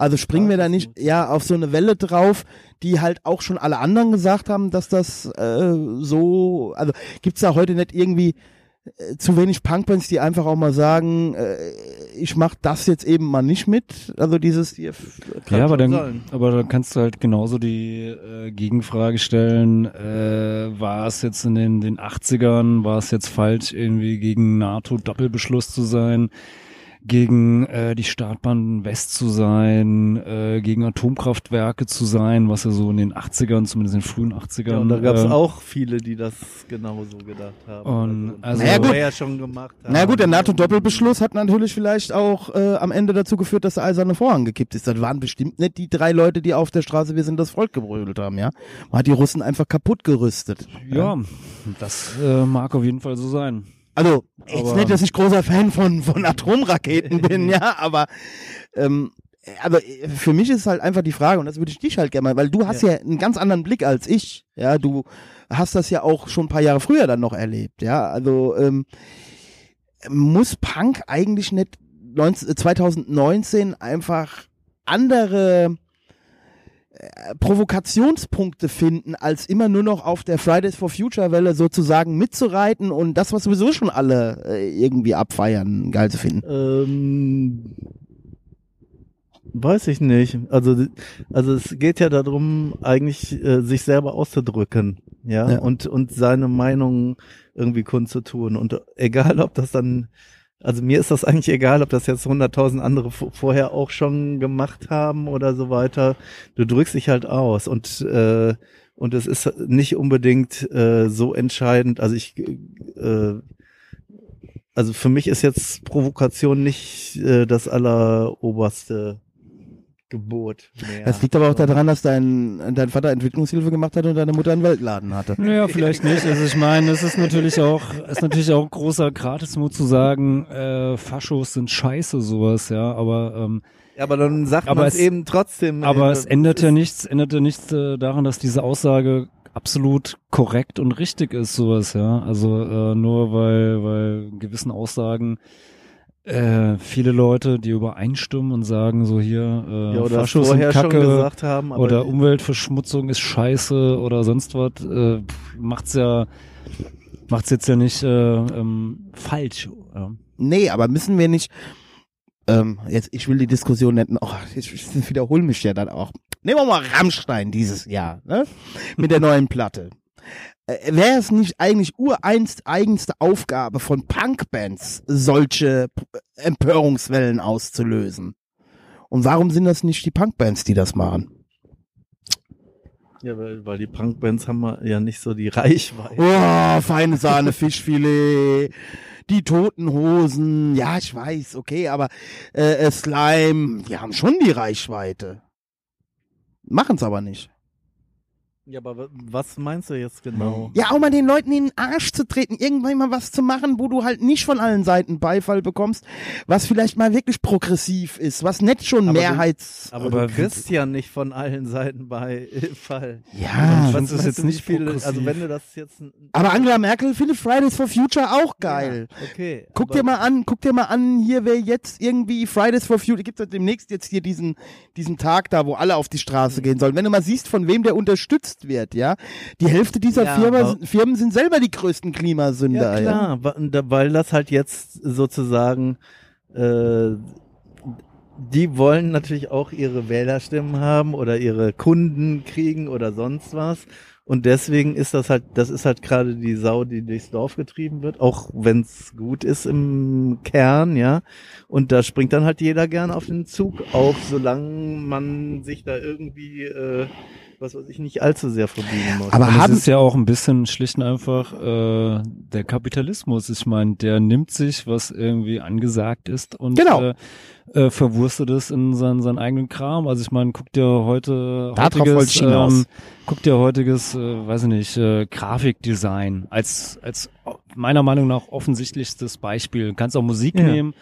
Also springen wir da nicht ja auf so eine Welle drauf, die halt auch schon alle anderen gesagt haben, dass das äh, so, also gibt's da heute nicht irgendwie äh, zu wenig Punkbands, die einfach auch mal sagen, äh, ich mach das jetzt eben mal nicht mit, also dieses hier, Ja, aber dann, sein. aber dann kannst du halt genauso die äh, Gegenfrage stellen, äh, war es jetzt in den, den 80ern, war es jetzt falsch, irgendwie gegen NATO-Doppelbeschluss zu sein, gegen äh, die Startbahn West zu sein, äh, gegen Atomkraftwerke zu sein, was ja so in den 80ern, zumindest in den frühen 80ern. Ja, und da gab es ähm, auch viele, die das genauso gedacht haben. Und also- Naja, gut. vorher schon gemacht haben. Na gut, der NATO-Doppelbeschluss hat natürlich vielleicht auch äh, am Ende dazu geführt, dass der eiserne Vorhang gekippt ist. Das waren bestimmt nicht die drei Leute, die auf der Straße Wir sind das Volk gebrüllt haben, ja. Man hat die Russen einfach kaputt gerüstet. Ja, das äh, mag auf jeden Fall so sein. Also, jetzt nicht, dass ich großer Fan von, von Atomraketen bin, ja, aber ähm, aber äh, für mich ist halt einfach die Frage, und das würde ich dich halt gerne mal, weil du hast ja. einen ganz anderen Blick als ich, ja, du hast das ja auch schon ein paar Jahre früher dann noch erlebt, ja, also ähm, muss Punk eigentlich nicht 19, äh, 2019 einfach andere Provokationspunkte finden, als immer nur noch auf der Fridays for Future Welle sozusagen mitzureiten und das, was sowieso schon alle äh, irgendwie abfeiern, geil zu finden. Ähm, weiß ich nicht. Also, also es geht ja darum, eigentlich äh, sich selber auszudrücken, ja, Ja. und und seine Meinung irgendwie kundzutun. Und egal, ob das dann, also mir ist das eigentlich egal, ob das jetzt hunderttausend andere v- vorher auch schon gemacht haben oder so weiter. Du drückst dich halt aus und äh, und es ist nicht unbedingt äh, so entscheidend. Also ich äh, also für mich ist jetzt Provokation nicht äh, das alleroberste Gebot mehr. Das liegt aber auch daran, dass dein, dein Vater Entwicklungshilfe gemacht hat und deine Mutter einen Weltladen hatte. Naja, vielleicht nicht. Also ich meine, es ist natürlich auch, ist natürlich auch großer Gratismut zu sagen, äh, Faschos sind scheiße, sowas, ja, aber ähm, Ja, aber dann sagt man es- eben trotzdem. aber äh, es ändert ja nichts, ändert ja nichts äh, daran, dass diese Aussage absolut korrekt und richtig ist, sowas, ja. Also äh, nur weil, weil gewissen Aussagen äh, viele Leute, die übereinstimmen und sagen so hier, äh, ja, oder Faschos vorher schon Kacke gesagt haben, oder Umweltverschmutzung ist scheiße oder sonst was, äh, macht's ja, macht's jetzt ja nicht äh, ähm, falsch. Ja. Nee, aber müssen wir nicht, ähm, jetzt, ich will die Diskussion nicht, oh, ich, ich wiederhole mich ja dann auch. Nehmen wir mal Rammstein dieses Jahr, ne? Mit der neuen Platte. Äh, Wäre es nicht eigentlich ureinst eigenste Aufgabe von Punkbands, solche P- Empörungswellen auszulösen? Und warum sind das nicht die Punkbands, die das machen? ja, weil, weil die Punkbands haben ja nicht so die Reichweite. Oh, feine Sahne, Fischfilet, die toten Hosen, ja, ich weiß, okay, aber äh, äh, Slime, die haben schon die Reichweite. Machen's aber nicht. Ja, aber wa- was meinst du jetzt genau? Ja, auch mal den Leuten in den Arsch zu treten, irgendwann mal was zu machen, wo du halt nicht von allen Seiten Beifall bekommst, was vielleicht mal wirklich progressiv ist, was nicht schon Aber du- Mehrheits... Aber, Aber du kriegst ja nicht von allen Seiten bei Fall. ja, Ich find's Was das meinst jetzt du, nicht progressiv. Also wenn du das jetzt aber Angela Merkel findet Fridays for Future auch geil. Ja, okay. Guck dir mal an, guck dir mal an, hier wer jetzt irgendwie Fridays for Future, gibt es demnächst jetzt hier diesen, diesen Tag da, wo alle auf die Mhm. Straße gehen sollen. Wenn du mal siehst, von wem der unterstützt wird, ja, die Hälfte dieser Ja, Firma, aber- Firmen sind selber die größten Klimasünder. Ja klar, da- weil das halt jetzt sozusagen äh, die wollen natürlich auch ihre Wählerstimmen haben oder ihre Kunden kriegen oder sonst was. Und deswegen ist das halt, das ist halt gerade die Sau, die durchs Dorf getrieben wird, auch wenn es gut ist im Kern, ja. Und da springt dann halt jeder gern auf den Zug auf, solange man sich da irgendwie, äh, was weiß ich, nicht allzu sehr verbiegen muss. Aber haben, es ist ja auch ein bisschen schlicht und einfach äh, der Kapitalismus. Ich meine, der nimmt sich, was irgendwie angesagt ist und Genau. äh, äh, verwurstet es in seinen, seinen eigenen Kram. Also ich meine, guck dir heute Darauf heutiges, ähm, guck dir heutiges, äh, weiß ich nicht, äh, Grafikdesign als als meiner Meinung nach offensichtlichstes Beispiel. Du kannst auch Musik Ja. nehmen.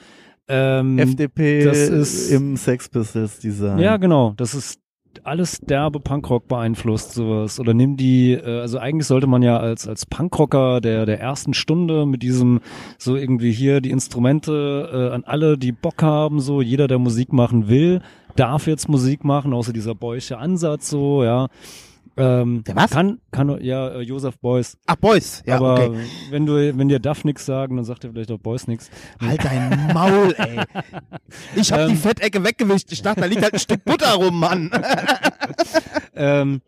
Ähm, FDP das ist- im Sex Pistols Design. ja, genau. Das ist alles derbe Punkrock beeinflusst, sowas. Oder nimm die, äh, also eigentlich sollte man ja als, als Punkrocker der, der ersten Stunde mit diesem, so irgendwie hier die Instrumente äh, an alle, die Bock haben, so jeder, der Musik machen will, darf jetzt Musik machen, außer dieser Boysche Ansatz, so, ja. Ähm, Der was? Kann, kann, ja, äh, Josef Beuys. ach Boys, ja, Aber okay. wenn du, wenn dir Duff nix sagen, dann sagt er vielleicht auch Beuys nix. Halt dein Maul, ey. Ich hab Ähm. die Fettecke weggewischt. Ich dachte, da liegt halt ein Stück Butter rum, Mann. Ähm,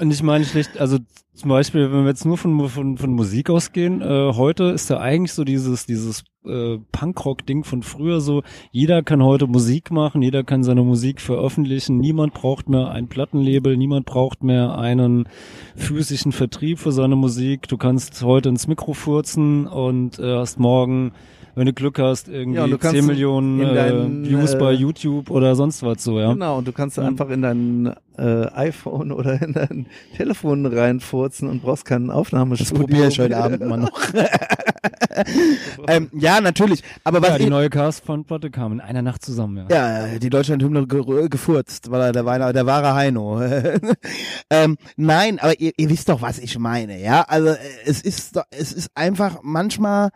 und ich meine schlicht, also zum Beispiel, wenn wir jetzt nur von, von, von Musik ausgehen, äh, heute ist ja eigentlich so dieses, dieses äh, Punkrock-Ding von früher so, jeder kann heute Musik machen, jeder kann seine Musik veröffentlichen, niemand braucht mehr ein Plattenlabel, niemand braucht mehr einen physischen Vertrieb für seine Musik. Du kannst heute ins Mikro furzen und äh, hast morgen wenn du Glück hast, irgendwie Ja, und du kannst 10 Millionen in äh, deinen, Views äh, bei YouTube oder sonst was so, ja. Genau, und du kannst Ja. einfach in dein äh, iPhone oder in dein Telefon reinfurzen und brauchst keinen Das Aufnahmestudio. probiere ich heute Abend immer noch. ähm, ja, natürlich. Aber was Ja, die ich, neue Cast-Platte kam in einer Nacht zusammen, ja. Ja, die Deutschlandhymne ge gefurzt, weil er der, Weiner, der wahre Heino. ähm, nein, aber ihr, ihr wisst doch, was ich meine, ja? Also äh, es ist doch- es ist einfach manchmal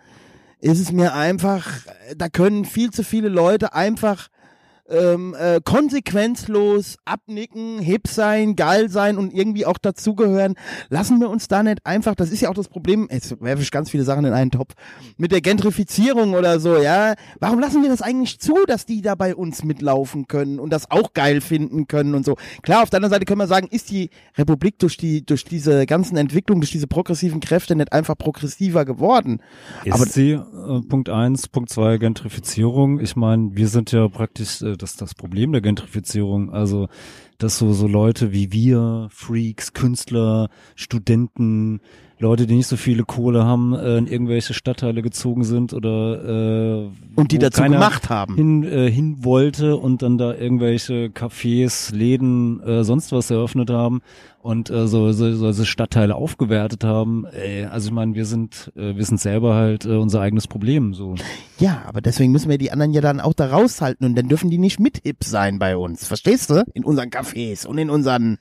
ist es mir einfach, da können viel zu viele Leute einfach ähm, äh, konsequenzlos abnicken, hip sein, geil sein und irgendwie auch dazugehören. Lassen wir uns da nicht einfach, das ist ja auch das Problem, jetzt werfe ich ganz viele Sachen in einen Topf, mit der Gentrifizierung oder so, ja. Warum lassen wir das eigentlich zu, dass die da bei uns mitlaufen können und das auch geil finden können und so? Klar, auf der anderen Seite können wir sagen, ist die Republik durch die, durch diese ganzen Entwicklungen, durch diese progressiven Kräfte nicht einfach progressiver geworden? Ist Aber- sie, äh, Punkt eins, Punkt zwei, Gentrifizierung. Ich meine, wir sind ja praktisch äh, das, das Problem der Gentrifizierung. Also, dass so, so Leute wie wir, Freaks, Künstler, Studenten, Leute, die nicht so viele Kohle haben, äh, in irgendwelche Stadtteile gezogen sind oder äh, Und die dazu gemacht haben. hin, äh, hin wollte und dann da irgendwelche Cafés, Läden, äh, sonst was eröffnet haben und äh, so, so, so diese Stadtteile aufgewertet haben. Ey, also ich meine, wir sind äh, wir sind selber halt äh, unser eigenes Problem so. Ja, aber deswegen müssen wir die anderen ja dann auch da raushalten und dann dürfen die nicht mit hip sein bei uns. Verstehst du? In unseren Cafés und in unseren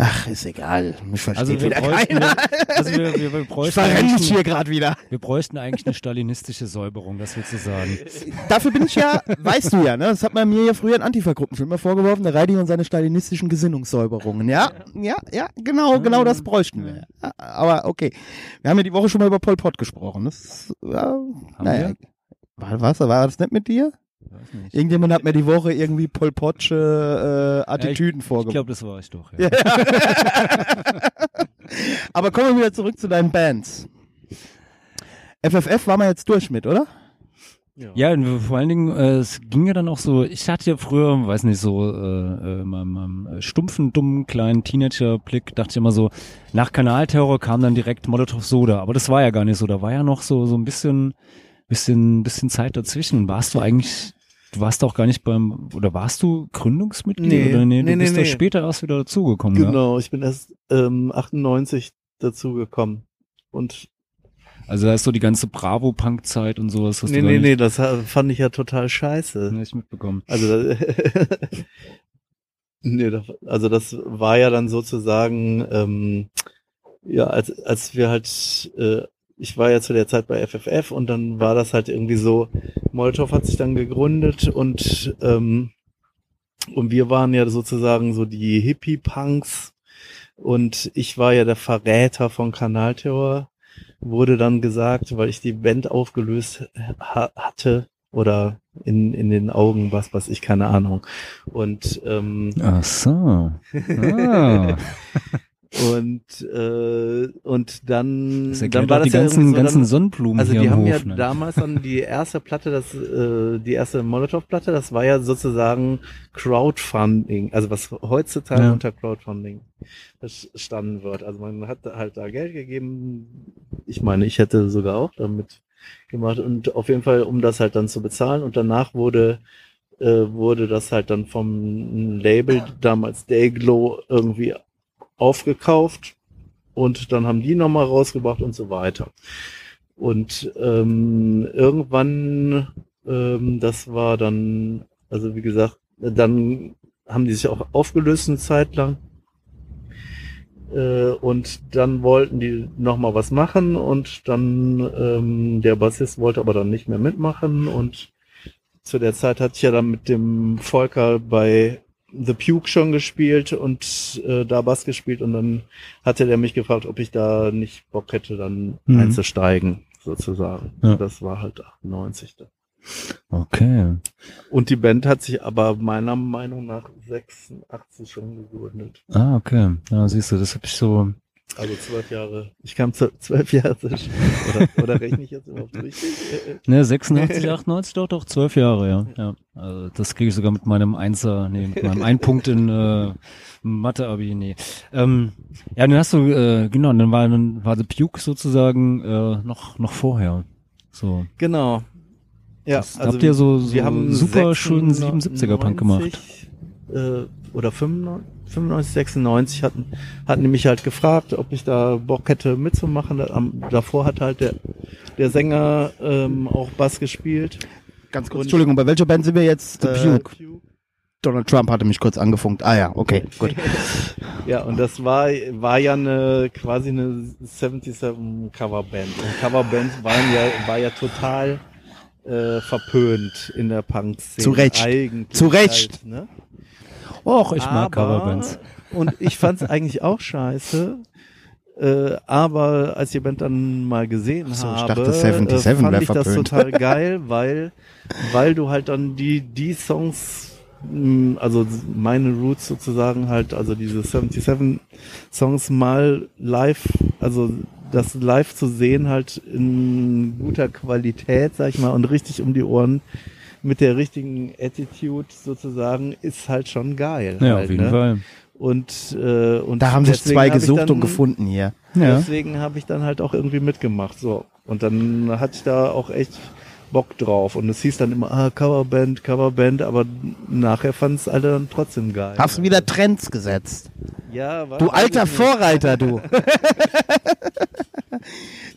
Ach, ist egal. Mich versteht Also wir wieder bräuchten, keiner. also wir, wir, wir Ich bräuchten verrenne eigentlich, hier gerade wieder. wir bräuchten eigentlich eine stalinistische Säuberung, das willst du sagen. Dafür bin ich ja, weißt du ja, ne? Das hat man mir ja früher in Antifa-Gruppenfilmen immer vorgeworfen, der Reidi und seine stalinistischen Gesinnungssäuberungen. Ja, ja, ja, genau, genau das bräuchten wir. Ja, aber okay. Wir haben ja die Woche schon mal über Pol Pot gesprochen. Das, ja, naja. War, was, war das nicht mit dir? Weiß nicht. Irgendjemand hat mir die Woche irgendwie Pol Potsche äh, Attitüden Ich vorgeworfen. glaube, das war ich doch. Ja. Aber kommen wir wieder zurück zu deinen Bands. FFF waren wir jetzt durch mit, oder? Ja, und vor allen Dingen, äh, es ging ja dann auch so, ich hatte ja früher, weiß nicht, so äh, äh, meinem, meinem stumpfen, dummen, kleinen Teenager-Blick, dachte ich immer so, nach Kanalterror kam dann direkt Molotov Soda, aber das war ja gar nicht so, da war ja noch so so ein bisschen, bisschen, bisschen Zeit dazwischen. Warst du eigentlich, du warst auch gar nicht beim, oder warst du Gründungsmitglied? Nee, oder nee, du nee, nee, bist da nee. später erst wieder dazugekommen, ja? Genau, ich bin erst ähm, 98 dazugekommen. Und Also da ist so die ganze Bravo-Punk-Zeit und sowas, hast nee, nee, nee, das fand ich ja total scheiße. nicht mitbekommen. Also, da- nee, das, also das war ja dann sozusagen, ähm, ja, als, als wir halt, äh, ich war ja zu der Zeit bei FFF und dann war das halt irgendwie so, Molotov hat sich dann gegründet und, ähm, und wir waren ja sozusagen so die Hippie-Punks und ich war ja der Verräter von Kanalterror, wurde dann gesagt, weil ich die Band aufgelöst ha hatte, oder in, in den Augen, was weiß ich, keine Ahnung. Und ähm, Ach so. Ah. und äh, und dann Das dann war das die ja ganzen, so, ganzen dann, Sonnenblumen also die haben Hof. ja ne? damals dann die erste Platte, das äh, die erste Molotow-Platte, das war ja sozusagen Crowdfunding, also was heutzutage Ja. unter Crowdfunding verstanden wird. Also man hat halt da Geld gegeben. Ich meine, ich hätte sogar auch damit gemacht und auf jeden Fall, um das halt dann zu bezahlen. Und danach wurde äh, wurde das halt dann vom Label damals Dayglow irgendwie aufgekauft und dann haben die nochmal rausgebracht und so weiter. Und ähm, irgendwann, ähm, das war dann, also wie gesagt, dann haben die sich auch aufgelöst eine Zeit lang. Äh, und dann wollten die nochmal was machen und dann ähm, der Bassist wollte aber dann nicht mehr mitmachen und zu der Zeit hatte ich ja dann mit dem Volker bei The Puke schon gespielt und äh, da Bass gespielt und dann hatte der mich gefragt, ob ich da nicht Bock hätte, dann Mhm. einzusteigen, sozusagen. Ja. Das war halt 98. dann. Okay. Und die Band hat sich aber meiner Meinung nach 86 schon gegründet. Ah, okay. Ja, siehst du, das hab ich so. Also zwölf Jahre. Ich kam zu zwölf Jahre zu spät. Oder, oder rechne ich jetzt überhaupt richtig? Ne, 86, 98, doch, doch, zwölf Jahre, ja. ja. Also das kriege ich sogar mit meinem Einser, nee, mit meinem ein Punkt in äh, Mathe-Abi, nee. Ähm, ja, dann hast du, äh, genau, dann war dann war The Puke sozusagen äh, noch noch vorher. So. Genau. Ja, Das- habt ihr so- so wir haben super schönen 77er Punk gemacht. Äh, oder 95, 95, 96 hatten, hatten die mich halt gefragt, ob ich da Bock hätte mitzumachen. Davor hat halt der, der Sänger ähm, auch Bass gespielt. Ganz kurz, Und- Entschuldigung, bei welcher Band sind wir jetzt? The Äh, Donald Trump hatte mich kurz angefunkt. Ah ja, okay, gut. Ja, und das war, war ja eine, quasi eine 77 Coverband. Und Coverband waren ja, war ja total äh, verpönt in der Punk-Szene. Zu Recht. Eigentlich Zu Recht. Halt, ne? Och, ich mag Aber- Coverbands. Und ich fand es eigentlich auch scheiße. Äh, aber als die Band dann mal gesehen so, ich habe, dachte, 77 äh, fand ich das total geil, weil, weil du halt dann die, die Songs, mh, also meine Roots sozusagen halt, also diese 77 Songs mal live, also das live zu sehen halt in guter Qualität, sag ich mal, und richtig um die Ohren mit der richtigen Attitude sozusagen, ist halt schon geil. Ja, halt, auf jeden ne? Fall. Und, äh, und Da haben sich zwei hab ich gesucht dann, und gefunden hier. Ja. Deswegen habe ich dann halt auch irgendwie mitgemacht. So. Und dann hatte ich da auch echt Bock drauf. Und es hieß dann immer, ah, Coverband, Coverband, aber nachher fand es alle dann trotzdem geil. Hast du wieder Trends gesetzt? Ja, Du alter. Vorreiter, du.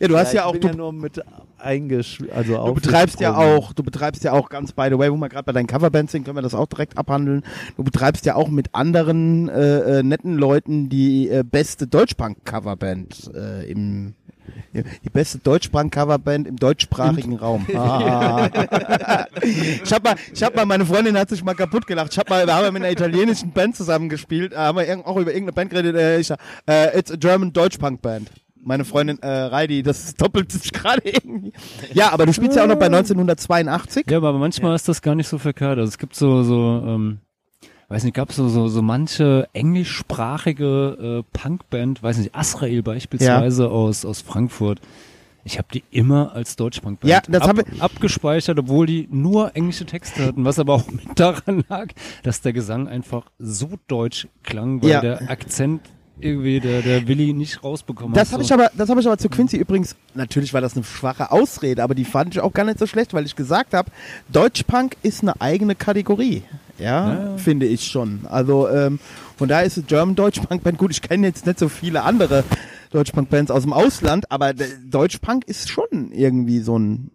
ja, du hast ja, ich auch, bin du, ja nur mit eingesch... Also du betreibst ja auch, du betreibst ja auch ganz by the way, wo wir gerade bei deinen Coverbands sind, können wir das auch direkt abhandeln. Du betreibst ja auch mit anderen äh, äh, netten Leuten die äh, beste Deutschpunk-Coverband äh, im die beste Deutschpunk-Coverband im deutschsprachigen Raum. Ah. ich habe mal, ich hab mal, meine Freundin hat sich mal kaputt gelacht. Ich hab mal, wir haben mit einer italienischen Band zusammengespielt, äh, haben wir auch über irgendeine Band geredet. Äh, ich, sag, äh, it's a German Deutschpunk-Band. Meine Freundin äh, Reidi, das doppelt sich gerade irgendwie. Ja, aber du spielst ja auch noch bei 1982. Ja, aber manchmal ist das gar nicht so verkehrt. Also es gibt so, so, ähm, weiß nicht, gab so, so, so manche englischsprachige äh, Punkband, weiß nicht, Asrael beispielsweise aus, aus Frankfurt. Ich habe die immer als Deutschpunkband Ja, das ab, abgespeichert, obwohl die nur englische Texte hatten, was aber auch mit daran lag, dass der Gesang einfach so deutsch klang, weil Ja. der Akzent irgendwie der, der Willi nicht rausbekommen Das hat. habe so. ich aber, das habe ich aber zu Quincy übrigens. Natürlich war das eine schwache Ausrede, aber die fand ich auch gar nicht so schlecht, weil ich gesagt habe, Deutschpunk ist eine eigene Kategorie. Ja, Ja, finde ich schon. Also ähm, von daher ist es German Deutschpunk Band gut. Ich kenne jetzt nicht so viele andere Deutschpunk Bands aus dem Ausland, aber Deutschpunk ist schon irgendwie so ein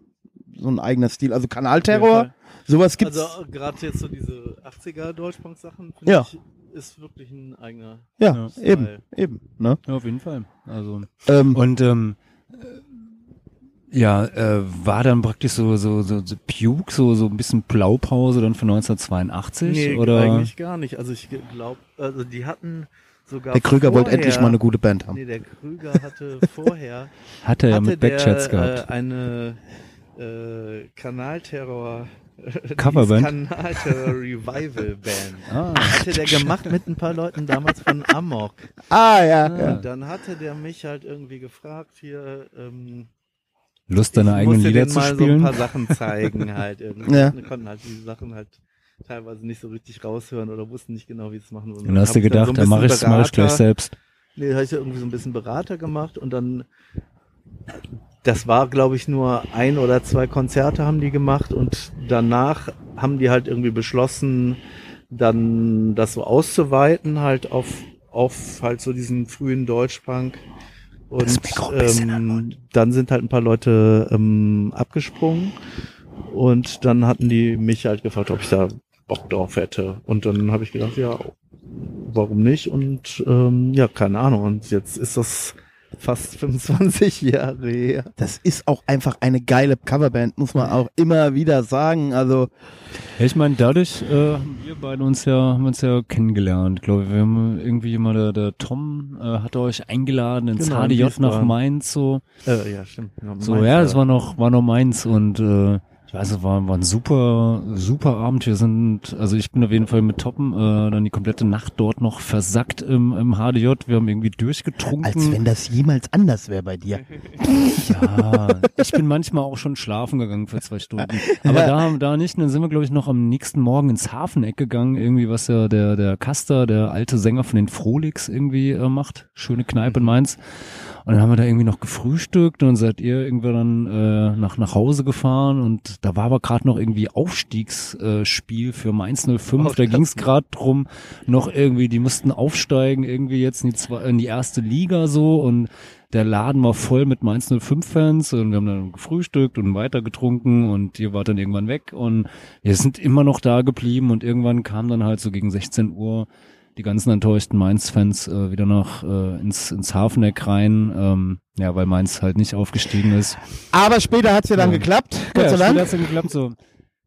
so ein eigener Stil. Also Kanalterror, sowas gibt's. Also gerade jetzt so diese 80er Deutschpunk-Sachen, finde Ja. ich, ist wirklich ein eigener... ja, Ja. eben, Style. eben. Ne? Ja, auf jeden Fall. Also Ähm, Und ähm, äh, ja, äh, war dann praktisch so so so, so Puke, so so ein bisschen Blaupause dann von 1982 Nee, oder eigentlich gar nicht. Also ich glaube, also die hatten sogar der Krüger wollte vorher- endlich mal eine gute Band haben. Nee, der Krüger hatte vorher hat er ja hatte mit Backchats der, gehabt. Äh, eine äh, Kanalterror. Coverband? Kanalterror Revival Band. Ah, Hatte der gemacht mit ein paar Leuten damals von Amok. Ah, ja, Und ja. dann hatte der mich halt irgendwie gefragt hier, ähm, Lust, deine ich eigenen Lieder zu mal so ein spielen? paar Sachen zeigen halt irgendwie. Ja. Wir konnten halt diese Sachen halt teilweise nicht so richtig raushören oder wussten nicht genau, wie sie es machen. Und Und dann hast du ich dann gedacht, so da ein mache ich es mach ich gleich selbst. Nee, da habe ich ja irgendwie so ein bisschen Berater gemacht und dann, das war glaube ich nur ein oder zwei Konzerte haben die gemacht und danach haben die halt irgendwie beschlossen, dann das so auszuweiten halt auf, auf halt so diesen frühen Deutschpunk. Und ähm, dann sind halt ein paar Leute ähm, abgesprungen und dann hatten die mich halt gefragt, ob ich da Bock drauf hätte. Und dann habe ich gedacht, ja, warum nicht? Und ähm, ja, keine Ahnung. Und jetzt ist das fast 25 Jahre her. Das ist auch einfach eine geile Coverband, muss man auch immer wieder sagen. Also, ich meine, dadurch äh, haben wir beide uns ja, haben uns ja kennengelernt, glaube ich. Wir haben irgendwie immer der, der Tom äh, hat euch eingeladen ins Genau, in HDJ nach. Mainz so. Äh, ja, stimmt. Ja, So, Mainz, ja, das war noch, war noch Mainz und äh, ich weiß, es war, war ein super, super Abend. Wir sind, also ich bin auf jeden Fall mit Toppen äh, dann die komplette Nacht dort noch versackt im, im HDJ. Wir haben irgendwie durchgetrunken. als wenn das jemals anders wäre bei dir. Ja, ich bin manchmal auch schon schlafen gegangen für zwei Stunden. Aber da, da nicht. Und dann sind wir, glaube ich, noch am nächsten Morgen ins Hafeneck gegangen, irgendwie, was ja der, der Kaster, der alte Sänger von den Frolix irgendwie äh, macht. Schöne Kneipe in Mainz. Und dann haben wir da irgendwie noch gefrühstückt und dann seid ihr irgendwie dann äh, nach, nach Hause gefahren und da war aber gerade noch irgendwie Aufstiegsspiel äh, für Mainz 05. da ging es gerade drum, noch irgendwie, die mussten aufsteigen irgendwie jetzt in die, zwei, in die erste Liga so und der Laden war voll mit Mainz 05 Fans und wir haben dann gefrühstückt und weiter getrunken und ihr wart dann irgendwann weg und wir sind immer noch da geblieben und irgendwann kam dann halt so gegen 16 Uhr die ganzen enttäuschten Mainz-Fans äh, wieder nach äh, ins, ins Hafeneck rein, ähm, ja, weil Mainz halt nicht aufgestiegen ist. Aber später hat's ja dann Ja. geklappt, Gott ja, sei später Dank. hat's dann geklappt, so.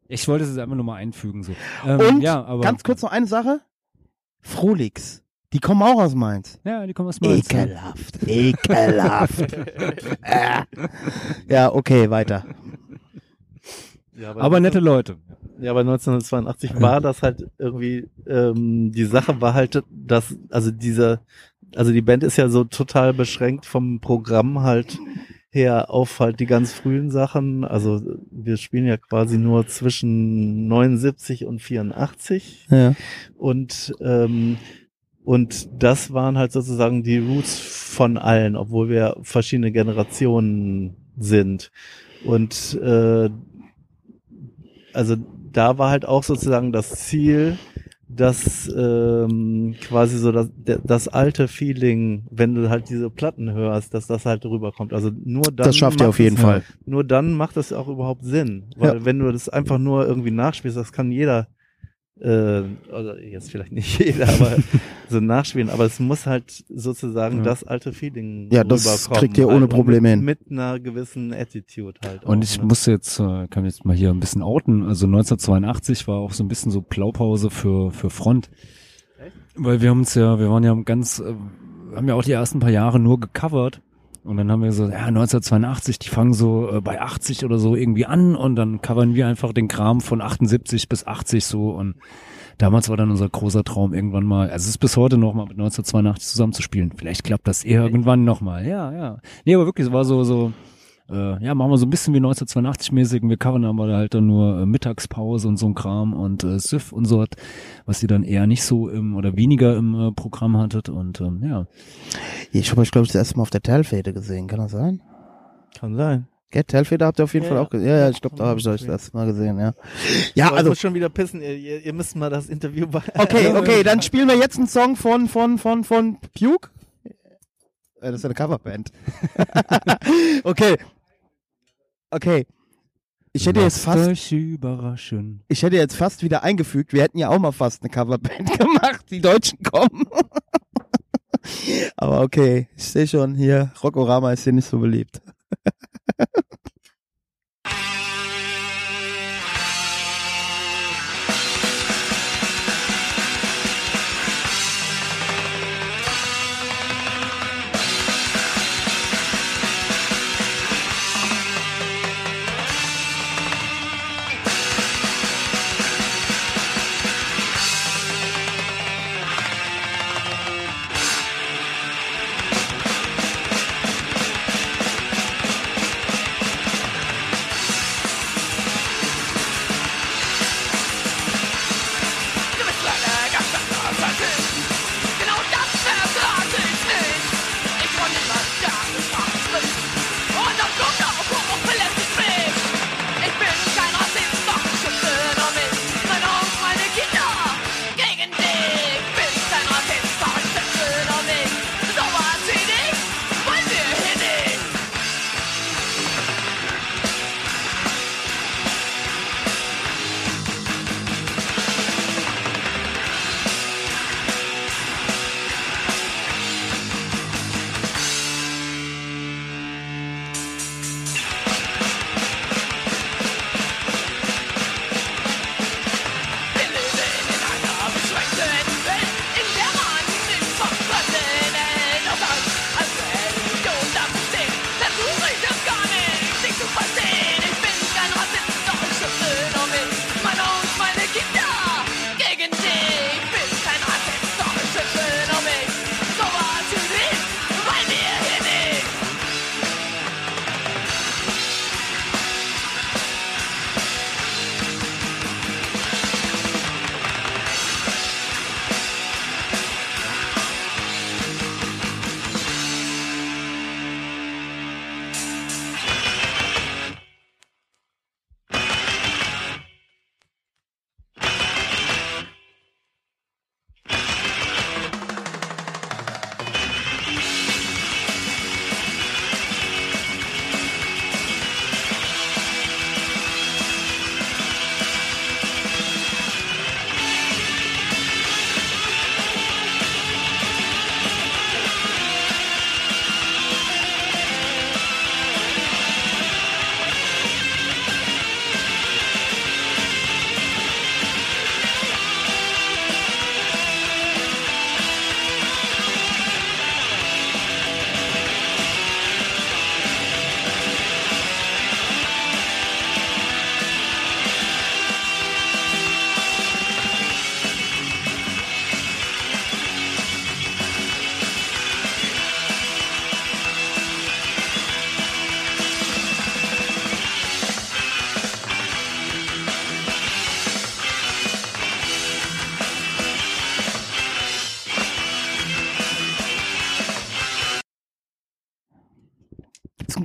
Ich wollte es jetzt einfach nur mal einfügen, so. Ähm, Und ja, aber, ganz kurz noch eine Sache. Frolix. Die kommen auch aus Mainz. Ja, die kommen aus Mainz. Ekelhaft, ekelhaft. Äh. ja, okay, weiter. Ja, Aber nette Leute. Ja, aber 1982 war das halt irgendwie, ähm, die Sache war halt, dass, also dieser, also die Band ist ja so total beschränkt vom Programm halt her auf halt die ganz frühen Sachen. Also wir spielen ja quasi nur zwischen 79 und 84 Ja. und ähm, und das waren halt sozusagen die Roots von allen, obwohl wir verschiedene Generationen sind. Und äh, also da war halt auch sozusagen das Ziel, dass ähm, quasi so das, das alte Feeling, wenn du halt diese Platten hörst, dass das halt rüberkommt. Also nur dann Das schafft ihr auf jeden es, Fall. Nur dann macht das auch überhaupt Sinn, weil wenn du das einfach nur irgendwie nachspielst, das kann jeder äh, oder jetzt vielleicht nicht jeder, aber so nachspielen, aber es muss halt sozusagen Ja. das alte Feeling Ja, das kriegt ihr ohne halt, und Probleme hin. mit, einer gewissen Attitude halt. Und auch, ich ne? muss jetzt, äh, kann jetzt mal hier ein bisschen outen. Also 1982 war auch so ein bisschen so Blaupause für, für Front. Weil wir haben uns ja, wir waren ja ganz, äh, haben ja auch die ersten paar Jahre nur gecovert. Und dann haben wir so, ja, 1982, die fangen so äh, bei 80 oder so irgendwie an und dann covern wir einfach den Kram von 78 bis 80 so und damals war dann unser großer Traum irgendwann mal, also es ist bis heute noch mal mit 1982 zusammenzuspielen. Vielleicht klappt das irgendwann noch mal. Ja, ja. Nee, aber wirklich, es war so, so, äh, ja, machen wir so ein bisschen wie 1982-mäßig. Wir covern aber halt dann nur äh, Mittagspause und so ein Kram und äh, Süff und so, was ihr dann eher nicht so im oder weniger im äh, Programm hattet. Und ähm, ja, Ich habe euch, glaube ich, das erste Mal auf der Telfede gesehen. Kann das sein? Kann sein. Gell, Telfede habt ihr auf jeden Ja, Fall auch gesehen. Ja, ja, ich glaube, da habe ich euch das erste Mal gesehen, ja. Ja, Aber ich also, muss schon wieder pissen. Ihr, ihr, ihr müsst mal das Interview bei. okay, okay, dann spielen wir jetzt einen Song von, von, von, von Puke. Äh, Das ist eine Coverband. okay. Okay. Ich hätte jetzt Lasst fast, euch überraschen. ich hätte jetzt fast wieder eingefügt, wir hätten ja auch mal fast eine Coverband gemacht, die Deutschen kommen. Aber okay, ich sehe schon hier, Rockorama ist hier nicht so beliebt.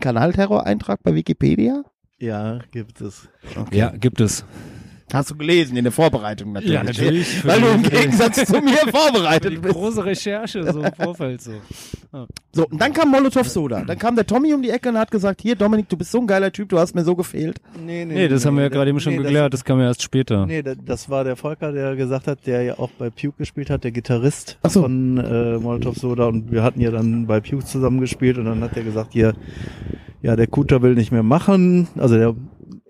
Kanalterror-Eintrag bei Wikipedia? Ja, gibt es. Ja, gibt es. Hast du gelesen in der Vorbereitung natürlich. Ja, natürlich. Weil du im Gegensatz zu mir vorbereitet Die bist. große Recherche so im Vorfeld so. So, und dann kam Molotov Soda. Dann kam der Tommy um die Ecke und hat gesagt, hier Dominik, du bist so ein geiler Typ, du hast mir so gefehlt. Nee, Nee, das haben wir ja gerade eben schon nee, geklärt, das kam ja erst später. Das, nee, da- das war der Volker, der gesagt hat, der ja auch bei Puke gespielt hat, der Gitarrist so. von äh, Molotov Soda und wir hatten ja dann bei Puke zusammen gespielt und dann hat er gesagt, hier, ja, der Kuter will nicht mehr machen, also der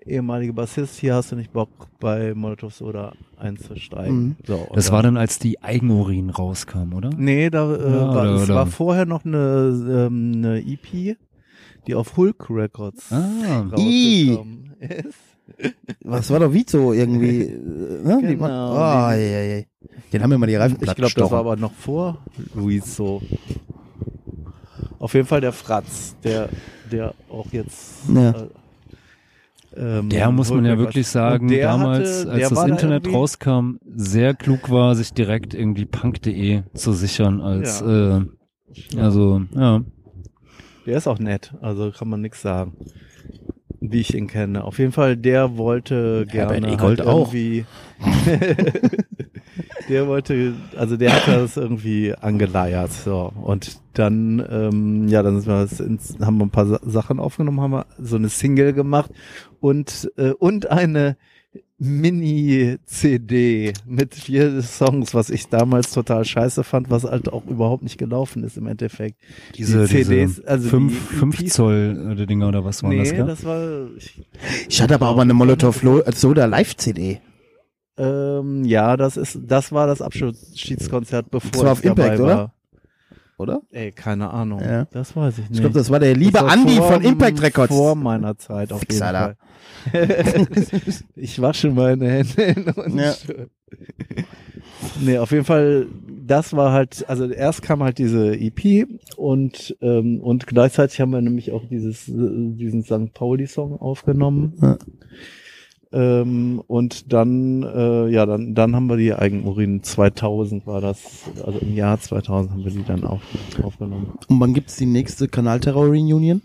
ehemalige Bassist, hier hast du nicht Bock bei Molotov Soda einzusteigen. Mhm. So, Das war dann, als die Eigenurin rauskam, oder? Nee, da äh, Ja, war, oder- es oder- war vorher noch eine, ähm, eine EP, die auf Hulk Records Ah, I. rausgekommen ist. Was war doch Vizo irgendwie? Ne? Genau, oh, je, je. Den haben wir mal die Reifen Ich glaube, das war aber noch vor Luis so. Auf jeden Fall der Fratz, der, der auch jetzt. Ja. Äh, ähm, Der muss man ja wirklich sagen, damals, hatte, als das da Internet irgendwie- rauskam, sehr klug war, sich direkt irgendwie punk.de zu sichern als, äh, also, ja. Der ist auch nett, also kann man nichts sagen. Wie ich ihn kenne. Auf jeden Fall, der wollte Herbert gerne Egold halt auch. irgendwie. der wollte, also der hat das irgendwie angeleiert, so. Und dann, ähm, ja, dann sind wir ins, haben wir ein paar Sa Sachen aufgenommen, haben wir so eine Single gemacht und, äh, und eine Mini-CD mit vier Songs, was ich damals total scheiße fand, was halt auch überhaupt nicht gelaufen ist im Endeffekt. Diese, Die CDs, diese also fünf, die fünf. Zoll äh, Dinger oder was waren nee, das, gell? das war, ich, Ich hatte aber auch mal eine Molotov Lo- Soda Live-CD. ähm, ja, das ist, das war das Abschiedskonzert, bevor Das war auf ich dabei Impact, war. oder? Oder? Ey, keine Ahnung. Ja. Das weiß ich nicht. Ich glaube, das war der liebe war Andi vor- von Impact Records. Vor meiner Zeit auf Fixer jeden. Fall. ich wasche meine Hände und Ja. Nee, auf jeden Fall, das war halt, also erst kam halt diese EP und ähm, und gleichzeitig haben wir nämlich auch dieses äh, diesen St. Pauli-Song aufgenommen. Ja. Ähm, und dann, äh, ja, dann, dann haben wir die Eigenurin 2000 war das, also im Jahr 2000 haben wir die dann auf, aufgenommen. Und wann gibt's die nächste Kanalterror-Reunion?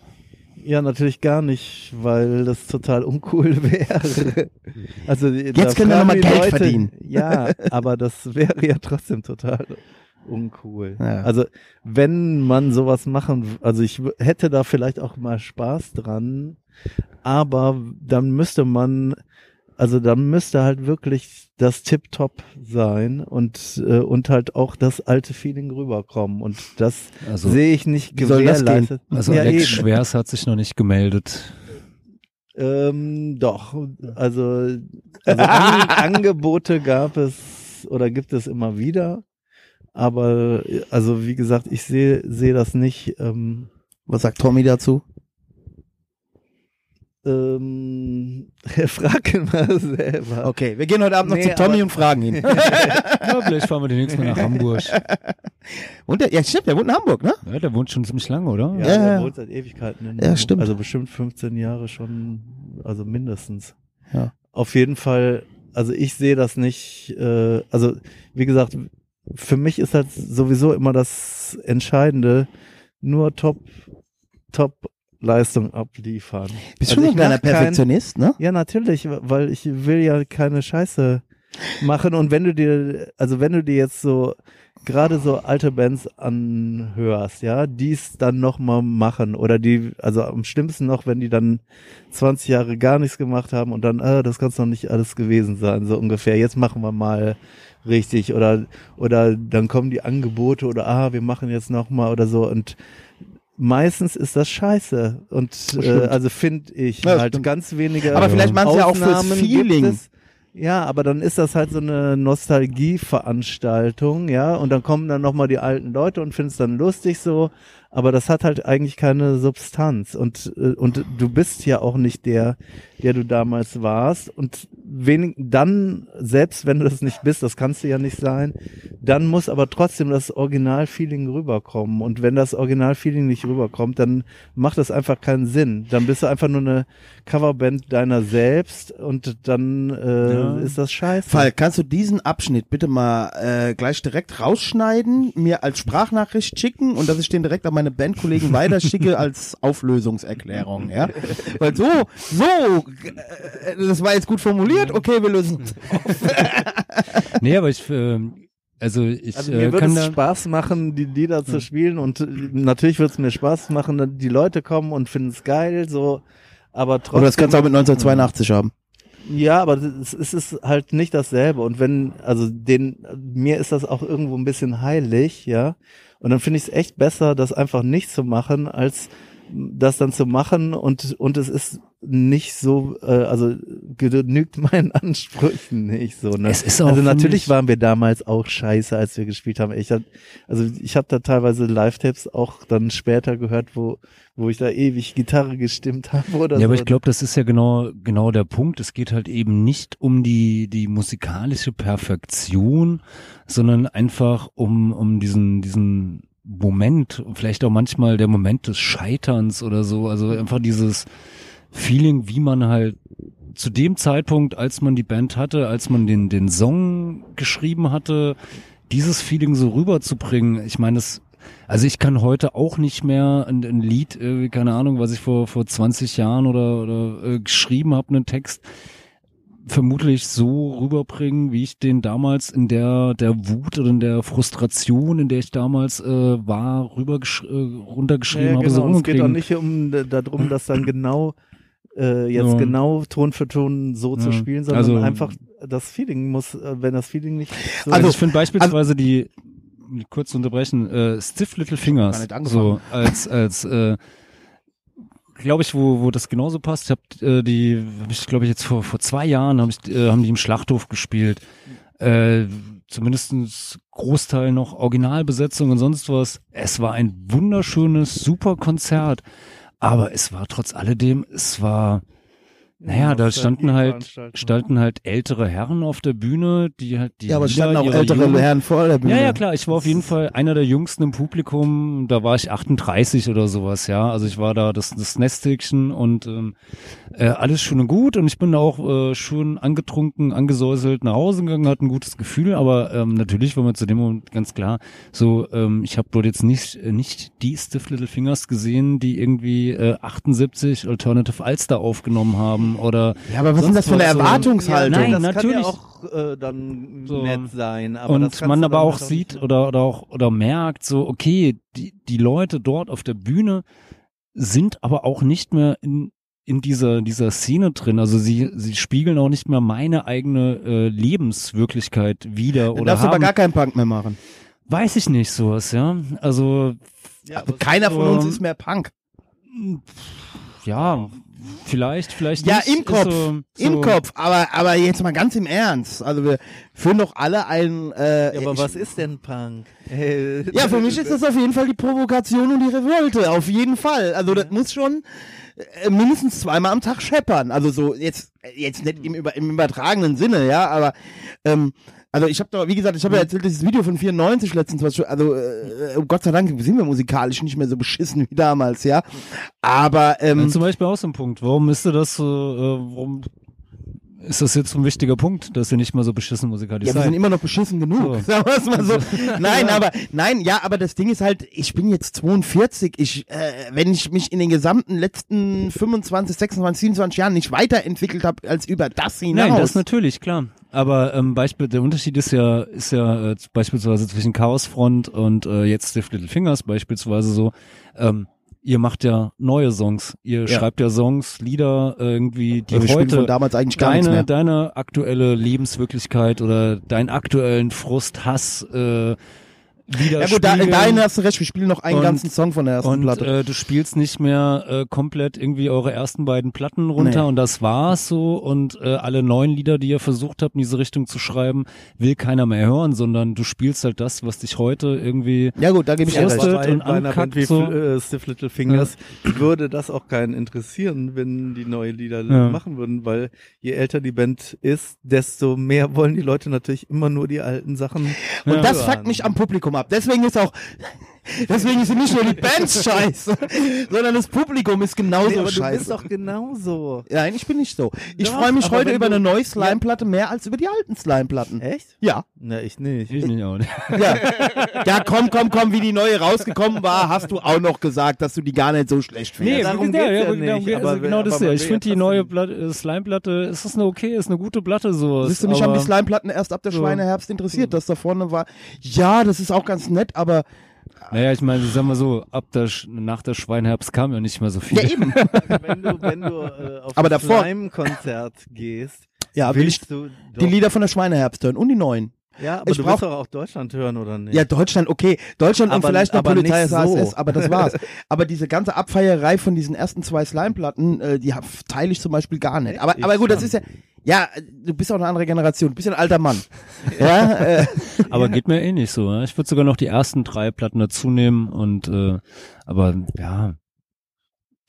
Ja, natürlich gar nicht, weil das total uncool wäre. Also jetzt können wir noch mal Geld verdienen. Ja, aber das wäre ja trotzdem total uncool. Ja. Also wenn man sowas machen, also ich hätte da vielleicht auch mal Spaß dran, aber dann müsste man, also dann müsste halt wirklich das Tip-Top sein und äh, und halt auch das alte Feeling rüberkommen und das Also, sehe ich nicht gewährleistet. also ja, Alex eben. Schwers hat sich noch nicht gemeldet. Ähm, doch, also, also An Angebote gab es oder gibt es immer wieder, aber also wie gesagt, ich sehe sehe das nicht. Ähm, Was sagt Tommy dazu? Ähm, frag ihn mal selber. Okay, wir gehen heute Abend noch Nee, zu Tommy und fragen ihn. Ja, vielleicht fahren wir demnächst mal nach Hamburg. und der, ja, stimmt, der wohnt in Hamburg, ne? Ja, der wohnt schon ziemlich lange, oder? Ja, Ja, der ja. wohnt seit Ewigkeiten in Ja, Hamburg. stimmt. Also bestimmt 15 Jahre schon, also mindestens. Ja. Auf jeden Fall, also ich sehe das nicht, äh, also wie gesagt, für mich ist halt sowieso immer das Entscheidende, nur Top, Top Leistung abliefern. Bist Also ich ein kleiner kein- Perfektionist, ne? Ja, natürlich, weil ich will ja keine Scheiße machen und wenn du dir, also wenn du dir jetzt so gerade so alte Bands anhörst, ja, die es dann nochmal machen oder die, also am schlimmsten noch, wenn die dann 20 Jahre gar nichts gemacht haben und dann, äh, das kann doch nicht alles gewesen sein, so ungefähr, jetzt machen wir mal richtig oder, oder dann kommen die Angebote oder, ah, wir machen jetzt nochmal oder so und meistens ist das scheiße. Und äh, also finde ich Ja, halt stimmt. ganz wenige Aber vielleicht machen sie ja auch fürs Feeling. Ja, aber dann ist das halt so eine Nostalgieveranstaltung, ja, und dann kommen dann nochmal die alten Leute und finden es dann lustig so, aber das hat halt eigentlich keine Substanz und, äh, und du bist ja auch nicht der, der du damals warst und wenig, dann, selbst wenn du das nicht bist, das kannst du ja nicht sein, dann muss aber trotzdem das Original-Feeling rüberkommen und wenn das Original-Feeling nicht rüberkommt, dann macht das einfach keinen Sinn, dann bist du einfach nur eine Coverband deiner selbst und dann äh, Ja. ist das scheiße. Fall, kannst du diesen Abschnitt bitte mal äh, gleich direkt rausschneiden, mir als Sprachnachricht schicken und dass ich den direkt an meine meine Bandkollegen weiterschicke als Auflösungserklärung, ja. Weil so, so, äh, das war jetzt gut formuliert, okay, wir lösen es. Nee, aber ich, äh, also ich Also äh, mir würde kann es Spaß machen, die Lieder zu spielen und äh, natürlich würde es mir Spaß machen, die Leute kommen und finden es geil, so, aber trotzdem. Oder das kannst du auch mit 1982 haben. Ja, aber es, es ist halt nicht dasselbe. Und wenn, also den, mir ist das auch irgendwo ein bisschen heilig, ja. Und dann finde ich es echt besser, das einfach nicht zu machen, als das dann zu machen und und es ist nicht so, äh, also genügt meinen Ansprüchen nicht so. Ne? Es ist auch, also natürlich ich- waren wir damals auch scheiße, als wir gespielt haben. Ich hab, also ich habe da teilweise Live-Tapes auch dann später gehört, wo wo ich da ewig Gitarre gestimmt habe oder ja, so. aber ich glaube, das ist ja genau genau der Punkt. Es geht halt eben nicht um die die musikalische Perfektion, sondern einfach um um diesen diesen Moment, vielleicht auch manchmal der Moment des Scheiterns oder so. Also einfach dieses Feeling, wie man halt zu dem Zeitpunkt, als man die Band hatte, als man den, den Song geschrieben hatte, dieses Feeling so rüberzubringen. Ich meine, das, also ich kann heute auch nicht mehr ein, ein Lied, keine Ahnung, was ich vor, vor 20 Jahren oder, oder äh, geschrieben habe, einen Text, vermutlich so rüberbringen, wie ich den damals in der der Wut oder in der Frustration, in der ich damals äh, war, rüber äh, runtergeschrieben Ja, habe, genau. so es geht auch nicht um d- darum, das dann genau äh, jetzt Ja. genau Ton für Ton so zu Ja. spielen, sondern Also- einfach das Feeling muss, äh, wenn das Feeling nicht so Also, Also- ich finde beispielsweise die, um die kurz zu unterbrechen, äh, Stiff Little Fingers, so als als äh, glaube ich, wo wo das genauso passt. Ich habe äh, die, hab ich glaube ich jetzt vor vor zwei Jahren habe ich äh, haben die im Schlachthof gespielt. Äh, zumindestens Großteil noch Originalbesetzung und sonst was. Es war ein wunderschönes, super Konzert, aber es war trotz alledem, es war naja, da standen halt, standen halt ältere Herren auf der Bühne, die halt die Ja, aber standen auch ältere Jugend- Herren vor der Bühne. ja, ja, klar. Ich war auf jeden Fall einer der Jüngsten im Publikum. Da war ich 38 oder sowas, ja. Also ich war da das, das Nesthäkchen und ähm, äh, alles schön und gut. Und ich bin da auch äh, schön angetrunken, angesäuselt nach Hause gegangen, hatte ein gutes Gefühl. Aber ähm, natürlich war mir zu dem Moment ganz klar, so ähm, ich habe dort jetzt nicht äh, nicht die Stiff Little Fingers gesehen, die irgendwie äh, 78 Alternative Ulster aufgenommen haben oder Ja, aber was ist denn das für eine Erwartungshaltung? Nein, das natürlich. kann ja auch äh, dann So. nett sein. Aber und man aber dann auch halt sieht oder oder auch oder merkt so okay die die Leute dort auf der Bühne sind aber auch nicht mehr in in dieser dieser Szene drin also sie sie spiegeln auch nicht mehr meine eigene äh, Lebenswirklichkeit wieder Dann oder darfst du aber haben, gar keinen Punk mehr machen. weiß ich nicht sowas ja also Ja, keiner von uns ist mehr Punk. ja vielleicht vielleicht Ja, nicht, im Kopf. so, so, Im Kopf, aber, aber jetzt mal ganz im Ernst. Also wir führen doch alle ein. Äh, Ja, aber ich- was ist denn Punk? Äh, Ja, für mich ist das auf jeden Fall die Provokation und die Revolte. Auf jeden Fall. Also das muss schon äh, mindestens zweimal am Tag scheppern. Also so jetzt jetzt nicht im, über, im übertragenen Sinne, ja, aber ähm, also ich habe doch, wie gesagt, ich habe ja erzählt, dieses Video von 94 letztens, was schon, also äh, oh Gott sei Dank sind wir musikalisch nicht mehr so beschissen wie damals, ja. Aber Ja, ähm, zum Beispiel auch so ein Punkt. Warum ist das so, äh, warum ist das jetzt so ein wichtiger Punkt, dass ihr nicht mal so beschissen musikalisch Ja, wir seid? sind immer noch beschissen genug. So. Sagen wir es mal so. Nein, aber nein, ja, aber das Ding ist halt, ich bin jetzt 42. Ich, äh, wenn ich mich in den gesamten letzten 25, 26, 27 Jahren nicht weiterentwickelt habe als über das hinaus. Nein, das natürlich, klar. Aber ähm, Beispiel, der Unterschied ist ja, ist ja äh, beispielsweise zwischen Chaosfront und äh, jetzt Stiff Little Fingers beispielsweise so, ähm, ihr macht ja neue Songs. Ihr Ja. schreibt ja Songs, Lieder irgendwie, die Ja, wir spielen heute damals eigentlich gar deine, deine aktuelle Lebenswirklichkeit oder deinen aktuellen Frust, Hass äh, ja gut, da, widerspiegeln. dahin hast du recht. Wir spielen noch einen Und- ganzen Song von der ersten Und Platte. äh, du spielst nicht mehr äh, komplett irgendwie eure ersten beiden Platten runter Nee. und das war's so und äh, alle neuen Lieder, die ihr versucht habt in diese Richtung zu schreiben, will keiner mehr hören, sondern du spielst halt das, was dich heute irgendwie ja gut, da gebe ich dir recht. bei, und bei einer ankackt Band wie so. äh, Stiff Little Fingers würde das auch keinen interessieren, wenn die neue Lieder Ja. machen würden, weil je älter die Band ist, desto mehr wollen die Leute natürlich immer nur die alten Sachen. Und Ja. das fuckt mich am Publikum ab. Deswegen ist auch, Deswegen sind nicht nur die Bands scheiße, sondern das Publikum ist genauso Nee, aber du scheiße. bist doch genauso. Nein, ich bin nicht so. Ich freue mich aber heute über du- eine neue Slime-Platte mehr als über die alten Slime-Platten. Echt? Ja, Na, ich nicht. Ich nicht auch. ja. Ja, komm, komm, komm, wie die neue rausgekommen war, hast du auch noch gesagt, dass du die gar nicht so schlecht findest. Nee, darum ja, geht's ja, ja darum nicht, geht- aber also genau das aber ja. Ich finde die neue äh, Slime-Platte, ist das eine okay, ist eine gute Platte so. Siehst du, mich haben aber- die Slime-Platten erst ab der So. Schweineherbst interessiert, dass da vorne war. Ja, das ist auch ganz nett, aber Naja, ich meine, sagen wir so, ab der, Sch- nach der Schweinherbst kam ja nicht mehr so viel. ja eben. wenn du, wenn du äh, auf Aber ein davor- Slime-Konzert gehst, Ja, will ich willst du die Lieder von der Schweineherbst hören und die neuen. ja, aber ich du brauch- willst doch auch Deutschland hören, oder nicht? Ja, Deutschland, okay. Deutschland und Aber- vielleicht noch aber Polizei so. SASS, aber das war's. aber diese ganze Abfeierei von diesen ersten zwei Slime-Platten, äh, die teile ich zum Beispiel gar nicht. Aber, Ich aber gut, das ist ja, ja, äh, du bist auch eine andere Generation, du bist ja ein alter Mann. ja, äh, Aber geht mir eh nicht so. Ich würde sogar noch die ersten drei Platten dazu nehmen und äh, aber ja,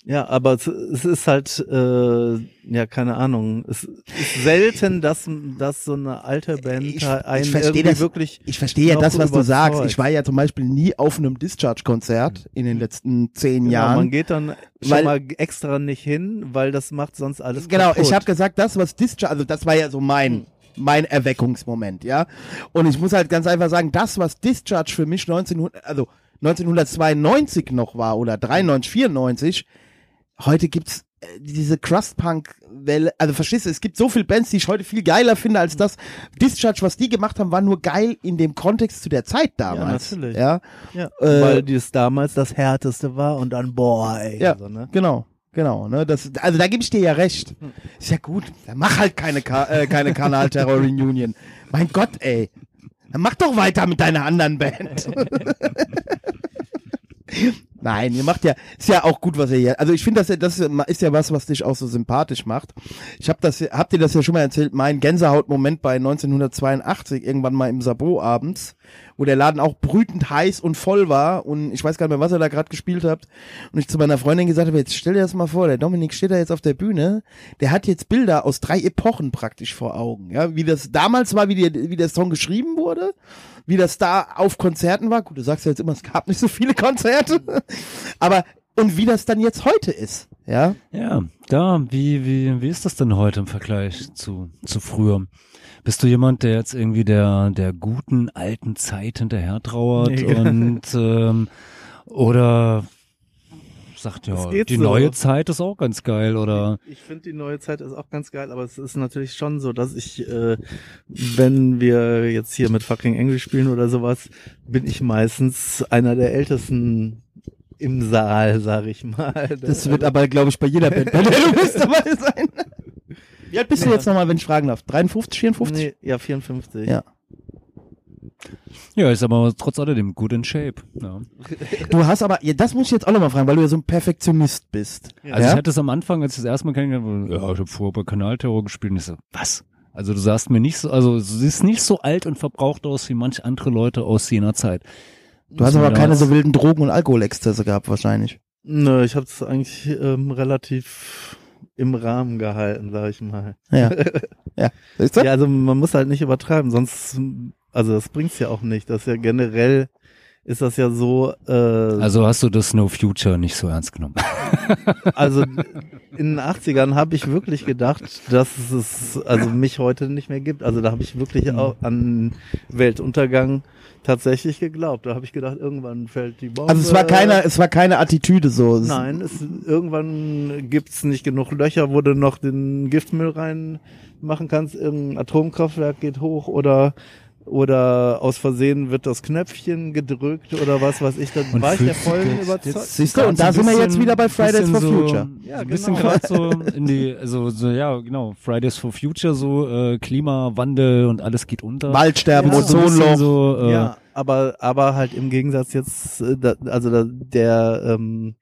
Ja, aber es, es ist halt, äh, ja, keine Ahnung. Es ist selten, dass, dass so eine alte Band Ich- ich einen versteh irgendwie das. wirklich. ich verstehe ja das, was du sagst. Ich war ja zum Beispiel nie auf einem Discharge-Konzert in den letzten zehn Genau, Jahren. man geht dann schon Weil- mal extra nicht hin, weil das macht sonst alles Genau, kaputt. ich habe gesagt, das, was Discharge, also das war ja so mein, mein Erweckungsmoment, ja. Und ich muss halt ganz einfach sagen, das, was Discharge für mich 1900, also 1992 noch war oder 93, 94, heute gibt's äh, diese Crust-Punk-Welle, also verstehst du, es gibt so viele Bands, die ich heute viel geiler finde als das. Discharge, was die gemacht haben, war nur geil in dem Kontext zu der Zeit damals. natürlich. Ja, ja, äh, weil das damals das härteste war und dann boah, ey, Ja. so, ne? Genau, genau. Ne? Das, also da gebe ich dir ja recht. Ist ja gut. Dann mach halt keine, Ka äh, keine Kanal-Terror-Reunion. Mein Gott, ey. Dann mach doch weiter mit deiner anderen Band. Nein, ihr macht ja, ist ja auch gut, was ihr hier, also ich finde, das, das ist ja was, was dich auch so sympathisch macht. Ich habe das, habt ihr das ja schon mal erzählt, mein Gänsehautmoment bei 1982, irgendwann mal im Sabo abends, wo der Laden auch brütend heiß und voll war und ich weiß gar nicht mehr, was ihr da gerade gespielt habt und ich zu meiner Freundin gesagt habe, jetzt stell dir das mal vor, der Dominik steht da jetzt auf der Bühne, der hat jetzt Bilder aus drei Epochen praktisch vor Augen, ja, wie das damals war, wie, die, wie der Song geschrieben wurde, wie das da auf Konzerten war. Gut, du sagst ja jetzt immer, es gab nicht so viele Konzerte, aber und wie das dann jetzt heute ist, ja. ja, da, wie, wie, wie ist das denn heute im Vergleich zu, zu früher? Bist du jemand, der jetzt irgendwie der, der guten alten Zeit hinterher trauert Nee. und ähm, oder sagt ja, die so. neue Zeit ist auch ganz geil oder Ich finde die neue Zeit ist auch ganz geil, aber es ist natürlich schon so, dass ich, äh, wenn wir jetzt hier mit fucking English spielen oder sowas, bin ich meistens einer der ältesten im Saal, sag ich mal. Das wird aber, glaube ich, bei jeder Band, bei der du bist dabei sein. Wie alt bist du jetzt nochmal, wenn ich fragen darf? 53, 54? Nee, ja, 54. Ja. Ja, ist aber trotz alledem gut in Shape. Ja. Du hast aber, ja, das muss ich jetzt auch nochmal fragen, weil du ja so ein Perfektionist bist. Also ja? ich hatte es am Anfang, als ich das erste Mal kennengelernt habe, ja, ich habe vorher bei Kanalterror gespielt und ich so, was? Also du sahst mir nicht so, also du siehst nicht so alt und verbraucht aus wie manch andere Leute aus jener Zeit. du hast aber keine so wilden Drogen- und Alkoholexzesse gehabt, wahrscheinlich. Nö, ich habe es eigentlich ähm, relativ im Rahmen gehalten, sag ich mal. Ja. ja. Ja, also man muss halt nicht übertreiben, sonst, also das bringt's ja auch nicht. Das ist ja generell, ist das ja so, äh, Also hast du das No Future nicht so ernst genommen. Also in den 80ern habe ich wirklich gedacht, dass es also mich heute nicht mehr gibt. Also da habe ich wirklich auch an Weltuntergang tatsächlich geglaubt. Da habe ich gedacht, irgendwann fällt die Bombe. Also es war keine, es war keine Attitüde so. Nein, es, irgendwann gibt's nicht genug Löcher, wo du noch den Giftmüll reinmachen kannst. Irgendein Atomkraftwerk geht hoch oder oder aus Versehen wird das Knöpfchen gedrückt oder was weiß ich. Dann Und war ich der vollen Überzeugung. du, und da sind wir jetzt wieder bei Fridays for so, Future. Ja, ein bisschen genau. gerade so in die, also so ja genau, Fridays for Future so äh, Klimawandel und alles geht unter. Waldsterben, Ja. so Ozonloch. so, äh, Ja, aber aber halt im Gegensatz jetzt, äh, da, also da, der, ähm,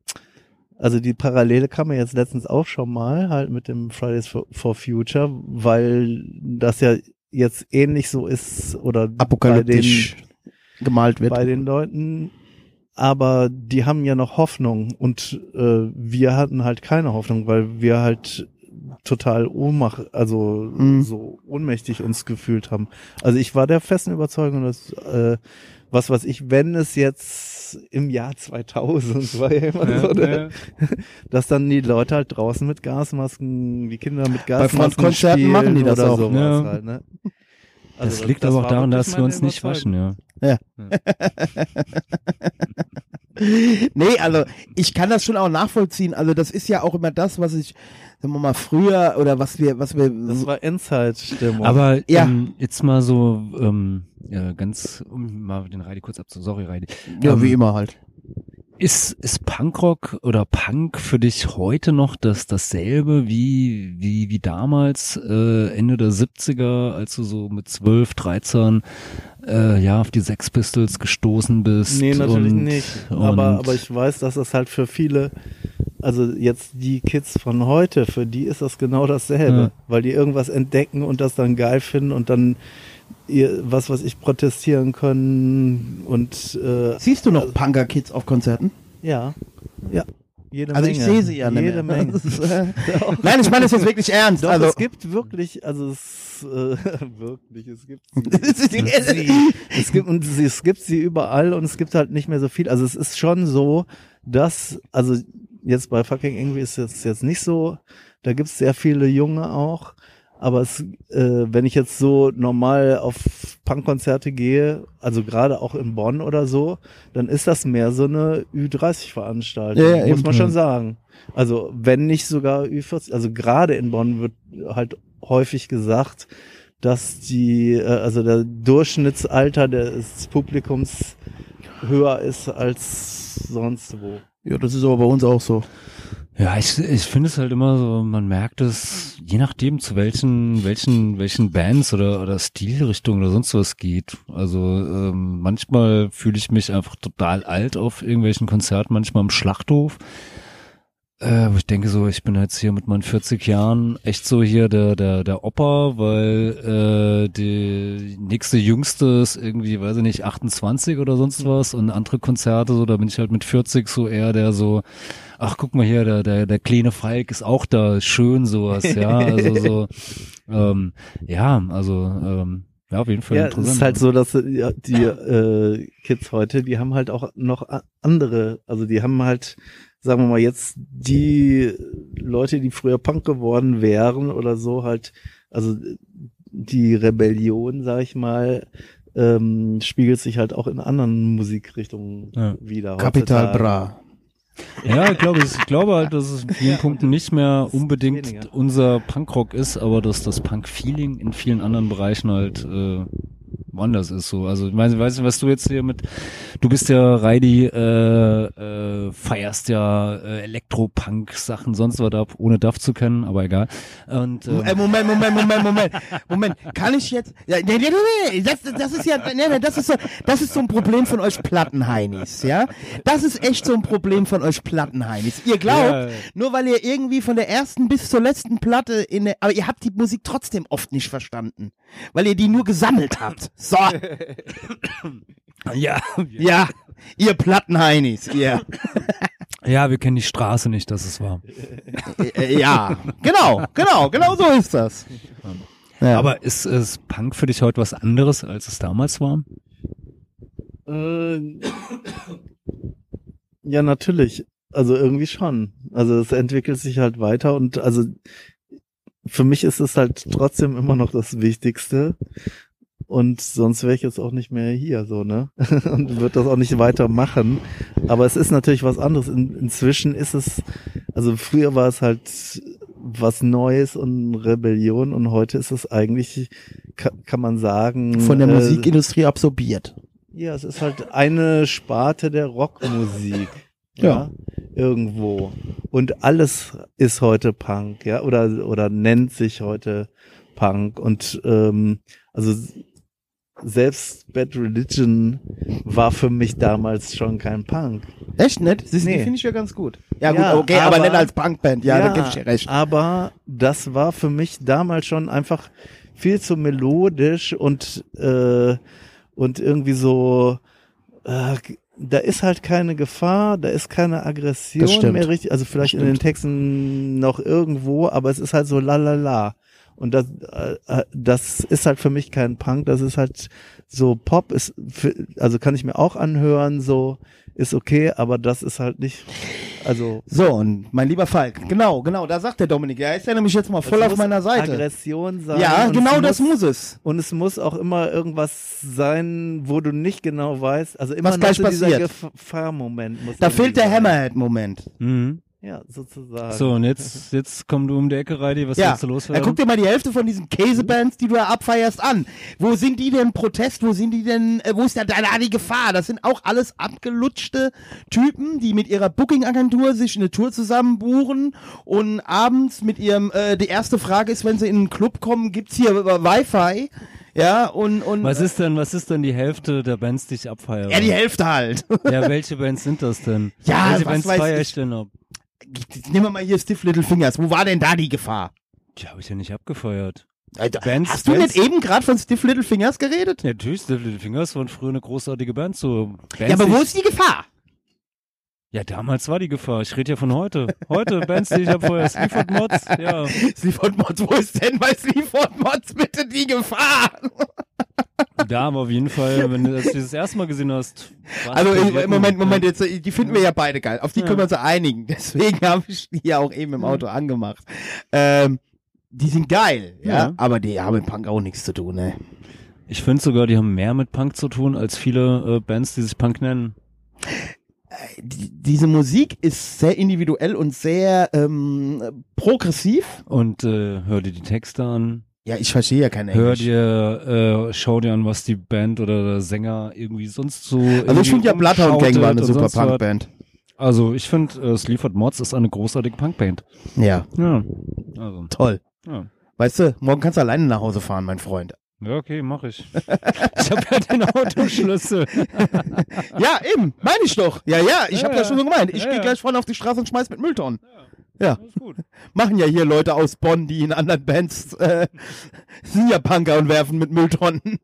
also die Parallele kam mir jetzt letztens auch schon mal halt mit dem Fridays for, for Future, weil das ja jetzt ähnlich so ist oder apokalyptisch gemalt bei wird. den, bei den Leuten. Aber die haben ja noch Hoffnung und äh, wir hatten halt keine Hoffnung, weil wir halt total ohnmacht, also Mhm. so ohnmächtig uns gefühlt haben. Also ich war der festen Überzeugung, dass äh, was was ich, wenn es jetzt Im Jahr 2000 war ja immer Ja, so, ja. dass dann die Leute halt draußen mit Gasmasken, die Kinder mit Bei Gasmasken Frontkonzerten spielen machen die das oder auch. sowas Ja. halt, ne? Das Also liegt aber auch daran, dass wir uns nicht waschen, Überzeugung. ja. Nee, also ich kann das schon auch nachvollziehen. Also das ist ja auch immer das, was ich, sagen wir mal, früher oder was wir, was wir. Das war Endzeit-Stimmung. Aber Ja. ähm, jetzt mal so ähm, ja, ganz, um mal den Reidi kurz abzu... Sorry, Reidi. ja, ähm, wie immer halt. Ist, ist Punkrock oder Punk für dich heute noch das dasselbe wie, wie, wie damals, äh, Ende der 70er, als du so mit 12, 13 äh, ja, auf die Sex Pistols gestoßen bist? Nee, natürlich und, nicht. Und, Aber, aber ich weiß, dass das halt für viele, also jetzt die Kids von heute, für die ist das genau dasselbe. Ja. Weil die irgendwas entdecken und das dann geil finden und dann ihr, was weiß ich, protestieren können und äh, Siehst du noch Punker-Kids auf Konzerten? ja, ja. Jede Also Menge. ich sehe sie ja Jede mehr. Menge. Äh, Nein, ich meine das jetzt wirklich ernst. Doch, also es gibt wirklich, also es, äh, wirklich, es gibt sie. es gibt und sie, es gibt sie überall und es gibt halt nicht mehr so viel. Also es ist schon so, dass, also jetzt bei Fucking Angry ist es jetzt nicht so, da gibt's sehr viele Junge auch, aber es, äh, wenn ich jetzt so normal auf Punkkonzerte gehe, also gerade auch in Bonn oder so, dann ist das mehr so eine Ü30-Veranstaltung, Ja, ja, muss man schon sagen. Also wenn nicht sogar Ü40, also gerade in Bonn wird halt häufig gesagt, dass die, äh, also der Durchschnittsalter des Publikums höher ist als sonst wo. Ja, das ist aber bei uns auch so. Ja, ich, ich finde es halt immer so, man merkt es, je nachdem zu welchen, welchen, welchen Bands oder, oder Stilrichtungen oder sonst was geht. Also ähm, manchmal fühle ich mich einfach total alt auf irgendwelchen Konzerten, manchmal im Schlachthof. Äh, ich denke so, ich bin jetzt hier mit meinen 40 Jahren echt so hier der, der, der Opa, weil äh, die nächste Jüngste ist irgendwie, weiß ich nicht, 28 oder sonst was und andere Konzerte, so, da bin ich halt mit 40 so eher der so, ach guck mal hier, der, der, der kleine Falk ist auch da, schön sowas, ja, also so, ähm, ja, also, ähm, ja, auf jeden Fall Ja, es interessant. ist halt so, dass ja, die äh, Kids heute, die haben halt auch noch andere, also die haben halt, sagen wir mal jetzt, die Leute, die früher Punk geworden wären oder so, halt, also die Rebellion, sag ich mal, ähm, spiegelt sich halt auch in anderen Musikrichtungen Ja. wieder. Kapital. Bra. Ja, ich glaube, ich glaube halt, dass es in vielen Punkten nicht mehr unbedingt weniger. unser Punkrock ist, aber dass das Punk-Feeling in vielen anderen Bereichen halt äh, woanders ist. So, also ich weiß, weiß nicht, was du jetzt hier mit, du bist ja Reidi, äh, äh, feierst ja äh, Elektropunk-Sachen, sonst was ab, ohne DAF zu kennen, aber egal. Und ähm, Äh, Moment, Moment, Moment, Moment, Moment. Kann ich jetzt? Ja, nee, nee, nee, nee. Das, das ist ja, nee, nee, das ist so, das ist so ein Problem von euch Plattenheinis, ja? Das ist echt so ein Problem von euch Plattenheinis. Ihr glaubt, Ja. nur weil ihr irgendwie von der ersten bis zur letzten Platte in der, aber ihr habt die Musik trotzdem oft nicht verstanden, weil ihr die nur gesammelt habt. So, ja, ja, ihr Plattenheinis, ihr. ja, wir kennen die Straße nicht, dass es war. Äh, ja, genau, genau, genau so ist das. Ja. Aber ist, ist Punk für dich heute was anderes, als es damals war? Äh, ja, natürlich. Also irgendwie schon. Also es entwickelt sich halt weiter und also für mich ist es halt trotzdem immer noch das Wichtigste. Und sonst wäre ich jetzt auch nicht mehr hier, so, ne? Und würde das auch nicht weitermachen. Aber es ist natürlich was anderes. In, inzwischen ist es, also früher war es halt was Neues und Rebellion und heute ist es eigentlich, kann, kann man sagen. von der äh, Musikindustrie absorbiert. ja, es ist halt eine Sparte der Rockmusik. Ja. Irgendwo. Und alles ist heute Punk, ja, oder, oder nennt sich heute Punk. Und ähm, also selbst Bad Religion war für mich damals schon kein Punk. Echt nett? Siehst Nee. Die finde ich ja ganz gut. Ja, gut, Ja, okay, aber, aber- nicht als Punkband. Ja, da gebe ich dir recht. Aber das war für mich damals schon einfach viel zu melodisch und äh, und irgendwie so äh, da ist halt keine Gefahr, da ist keine Aggression mehr richtig, also vielleicht in den Texten noch irgendwo, aber es ist halt so la la la. Und das, äh, äh, das ist halt für mich kein Punk, das ist halt so Pop, ist also kann ich mir auch anhören, so ist okay, aber das ist halt nicht, also. So, und mein lieber Falk, genau, genau, da sagt der Dominik, er ist ja nämlich jetzt mal voll auf meiner Seite. Aggression sein. Ja, genau das muss es. Und es muss auch immer irgendwas sein, wo du nicht genau weißt. Also immer Was gleich so dieser passiert. Gefahrmoment muss Da fehlt der. Hammerhead-Moment. Mhm. Ja, sozusagen. So, und jetzt, jetzt komm du um die Ecke, Reidi. Was Ja, willst du er loswerden? guck dir mal die Hälfte von diesen Käsebands, die du da abfeierst, an. Wo sind die denn Protest? Wo sind die denn, äh, wo ist da, da die Gefahr? Das sind auch alles abgelutschte Typen, die mit ihrer Booking-Agentur sich eine Tour zusammen buchen und abends mit ihrem, äh, die erste Frage ist, wenn sie in einen Club kommen, gibt's hier Wi-Fi? Ja, und, und, was ist denn, was ist denn die Hälfte der Bands, die ich abfeiere? ja, die Hälfte halt. Ja, welche Bands sind das denn? Ja, welche was Bands feiere ich. ich denn ab? Nehmen wir mal hier Stiff Little Fingers. Wo war denn da die Gefahr? Die habe ich ja nicht abgefeuert. Alter, Bands- hast du Bands- nicht eben gerade von Stiff Little Fingers geredet? Ja, natürlich, Stiff Little Fingers waren früher eine großartige Band. So Bands, ja, aber wo ist die Gefahr? Ja, damals war die Gefahr. Ich rede ja von heute. Heute, Bands, die ich abfeuere. Sleaford Mods, ja. Sleaford Mods, wo ist denn bei Sleaford Mods bitte die Gefahr? Da, aber auf jeden Fall, wenn du das dieses erste Mal gesehen hast. Also im, Moment, Moment, jetzt, äh, die finden wir ja beide geil. Auf die Ja. können wir uns einigen. Deswegen habe ich die ja auch eben im Auto angemacht. Ähm, die sind geil, ja, Ja. aber die haben mit Punk auch nichts zu tun, ne? Ich finde sogar, die haben mehr mit Punk zu tun als viele äh, Bands, die sich Punk nennen. Die, diese Musik ist sehr individuell und sehr ähm, progressiv. Und äh, hör dir die Texte an. Ja, ich verstehe ja kein Hör Englisch. dir, äh, schau dir an, was die Band oder der Sänger irgendwie sonst so. also ich finde ja Bloodhound Gang war eine super. Punkband. Also ich finde, äh, Sleaford Mods ist eine großartige Punkband. Ja, Ja. Also, toll. ja. Weißt du, morgen kannst du alleine nach Hause fahren, mein Freund. Ja, okay, mach ich. ich habe ja den Autoschlüssel. Ja, eben, meine ich doch. Ja, ja, ich Ja, habe ja ja. schon so gemeint. Ich Ja, gehe ja. gleich vorne auf die Straße und schmeiß mit Mülltonnen. Ja, machen ja hier Leute aus Bonn, die in anderen Bands äh, sind ja Punker und werfen mit Mülltonnen.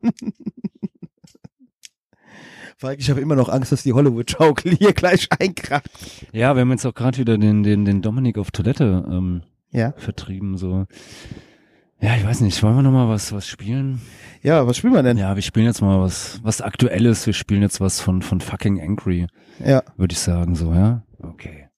Falk, ich habe immer noch Angst, dass die Hollywood-Schaukel hier gleich einkracht. Ja, wir haben jetzt auch gerade wieder den, den, den Dominik auf Toilette ähm, Ja. vertrieben. So. Ja, ich weiß nicht, wollen wir nochmal was, was spielen? Ja, was spielen wir denn? Ja, wir spielen jetzt mal was, was Aktuelles. Wir spielen jetzt was von, von fucking Angry, Ja. würde ich sagen, so, ja? Okay.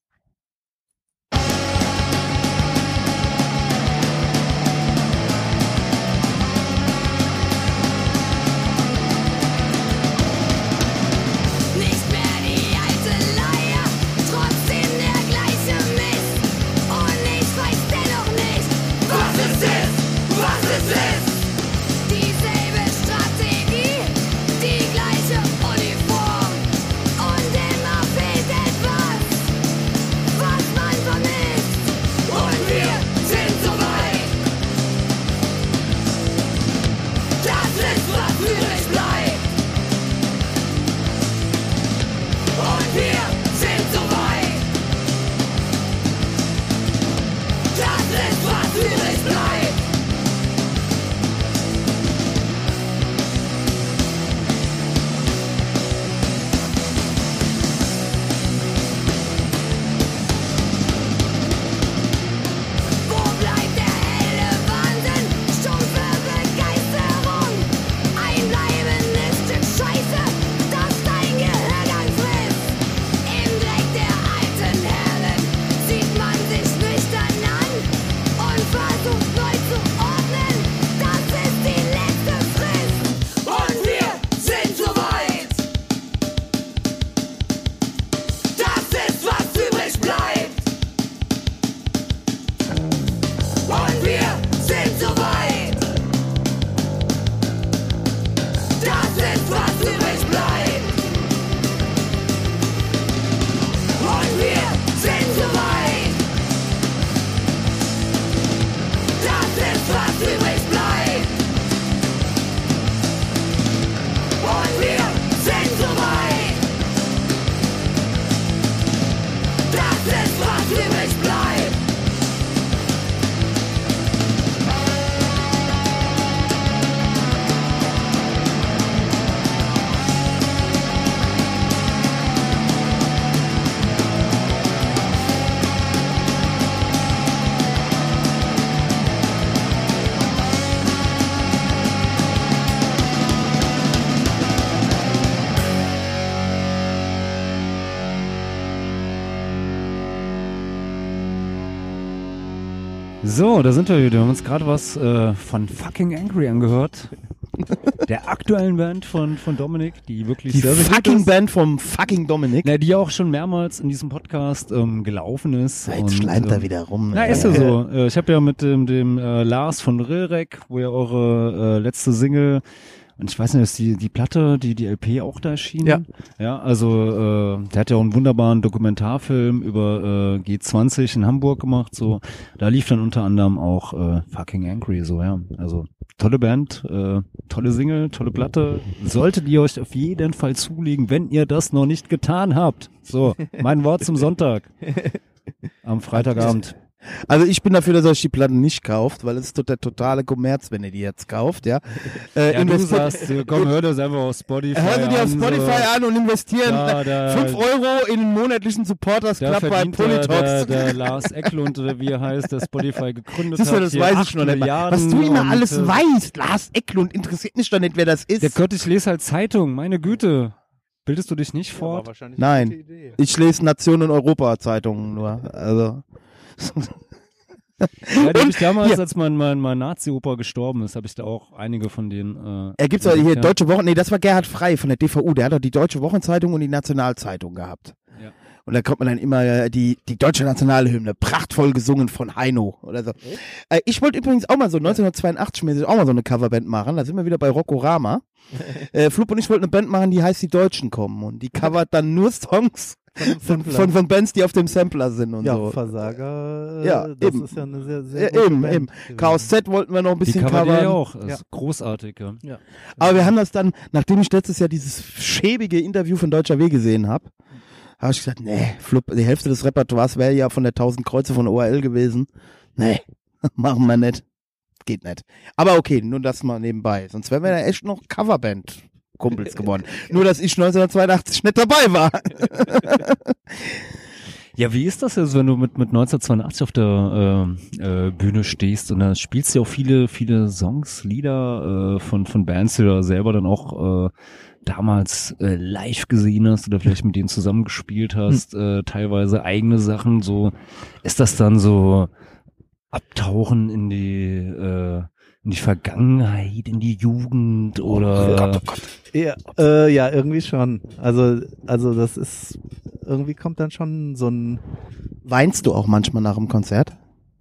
So, da sind wir wieder. Wir haben uns gerade was äh, von Fucking Angry angehört. Der aktuellen Band von, von Dominik, die wirklich Die sehr, sehr gut fucking ist. Band vom fucking Dominik. Na, die auch schon mehrmals in diesem Podcast ähm, gelaufen ist. Jetzt und, schleimt ähm, er wieder rum. Na, ist ja so. Äh, Ich habe ja mit dem, dem äh, Lars von Rilrek, wo ja eure äh, letzte Single und ich weiß nicht, ist die, die Platte, die, die LP auch da erschienen? Ja. Ja, also äh, der hat ja auch einen wunderbaren Dokumentarfilm über äh, G20 in Hamburg gemacht, so. Da lief dann unter anderem auch äh, Fucking Angry, so, ja. Also tolle Band, äh, tolle Single, tolle Platte. Solltet ihr euch auf jeden Fall zulegen, wenn ihr das noch nicht getan habt. So, mein Wort zum Sonntag. Am Freitagabend. Also ich bin dafür, dass ihr euch die Platten nicht kauft, weil es ist doch der totale Kommerz, wenn ihr die jetzt kauft, ja. Äh, Ja, du sagst, äh, komm, hör das einfach auf Spotify Hör sie dir auf an, Spotify so. an und investieren Da, da, 5 Euro in den monatlichen Supporters Club bei verdient der, der, Lars Ecklund, oder wie er heißt, der Spotify gegründet Siehst du, hat. das weiß ich noch nicht. Was du immer alles äh, weißt, Lars Ecklund, interessiert mich doch nicht, wer das ist. Der Gott, ich lese halt Zeitung, meine Güte. Bildest du dich nicht fort? wahrscheinlich Nein. Ich lese Nation und Europa Zeitungen nur. Also. Ja, die hab ich damals, hier. als mein, mein, mein Nazi-Opa gestorben ist, habe ich da auch einige von denen. Äh, Er gibt's auch hier ja. Deutsche Wochen, nee, das war Gerhard Frei von der DVU, der hat doch die Deutsche Wochenzeitung und die Nationalzeitung gehabt. Und da kommt man dann immer äh, die, die deutsche Nationalhymne, prachtvoll gesungen von Heino oder so. Äh, ich wollte übrigens auch mal so 1982 mäßig auch mal so eine Coverband machen. Da sind wir wieder bei Rockorama. äh, Flup und ich wollten eine Band machen, die heißt Die Deutschen kommen. Und die covert dann nur Songs von, von, von Bands, die auf dem Sampler sind und Ja, so. Versager, äh, Ja, das eben. ist ja eine sehr, sehr Ja, gute eben, Band eben. Chaos Z wollten wir noch ein Die bisschen ihr covern. ja auch. Das Ja. ist großartig, ja. Ja. Aber wir haben das dann, nachdem ich letztes Jahr dieses schäbige Interview von Deutscher W gesehen habe, habe ich gesagt, nee, Flup, die Hälfte des Repertoires wäre ja von der 1000 Kreuze von ORL gewesen. Nee, machen wir nicht. Geht nicht. Aber okay, nur das mal nebenbei. Sonst wären wir ja echt noch Coverband. Kumpels geworden. Nur, dass ich 1982 nicht dabei war. Ja, wie ist das jetzt, wenn du mit, mit 1982 auf der äh, äh, Bühne stehst und da spielst du ja auch viele, viele Songs, Lieder äh, von, von Bands, die du da selber dann auch äh, damals äh, live gesehen hast oder vielleicht mit denen zusammengespielt hast, äh, teilweise eigene Sachen, so ist das dann so Abtauchen in die äh, in die Vergangenheit, in die Jugend oder Ja, äh, ja, irgendwie schon. Also, also das ist, irgendwie kommt dann schon so ein, Weinst du auch manchmal nach dem Konzert?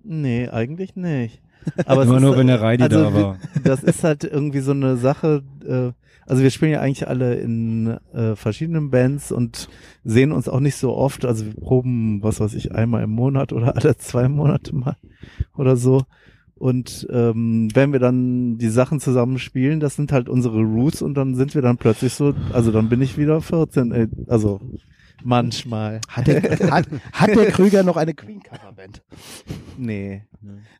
nee, eigentlich nicht. Aber es Immer ist, nur, wenn der Reidi also da war. Das ist halt irgendwie so eine Sache, äh, also wir spielen ja eigentlich alle in äh, verschiedenen Bands und sehen uns auch nicht so oft. Also wir proben, was weiß ich, einmal im Monat oder alle zwei Monate mal oder so. Und ähm, wenn wir dann die Sachen zusammen spielen, das sind halt unsere Roots und dann sind wir dann plötzlich so, also dann bin ich wieder 14, äh, also manchmal. Hat der, hat, hat der Krüger noch eine Queen-Coverband? Nee.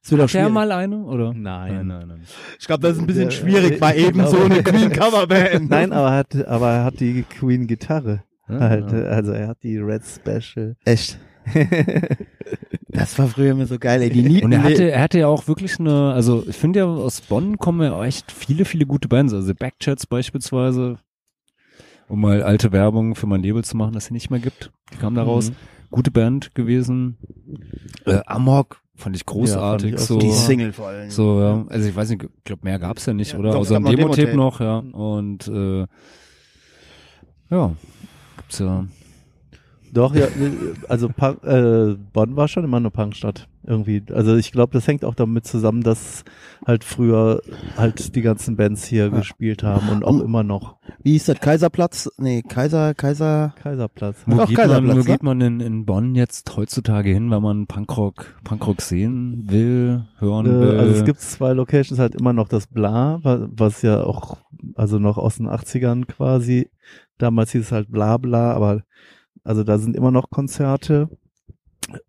Das wird der schwierig. mal eine oder? Nein. nein, nein. nein. Ich glaube, das ist ein bisschen Der- schwierig, ich eben so eine Queen-Coverband. Nein, aber er hat, aber er hat die Queen Gitarre. Ja, Halt, ja. also er hat die Red Special. Echt. Das war früher immer so geil, ey. Die Nieten, Und er hatte, er hatte ja auch wirklich eine, also ich finde ja aus Bonn kommen ja echt viele, viele gute Bands. Also Backchats beispielsweise, um mal alte Werbung für mein Label zu machen, das sie nicht mehr gibt. Die kam da raus. Gute Band gewesen. Äh, Amok fand ich großartig. Ja, fand ich so, die Single vor allem. so, ja. Also ich weiß nicht, ich glaube mehr gab's ja nicht, Ja, oder? doch, Außer ein Demo-Tape Demo-Tape. noch, ja. Und äh, ja, gibt's ja. Doch, ja, also Punk, äh, Bonn war schon immer eine Punkstadt irgendwie. Also ich glaube, das hängt auch damit zusammen, dass halt früher halt die ganzen Bands hier gespielt haben und auch Und- immer noch Wie hieß das? Kaiserplatz? Nee, Kaiser, Kaiser. Kaiserplatz. Wo Doch, geht, man, Kaiserplatz, wo ne? geht man in, in Bonn jetzt heutzutage hin, wenn man Punkrock, Punkrock sehen will, hören Äh, will? also es gibt zwei Locations, halt immer noch das Bla, wa- was ja auch, also noch aus den 80ern quasi. Damals hieß es halt Bla Bla, aber also da sind immer noch Konzerte.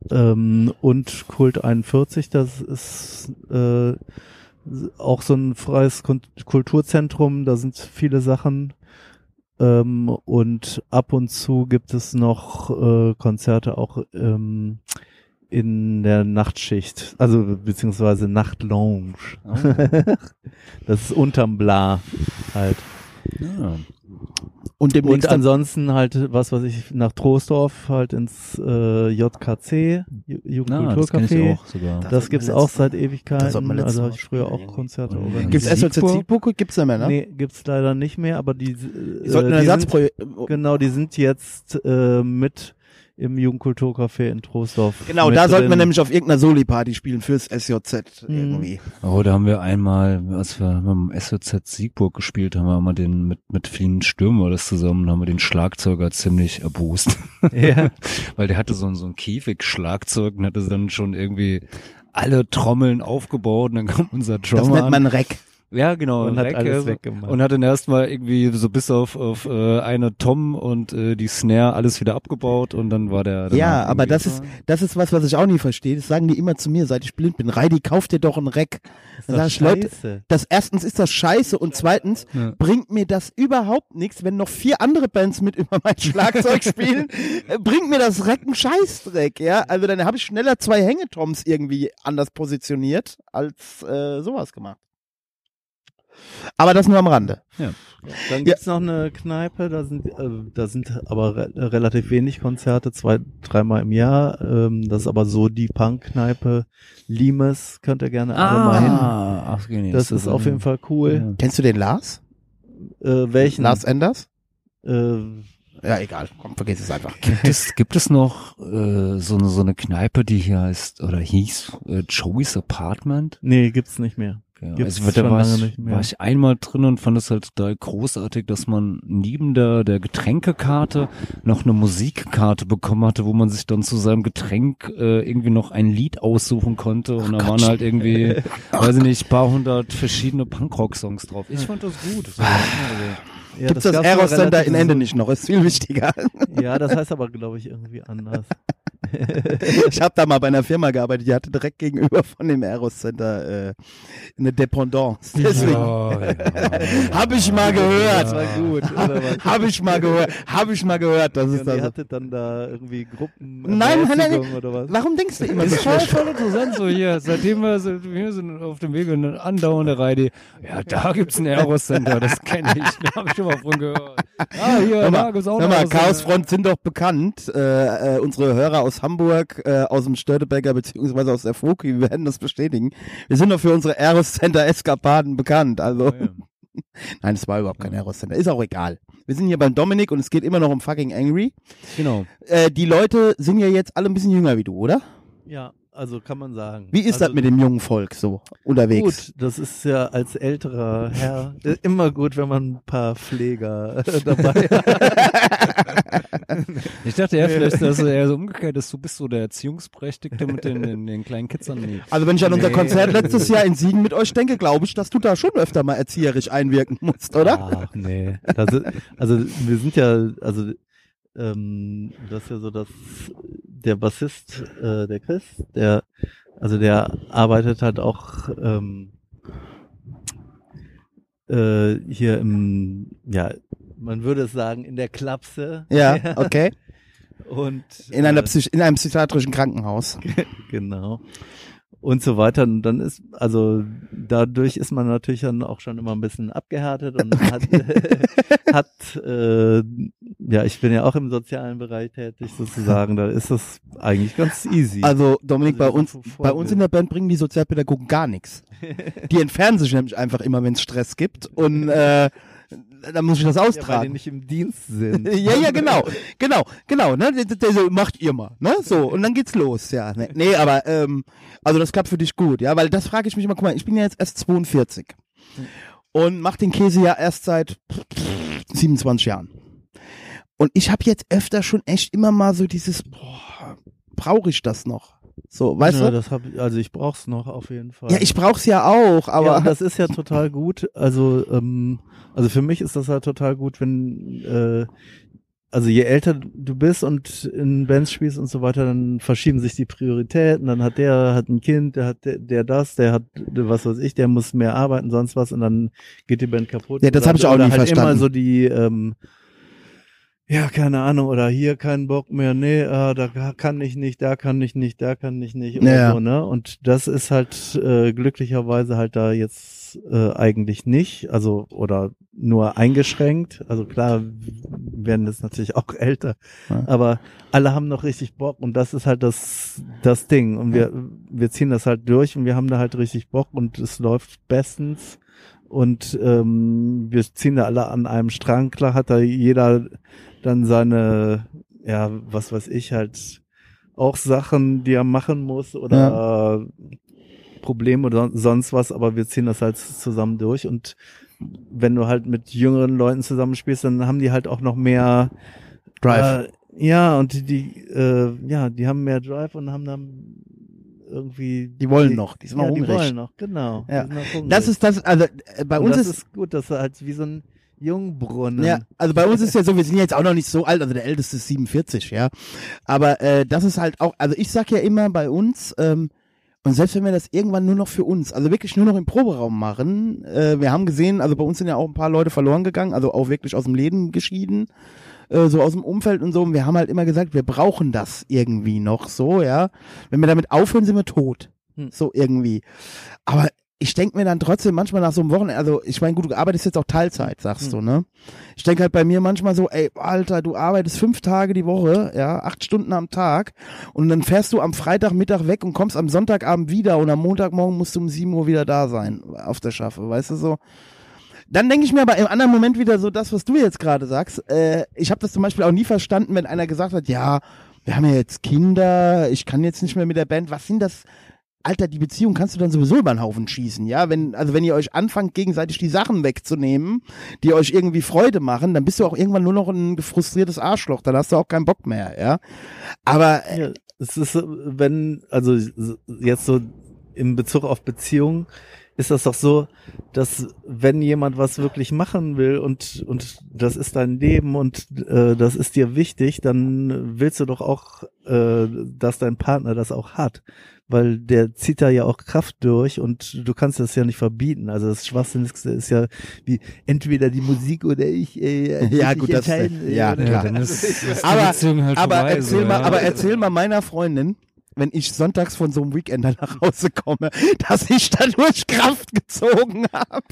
Ähm, und Kult 41, das ist äh, auch so ein freies Kulturzentrum, da sind viele Sachen. Ähm, und ab und zu gibt es noch äh, Konzerte auch ähm, in der Nachtschicht, also beziehungsweise Nachtlounge. Oh. das ist unterm Bla halt. ja. Und Und ansonsten halt, was weiß ich, nach Trostorf halt ins äh, JKC, Jugendkulturcafé. auch sogar. Das Das sollten gibt's auch seit Ewigkeiten. sollten Also habe ich früher auch Konzerte organisiert. gibt's? Siegburg? Gibt's nicht mehr, ne? Nee, gibt's leider nicht mehr, aber die, Die äh, sollten ein die sind, Ersatzprojekt. genau, die sind jetzt äh, mit im Jugendkulturcafé in Trostorf. Genau, da sollten wir nämlich auf irgendeiner Soli-Party spielen fürs SJZ Mhm. irgendwie. Oh, da haben wir einmal, als wir mit dem SOZ Siegburg gespielt haben, haben wir den mit, mit vielen Stürmer das zusammen, haben wir den Schlagzeuger ziemlich erbost. Ja. Weil der hatte so, ein- so ein Käfig-Schlagzeug und hatte dann schon irgendwie alle Trommeln aufgebaut und dann kam unser Das Drummer nennt an. man Reck. Ja, genau. Und hat Rack, alles weggemacht. Und hat dann erstmal irgendwie so bis auf, auf äh, eine Tom und äh, die Snare alles wieder abgebaut und dann war der. Ja, aber das ist, das ist was, was ich auch nie verstehe. Das sagen die immer zu mir, seit ich blind bin. Reidi, kauf dir doch einen Reck. Dann sag ich, Leute, Scheiße. das erstens ist das scheiße und zweitens Ja. bringt mir das überhaupt nichts, wenn noch vier andere Bands mit über mein Schlagzeug spielen, äh, bringt mir das Reck einen Scheißdreck, ja. Also dann habe ich schneller zwei Hängetoms irgendwie anders positioniert als äh, sowas gemacht. Aber das nur am Rande. Dann gibt's noch eine Kneipe, da sind, äh, da sind aber re relativ wenig Konzerte, zwei, dreimal im Jahr. Ähm, das ist aber so die Punk-Kneipe. Limes, könnt ihr gerne alle mal hin. Ah, ach, nee, Das ist auf jeden Fall cool. Ja. Kennst du den Lars? Äh, welchen? Lars Enders? Äh, Ja, egal. Komm, vergiss es einfach. Gibt es, gibt es noch äh, so, eine, so eine Kneipe, die hier heißt oder hieß äh, Joey's Apartment? nee, gibt's nicht mehr. Ja, Gibt's also, da schon war, ich, war ich einmal drin und fand es halt total großartig, dass man neben der, der Getränkekarte noch eine Musikkarte bekommen hatte, wo man sich dann zu seinem Getränk äh, irgendwie noch ein Lied aussuchen konnte. Und da waren halt irgendwie, weiß ich nicht, paar hundert verschiedene Punkrock-Songs drauf. Ich fand das gut. Das war, Ja, Gibt's das gab's Eros Center in Ende so- nicht noch? Ist viel wichtiger. Ja, das heißt aber, glaube ich, irgendwie anders. Ich habe da mal bei einer Firma gearbeitet, die hatte direkt gegenüber von dem Eros Center äh, eine Dependance. Deswegen Ja, ja. habe ich mal gehört. Das war gut. Habe ich mal gehört. Habe ich mal gehört. Das Ja, ist und ihr das. hattet dann da irgendwie Gruppen Nein, nein, nein, oder was? Warum denkst du immer Das so ist voll, voll interessant so hier. Seitdem wir, so, wir sind auf dem Weg und eine andauernde Reihe. Ja, da gibt's ein Aeros Center, das kenne ich. Da habe ich schon mal von gehört. Ah, hier, Hör mal, auch hör mal Center. Chaosfront sind doch bekannt. Äh, äh, unsere Hörer aus Hamburg, äh, aus dem Störtebecker beziehungsweise aus der Foki, wir werden das bestätigen. Wir sind doch für unsere Eros Center Eskapaden bekannt. Also Ja. nein, es war überhaupt kein Eros Center. Ist auch egal. Wir sind hier beim Dominik und es geht immer noch um fucking Angry. Genau. Äh, die Leute sind ja jetzt alle ein bisschen jünger wie du, oder? Ja, also kann man sagen. Wie ist also, das mit dem jungen Volk so unterwegs? Gut, das ist ja als älterer Herr äh, immer gut, wenn man ein paar Pfleger dabei hat. Ich dachte eher vielleicht, dass eher so umgekehrt ist. Du bist so der Erziehungsberechtigte mit den, den, den kleinen nee. Also wenn ich an unser Nee. Konzert letztes Jahr in Siegen mit euch denke, glaube ich, dass du da schon öfter mal erzieherisch einwirken musst, oder? Ach nee. Das ist, also wir sind ja, also ähm, das ist ja so, dass der Bassist, äh, der Chris, der, also der arbeitet halt auch ähm, äh, hier im, ja, man würde es sagen, in der Klapse. Ja, okay. Und In, einer äh, Psych in einem psychiatrischen Krankenhaus. genau. Und so weiter. Und dann ist, also dadurch ist man natürlich dann auch schon immer ein bisschen abgehärtet und hat, hat äh, ja, ich bin ja auch im sozialen Bereich tätig sozusagen. Da ist das eigentlich ganz easy. Also Dominik, bei Also wir uns, bei uns in der Band bringen die Sozialpädagogen gar nichts. Die entfernen sich nämlich einfach immer, wenn es Stress gibt und äh, dann muss ich das ja, weil die austragen. nicht im Dienst sind. Ja, ja, genau, genau, genau, ne, der, der so, macht ihr mal, ne, so, und dann geht's los, ja, ne, nee, aber, ähm, also das klappt für dich gut, ja, weil das frage ich mich immer, guck mal, ich bin ja jetzt erst 42 und mach den Käse ja erst seit 27 Jahren. Und ich habe jetzt öfter schon echt immer mal so dieses, boah, brauche ich das noch, so, weißt ja, du? das hab, ich- also ich brauch's noch auf jeden Fall. Ja, ich brauch's ja auch, ja, aber und das ist ja total gut. Also, ähm, also für mich ist das halt total gut, wenn, äh, also je älter du bist und in Bands spielst und so weiter, dann verschieben sich die Prioritäten. Dann hat der hat ein Kind, der hat der, der das, der hat was weiß ich, der muss mehr arbeiten, sonst was und dann geht die Band kaputt. Ja, das Oder- hab ich auch nie halt verstanden. immer so die ähm, ja, keine Ahnung, oder hier keinen Bock mehr, nee, äh, da kann ich nicht, da kann ich nicht, da kann ich nicht, oder Ja. so, ne? Und das ist halt äh, glücklicherweise halt da jetzt das äh, eigentlich nicht, also oder nur eingeschränkt. Also klar werden jetzt natürlich auch älter, Ja. aber alle haben noch richtig Bock und das ist halt das das Ding und wir wir ziehen das halt durch und wir haben da halt richtig Bock und es läuft bestens und ähm, wir ziehen da alle an einem Strang. Klar hat da jeder dann seine ja was weiß ich halt auch Sachen, die er machen muss oder Probleme oder son- sonst was, aber wir ziehen das halt zusammen durch und wenn du halt mit jüngeren Leuten zusammenspielst, dann haben die halt auch noch mehr Drive. Äh, ja, und die, die äh, ja, die haben mehr Drive und haben dann irgendwie Die wollen noch, die sind ja, noch die hungrig. wollen noch, genau. Ja. Die noch. Das ist das, also äh, bei und uns das ist, ist, gut, das ist halt wie so ein Jungbrunnen. ja, also bei uns ist ja so, wir sind jetzt auch noch nicht so alt, also der älteste ist 47, ja. Aber äh, das ist halt auch, also ich sag ja immer bei uns, ähm, und selbst wenn wir das irgendwann nur noch für uns, also wirklich nur noch im Proberaum machen, äh, wir haben gesehen, also bei uns sind ja auch ein paar Leute verloren gegangen, also auch wirklich aus dem Leben geschieden, äh, so aus dem Umfeld und so. Und wir haben halt immer gesagt, wir brauchen das irgendwie noch so, ja. Wenn wir damit aufhören, sind wir tot. Hm. So irgendwie. Aber ich denke mir dann trotzdem manchmal nach so einem Wochenende, also ich meine, gut, du arbeitest jetzt auch Teilzeit, sagst du, ne? Ich denke halt bei mir manchmal so, ey, Alter, du arbeitest fünf Tage die Woche, ja, acht Stunden am Tag und dann fährst du am Freitagmittag weg und kommst am Sonntagabend wieder und am Montagmorgen musst du um sieben Uhr wieder da sein auf der Schaffe, weißt du so? Dann denke ich mir aber im anderen Moment wieder so das, was du jetzt gerade sagst. Äh, ich habe das zum Beispiel auch nie verstanden, wenn einer gesagt hat, ja, wir haben ja jetzt Kinder, ich kann jetzt nicht mehr mit der Band. Was sind das? Alter, die Beziehung kannst du dann sowieso über den Haufen schießen, ja? Wenn, also wenn ihr euch anfangt, gegenseitig die Sachen wegzunehmen, die euch irgendwie Freude machen, dann bist du auch irgendwann nur noch ein frustriertes Arschloch, dann hast du auch keinen Bock mehr, ja? Aber äh, Ja, es ist, so, wenn, also jetzt so in Bezug auf Beziehungen, ist das doch so, dass wenn jemand was wirklich machen will und und das ist dein Leben und äh, das ist dir wichtig, dann willst du doch auch, äh, dass dein Partner das auch hat, weil der zieht da ja auch Kraft durch und du kannst das ja nicht verbieten. Also das Schwachsinnigste ist ja wie entweder die Musik oder ich. Äh, Ja, ich gut, das- äh, ja, oder- klar. ist, ist Aber- halt aber vorbei, erzähl so, mal, ja. aber erzähl mal meiner Freundin, wenn ich sonntags von so einem Weekender nach Hause komme, dass ich dadurch Kraft gezogen habe.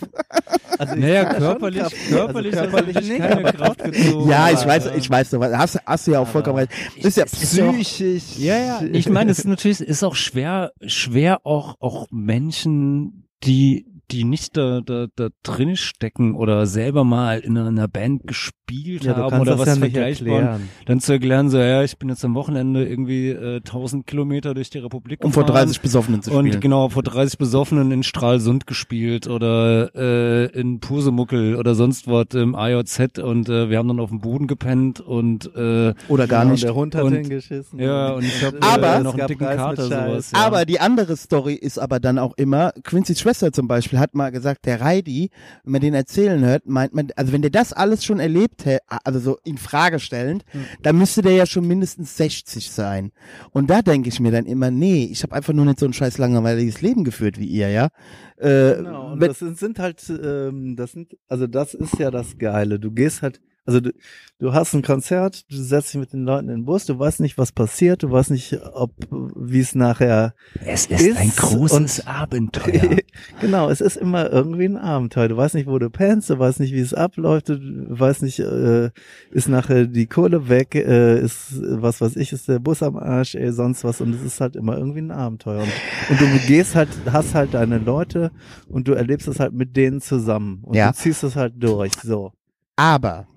Also Naja, körperlich, Kraft- körperlich, also körperlich körperlich nicht, keine Kraft gezogen. ja, ich weiß, ich weiß, du hast, hast du ja auch vollkommen recht. Ist ja psychisch. Ja, ja. Ich meine, es ist natürlich ist auch schwer, schwer auch auch Menschen, die die nicht da, da, da drin stecken oder selber mal in einer Band gespielt Ja, haben oder was ja vergleichbar, dann zu erklären, so ja, ich bin jetzt am Wochenende irgendwie äh, 1000 Kilometer durch die Republik um vor gefahren 30 Besoffenen zu spielen. und genau vor 30 Besoffenen in Stralsund gespielt oder äh, in Pusemuckel oder sonst was im AJZ und äh, wir haben dann auf dem Boden gepennt und äh, Oder gar Genau, nicht. Der Hund hat Und- hingeschissen. ja und ich habe Aber- äh, noch einen dicken Kater sowas. Ja. Aber die andere Story ist aber dann auch immer, Quincy's Schwester zum Beispiel hat mal gesagt, der Reidi, wenn man den erzählen hört, meint man, also wenn der das alles schon erlebt hätte, also so in Frage stellend, Hm. dann müsste der ja schon mindestens 60 sein. Und da denke ich mir dann immer, nee, ich habe einfach nur nicht so ein scheiß langweiliges Leben geführt wie ihr, ja. Äh, Genau, und das sind, sind halt, ähm, das sind, also das ist ja das Geile. Du gehst halt, also du, du hast ein Konzert, du setzt dich mit den Leuten in den Bus, du weißt nicht, was passiert, du weißt nicht, ob, wie es nachher es ist, ist ein großes und- Abenteuer. genau, es ist immer irgendwie ein Abenteuer. Du weißt nicht, wo du pennst, du weißt nicht, wie es abläuft, du weißt nicht, äh, ist nachher die Kohle weg, äh, ist, was weiß ich, ist der Bus am Arsch, ey, sonst was. Und es ist halt immer irgendwie ein Abenteuer. Und, und du gehst halt, hast halt deine Leute und du erlebst es halt mit denen zusammen. Und Ja. du ziehst es halt durch, so. aber,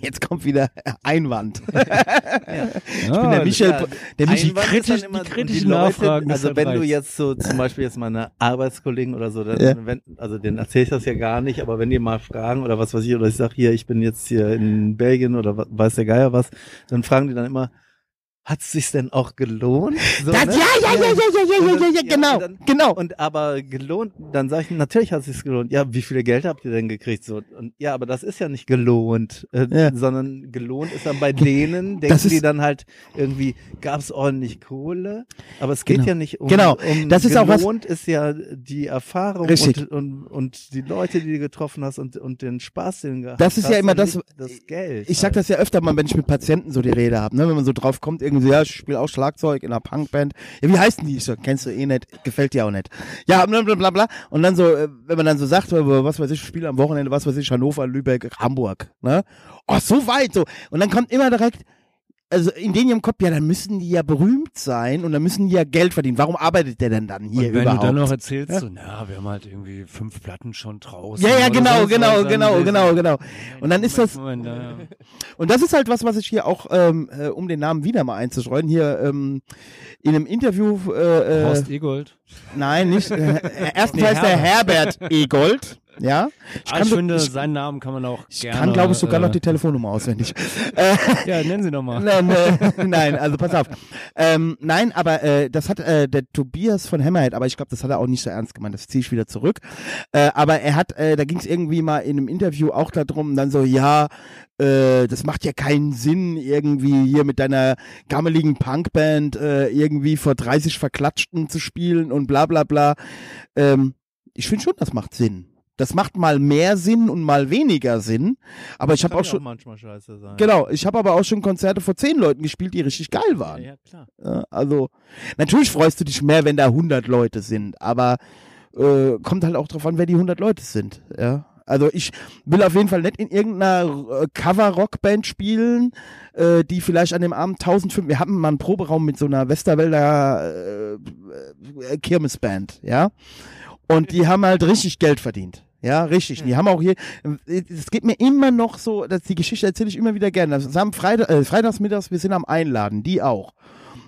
jetzt kommt wieder Einwand. ich bin der Michael, ja, der Michael, Einwand kritisch- immer- die kritischen Leute, Nachfragen Also wenn du Reiz. jetzt so zum Beispiel jetzt meine Arbeitskollegen oder so, dann, Ja. wenn, also denen erzähle ich das ja gar nicht, aber wenn die mal fragen oder was weiß ich, oder ich sag hier, ich bin jetzt hier in Belgien oder weiß der Geier was, dann fragen die dann immer, hat es sich denn auch gelohnt? So, das, ne? ja, ja, ja, ja, ja, ja, ja, ja, ja, und genau, dann- genau. Und aber gelohnt, dann sage ich, natürlich hat es sich gelohnt. Ja, wie viel Geld habt ihr denn gekriegt? So, und ja, aber das ist ja nicht gelohnt, äh, Ja. sondern gelohnt ist dann bei denen, denken die dann halt irgendwie, gab es ordentlich Kohle, aber es geht Genau. ja nicht um, Genau. um Das ist auch was- gelohnt ist ja die Erfahrung und, und, und die Leute, die du getroffen hast und, und den Spaß, den du gehabt Das ist hast ja immer und das- das Geld. Ich sag halt. das ja öfter mal, wenn ich mit Patienten so die Rede habe, ne? wenn man so drauf kommt, irgendwie, ja, ich spiele auch Schlagzeug in einer Punkband. Ja, wie heißt denn die? Ich so, kennst du eh nicht, gefällt dir auch nicht. Ja, bla bla bla. Und dann so, äh, wenn man dann so sagt, äh, was weiß ich, ich spiele am Wochenende, was weiß ich, Hannover, Lübeck, Hamburg, ne? Oh, so weit, so. Und dann kommt immer direkt, also in denen im Kopf, ja, dann müssen die ja berühmt sein und dann müssen die ja Geld verdienen. Warum arbeitet der denn dann hier Und wenn überhaupt? du dann noch erzählst, Ja. so, na, wir haben halt irgendwie fünf Platten schon draußen. ja, ja, genau, genau, genau, genau, genau. Und dann ist das, Moment, ja. Und das ist halt was, was ich hier auch, ähm, äh, um den Namen wieder mal einzustreuen, hier ähm, in einem Interview, äh, äh, Horst Egold. nein, nicht, äh, erstens heißt der Herbert Egold, ja. Ich Ah, ich so- finde, ich, seinen Namen kann man auch ich gerne. kann glaube ich, sogar äh, noch die Telefonnummer auswendig. äh, Ja, nennen Sie doch mal. nein, äh, nein, also pass auf. Ähm, nein, aber äh, das hat äh, der Tobias von Hammerhead, aber ich glaube, das hat er auch nicht so ernst gemeint, das ziehe ich wieder zurück. Äh, aber er hat, äh, da ging es irgendwie mal in einem Interview auch darum, dann so, ja, äh, das macht ja keinen Sinn, irgendwie hier mit deiner gammeligen Punkband äh, irgendwie vor 30 Verklatschten zu spielen und bla bla bla. Ähm, ich finde schon, das macht Sinn. Das macht mal mehr Sinn und mal weniger Sinn. Aber ich habe auch schon, manchmal scheiße sein. Genau, ich habe aber auch schon Konzerte vor zehn Leuten gespielt, die richtig geil waren. Ja, klar. Ja, also, natürlich freust du dich mehr, wenn da 100 Leute sind, aber äh, kommt halt auch drauf an, wer die 100 Leute sind. Ja. Also ich will auf jeden Fall nicht in irgendeiner äh, Cover-Rock-Band spielen, äh, die vielleicht an dem Abend 1005, wir hatten mal einen Proberaum mit so einer Westerwälder äh, äh, Kirmesband, ja. Und die haben halt richtig Geld verdient. Ja, richtig. Die haben auch hier, es geht mir immer noch so, dass die Geschichte erzähle ich immer wieder gerne. Das haben Freitag, äh, freitagsmittags, wir sind am Einladen, die auch.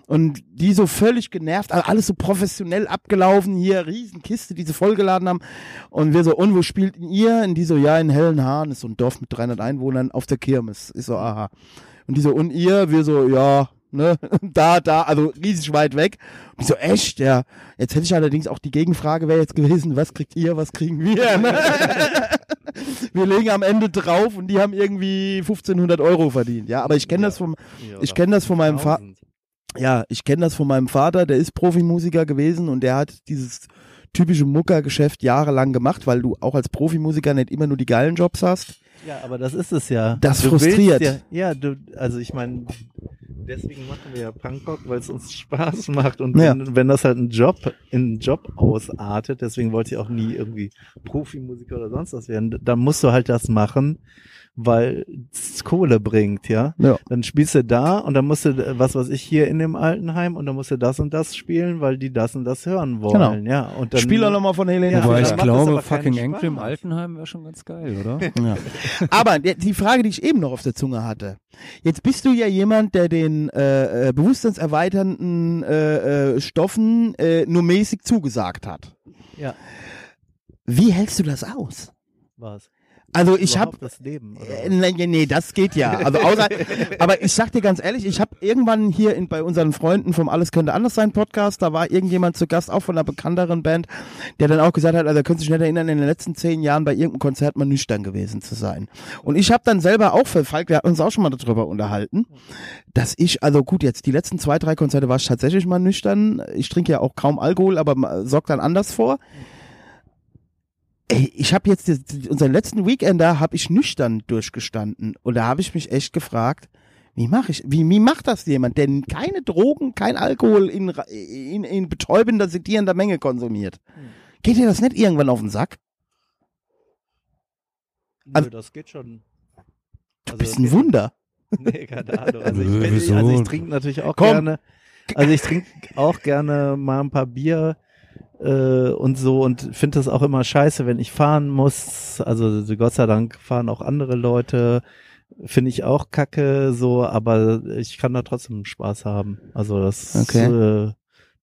Und die so völlig genervt, also alles so professionell abgelaufen, hier Riesenkiste, die sie vollgeladen haben. Und wir so, und wo spielt ihr? Und die so, ja, in Hellenhahn, ist so ein Dorf mit 300 Einwohnern, auf der Kirmes. Ich so, aha. Und die so, und ihr? Wir so, ja, ne, da, da, also riesig weit weg. Und ich so, echt, ja. Jetzt hätte ich allerdings auch die Gegenfrage wäre jetzt gewesen, was kriegt ihr, was kriegen wir? Ne? wir legen am Ende drauf und die haben irgendwie 1500 Euro verdient. Ja, aber ich kenne das vom, ich kenne das von meinem Vater. Ja, ich kenne das von meinem Vater, der ist Profimusiker gewesen und der hat dieses typische Muckergeschäft jahrelang gemacht, weil du auch als Profimusiker nicht immer nur die geilen Jobs hast. Ja, aber das ist es ja. Das Du frustriert. Ja, ja du, also ich meine, deswegen machen wir ja Punkrock, weil es uns Spaß macht und Ja. wenn, wenn das halt ein Job, in einen Job ausartet, deswegen wollte ich auch nie irgendwie Profimusiker oder sonst was werden, dann musst du halt das machen, weil es Kohle bringt, ja. Ja. Dann spielst du da und dann musst du, was weiß ich, hier in dem Altenheim und dann musst du das und das spielen, weil die das und das hören wollen, ja. Und dann, Spieler nochmal von Helene. Ja, Wobei ich glaube, fucking Angry im. Altenheim wäre schon ganz geil, oder? Ja. Aber die, die Frage, die ich eben noch auf der Zunge hatte. Jetzt bist du ja jemand, der den äh, äh, bewusstseinserweiternden äh, äh, Stoffen äh, nur mäßig zugesagt hat. Ja. Wie hältst du das aus? was? Also ich habe das Leben. Oder Äh, nee, nee, das geht ja. Also außer, aber ich sag dir ganz ehrlich, ich habe irgendwann hier in, bei unseren Freunden vom Alles könnte anders sein Podcast, da war irgendjemand zu Gast, auch von einer bekannteren Band, der dann auch gesagt hat, also er könnte sich nicht erinnern, in den letzten zehn Jahren bei irgendeinem Konzert mal nüchtern gewesen zu sein. Und ich habe dann selber auch für Falk, wir hatten uns auch schon mal darüber unterhalten, dass ich, also gut, jetzt die letzten zwei, drei Konzerte war ich tatsächlich mal nüchtern. Ich trinke ja auch kaum Alkohol, aber sorgt dann anders vor. Ey, ich habe jetzt unseren letzten Weekender habe ich nüchtern durchgestanden und da habe ich mich echt gefragt, wie mache ich, wie, wie macht das jemand, der keine Drogen, kein Alkohol in, in, in betäubender, sedierender Menge konsumiert? Geht dir das nicht irgendwann auf den Sack? also- Nö, das geht schon. Du Also, bist ein Wunder. Nee, keine Ahnung. Also ich, also ich trinke natürlich auch Komm. gerne. Also ich trinke auch gerne mal ein paar Bier äh, und so und finde das auch immer scheiße, wenn ich fahren muss. Also Gott sei Dank fahren auch andere Leute. Finde ich auch kacke, so, aber ich kann da trotzdem Spaß haben. Also das, Okay. äh,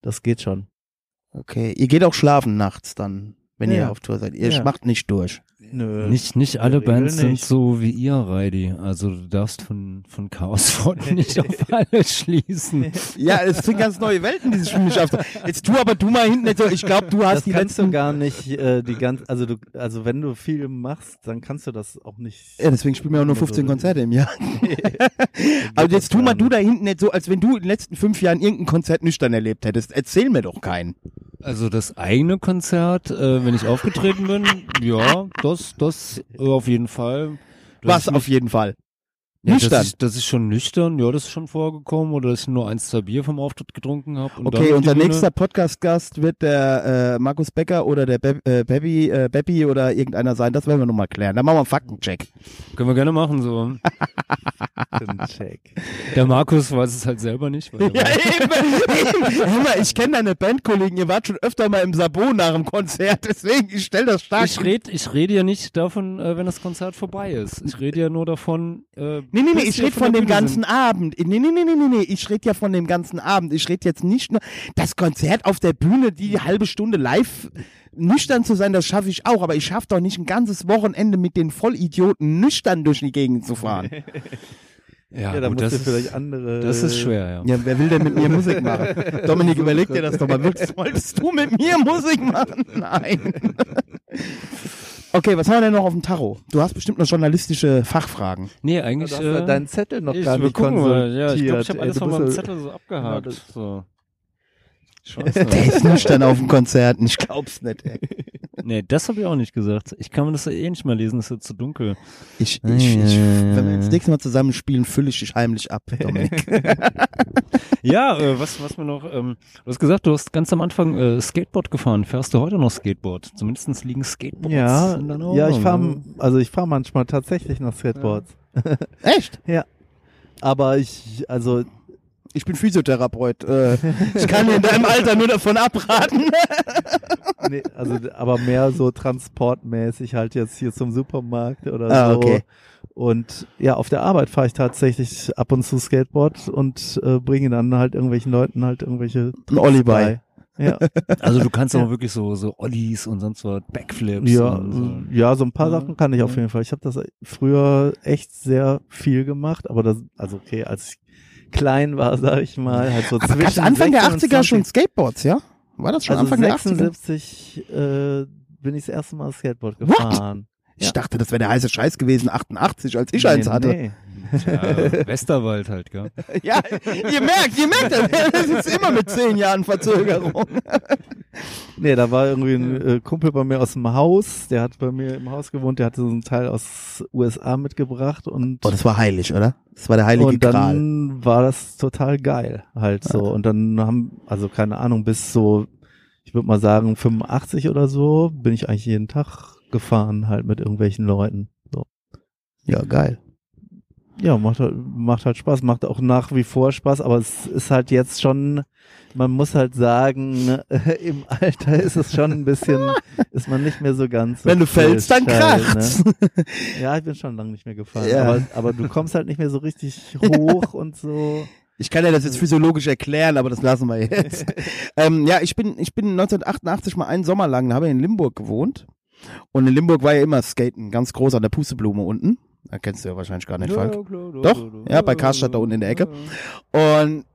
das geht schon. Okay, ihr geht auch schlafen nachts dann, wenn Ja. ihr auf Tour seid. Ihr Ja. macht nicht durch. Nö. Nicht, nicht alle Bands sind nicht. so wie ihr, Reidi. Also du darfst von, von Chaosfront nicht auf alles schließen. Ja, es sind ganz neue Welten, die sich für mich auf. Jetzt tu aber du mal hinten nicht so, ich glaube, du hast das die kannst letzten du gar nicht, äh, die ganz, also du, also wenn du viel machst, dann kannst du das auch nicht. Ja, deswegen spielen wir auch nur immer 15 so- Konzerte im Jahr. Aber jetzt tu mal du da hinten nicht so, als wenn du in den letzten fünf Jahren irgendein Konzert nüchtern erlebt hättest. Erzähl mir doch keinen. Also das eigene Konzert, äh, wenn ich aufgetreten bin, ja, das, das äh, auf jeden Fall. Was auf jeden Fall. Ja, Nüchtern. Das ist, das ist schon nüchtern, ja, das ist schon vorgekommen. Oder dass ich nur eins, zwei Bier vom Auftritt getrunken habe. Okay, unser nächster Podcast-Gast wird der äh, Markus Becker oder der Be äh, Beppi, äh, Beppi oder irgendeiner sein. Das werden wir nochmal klären. Dann machen wir einen Faktencheck. Können wir gerne machen, so. Check. Der Markus weiß es halt selber nicht. Weil Ja, eben. Hör mal, ich kenne deine Bandkollegen. Ihr wart schon öfter mal im Sabot nach dem Konzert. Deswegen, ich stell das stark. ich rede ich rede ja nicht davon, äh, wenn das Konzert vorbei ist. Ich rede ja nur davon. Äh, Nee, nee, nee, ich rede von der dem Bühne ganzen sind. Abend. Nee, nee, nee, nee, nee, nee, ich rede ja von dem ganzen Abend. Ich rede jetzt nicht nur das Konzert auf der Bühne, die halbe Stunde live nüchtern zu sein, das schaffe ich auch, aber ich schaffe doch nicht ein ganzes Wochenende mit den Vollidioten nüchtern durch die Gegend zu fahren. Ja, Ja, da gut, das vielleicht andere. das ist schwer, ja. Ja, wer will denn mit mir Musik machen? Dominik, überleg dir das doch mal. Willst, wolltest du mit mir Musik machen? Nein. Okay, was haben wir denn noch auf dem Tacho? Du hast bestimmt noch journalistische Fachfragen. Nee, Du eigentlich. hast ja äh, deinen Zettel noch ich, gar wir nicht gucken mal. Ja, ich glaube, ich konsultiert. habe alles du von meinem Zettel so abgehakt. Ja, das- so. Scheiße. Der ist nüchtern auf dem Konzert. Ich glaub's nicht, ey. nee, das habe ich auch nicht gesagt. Ich kann mir das ja eh nicht mal lesen, das ist ja zu dunkel. Ich, ich, ich, wenn wir das nächste Mal zusammen spielen, fülle ich dich heimlich ab, Dominik. Ja, äh, was, was mir noch, ähm, du hast gesagt, du hast ganz am Anfang äh, Skateboard gefahren. Fährst du heute noch Skateboard? Zumindest liegen Skateboards Ja, in deiner ja, ich fahre, ne? also ich fahre manchmal tatsächlich noch Skateboards. Echt? Aber ich, also Ich bin Physiotherapeut. Äh, ich kann dir in deinem Alter nur davon abraten. Nee, also aber mehr so transportmäßig halt jetzt hier zum Supermarkt oder Ah, so. okay. Und ja, auf der Arbeit fahre ich tatsächlich ab und zu Skateboard und äh, bringe dann halt irgendwelchen Leuten halt irgendwelche Ein Olli bei. Ja, Also du kannst Ja. auch wirklich so, so Ollies und sonst was, Backflips. ja, und so. ja, so ein paar Ja, Sachen kann ich auf jeden Fall. Ich habe das früher echt sehr viel gemacht, aber das, also okay, als ich klein war, sag ich mal, halt so Aber zwischen Anfang der 16 und 80er schon 20. Skateboards, ja? War das schon Also Anfang der 80er? 76 äh, bin ich das erste Mal Skateboard gefahren. Ich Ja. dachte, das wäre der heiße Scheiß gewesen, 88, als ich eins hatte. Nee. Ja, Westerwald halt, gell? Ja, ihr merkt, ihr merkt, das, ist immer mit zehn Jahren Verzögerung. nee, da war irgendwie ein äh, Kumpel bei mir aus dem Haus, der hat bei mir im Haus gewohnt, der hatte so einen Teil aus USA mitgebracht und Oh, das war heilig, oder? Das war der heilige und dann war das total geil halt so und dann haben also keine Ahnung bis so ich würde mal sagen 85 oder so bin ich eigentlich jeden Tag gefahren halt mit irgendwelchen Leuten so Ja, geil. ja macht halt, macht halt Spaß macht auch nach wie vor Spaß aber es ist halt jetzt schon man muss halt sagen im Alter ist es schon ein bisschen ist man nicht mehr so ganz so Wenn du fällst, dann halt, kracht's. ne? ja ich bin schon lange nicht mehr gefahren Ja. aber aber du kommst halt nicht mehr so richtig hoch und so Ich kann ja das jetzt physiologisch erklären, aber das lassen wir jetzt. ähm, ja, ich bin, ich bin 1988 mal einen Sommer lang, da habe ich in Limburg gewohnt. Und in Limburg war ja immer Skaten, ganz groß an der Pusteblume unten. Da kennst du ja wahrscheinlich gar nicht, Falk. Doch? Ja, bei Karstadt da unten in der Ecke. Und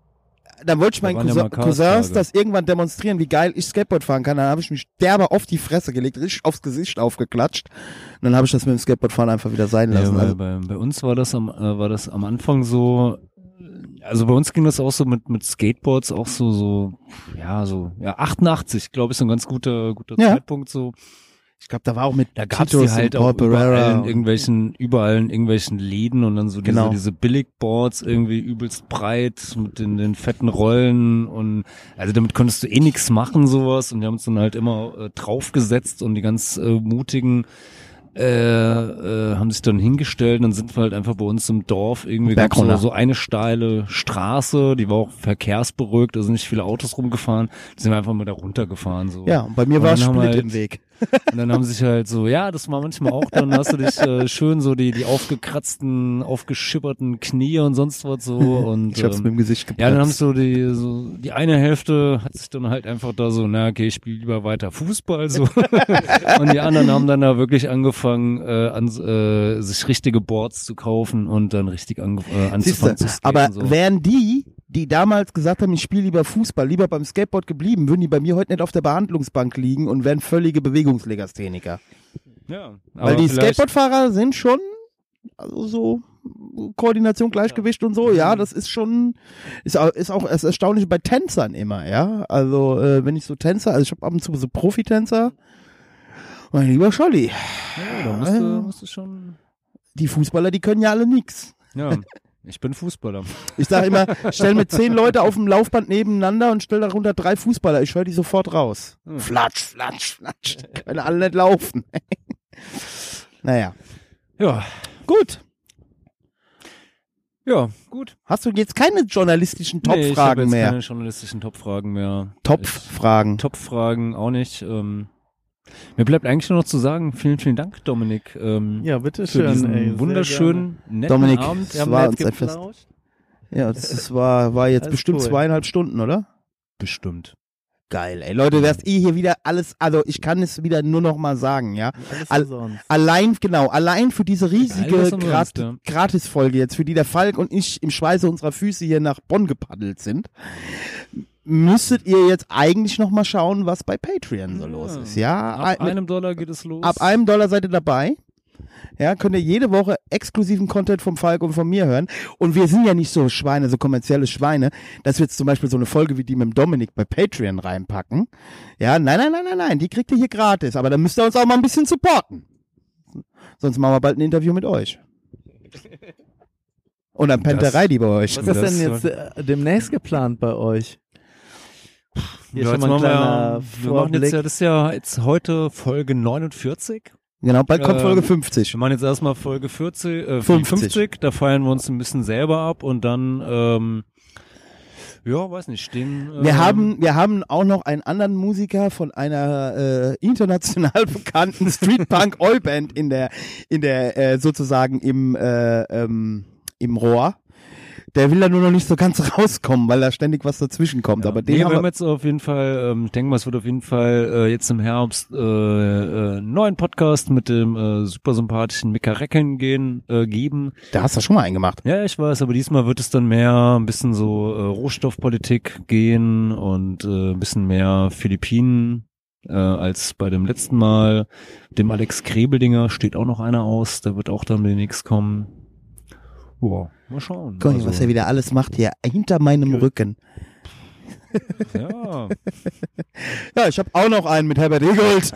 dann wollte ich meinen ja Cousin, Cars Cousins das irgendwann demonstrieren, wie geil ich Skateboard fahren kann. Dann habe ich mich derbe auf die Fresse gelegt, richtig aufs Gesicht aufgeklatscht. Und dann habe ich das mit dem Skateboardfahren einfach wieder sein Ja, lassen. bei, also, bei, bei uns war das am, äh, war das am Anfang so, also bei uns ging das auch so mit, mit Skateboards auch so, so, ja, so, ja, 88, glaube ich, so ein ganz guter, guter Ja. Zeitpunkt so. Ich glaube, da war auch mit Da gab's Titus die halt und Paul auch überall in irgendwelchen, überall in irgendwelchen Läden und dann so diese, Genau. diese Billigboards irgendwie übelst breit mit den, den fetten Rollen und also damit konntest du eh nichts machen sowas und wir haben uns dann halt immer äh, draufgesetzt und die ganz äh, mutigen äh, äh, haben sich dann hingestellt und dann sind wir halt einfach bei uns im Dorf irgendwie gab's so, so eine steile Straße, die war auch verkehrsberuhigt, also nicht viele Autos rumgefahren, da sind wir einfach mal da runtergefahren so. Ja, und bei mir war Split halt- im Weg. Und dann haben sich halt so, ja, das war manchmal auch, dann hast du dich äh, schön so die, die aufgekratzten, aufgeschipperten Knie und sonst was so und Ich hab's ähm, mit dem Gesicht geplatzt. ja, dann haben so die, so die eine Hälfte hat sich dann halt einfach da so, na okay, ich spiele lieber weiter Fußball so. und die anderen haben dann da wirklich angefangen, äh, an, äh, sich richtige Boards zu kaufen und dann richtig ange äh, anzufangen Siehste, zu skaten. aber so. wären die, die damals gesagt haben, ich spiele lieber Fußball, lieber beim Skateboard geblieben, würden die bei mir heute nicht auf der Behandlungsbank liegen und wären völlige Bewegungslegastheniker. ja, Weil aber die vielleicht- Skateboardfahrer sind schon, also so Koordination, Gleichgewicht und so, Mhm. ja, das ist schon, ist auch, ist auch das Erstaunliche bei Tänzern immer, ja. Also äh, wenn ich so Tänzer, also ich habe ab und zu so Profitänzer, mein lieber Scholli, ja, da musst du, musst du schon die Fußballer, die können ja alle nix. Ja, ich bin Fußballer. Ich sage immer, stell mir zehn Leute auf dem Laufband nebeneinander und stell darunter drei Fußballer. Ich höre die sofort raus. Hm. Flatsch, flatsch, flatsch. Die können alle nicht laufen. naja, Ja, gut. ja, gut. Hast du jetzt keine journalistischen Nee, ich Top-Fragen jetzt mehr? keine journalistischen Top-Fragen mehr. Top-Fragen. Ich- Top-Fragen auch nicht. Ähm, mir bleibt eigentlich nur noch zu sagen, vielen, vielen Dank, Dominik, ähm, Ja, für bitteschön. diesen ey, wunderschönen, netten Dominik, Abend. haben war nett uns ein Fest. Ja, das, das war, war jetzt Alles bestimmt cool. zweieinhalb Stunden, oder? Bestimmt. Geil, ey. Leute, wärst ihr hier wieder alles, also ich kann es wieder nur noch mal sagen, ja. Alles All- umsonst. Allein, genau, allein für diese riesige Grat ja. Gratisfolge jetzt, für die der Falk und ich im Schweiße unserer Füße hier nach Bonn gepaddelt sind, müsstet ihr jetzt eigentlich noch mal schauen, was bei Patreon so Ja. los ist, ja. Ab Ein- mit- einem Dollar geht es los. ab einem Dollar seid ihr dabei. Ja, könnt ihr jede Woche exklusiven Content vom Falk und von mir hören. Und wir sind ja nicht so Schweine, so kommerzielle Schweine, dass wir jetzt zum Beispiel so eine Folge wie die mit dem Dominik bei Patreon reinpacken. Ja, nein, nein, nein, nein, nein, die kriegt ihr hier gratis. Aber dann müsst ihr uns auch mal ein bisschen supporten. Sonst machen wir bald ein Interview mit euch. Und dann pennt der Reidi bei euch. Was ist Das denn jetzt äh, demnächst geplant bei euch? Hier Ja, schon mal ein wir, kleiner ja, wir machen jetzt ja, das ist ja jetzt heute Folge 49. Genau, bald kommt Ähm, Folge 50. Wir machen jetzt erstmal Folge 40, äh, 50. 50. Da feiern wir uns ein bisschen selber ab und dann, ähm, ja, weiß nicht, stehen. Ähm, Wir haben, wir haben auch noch einen anderen Musiker von einer äh, international bekannten Streetpunk Oi-Band in der, in der äh, sozusagen im äh, ähm, im Rohr. Der will da nur noch nicht so ganz rauskommen, weil da ständig was dazwischen kommt. Ja, Aber den nee, haben wir haben jetzt auf jeden Fall, ähm, ich denke mal, es wird auf jeden Fall äh, jetzt im Herbst äh, äh, einen neuen Podcast mit dem äh, super sympathischen Mika Recken gehen, äh, geben. da hast du schon mal einen gemacht. Ja, ich weiß, aber diesmal wird es dann mehr ein bisschen so äh, Rohstoffpolitik gehen und äh, ein bisschen mehr Philippinen äh, als bei dem letzten Mal. Dem Alex Krebeldinger steht auch noch einer aus, der wird auch dann demnächst kommen. Wow, mal schauen. Guck mal, Also, was er wieder alles macht hier hinter meinem Rücken. Ja, Ja, ich habe auch noch einen mit Herbert Egold.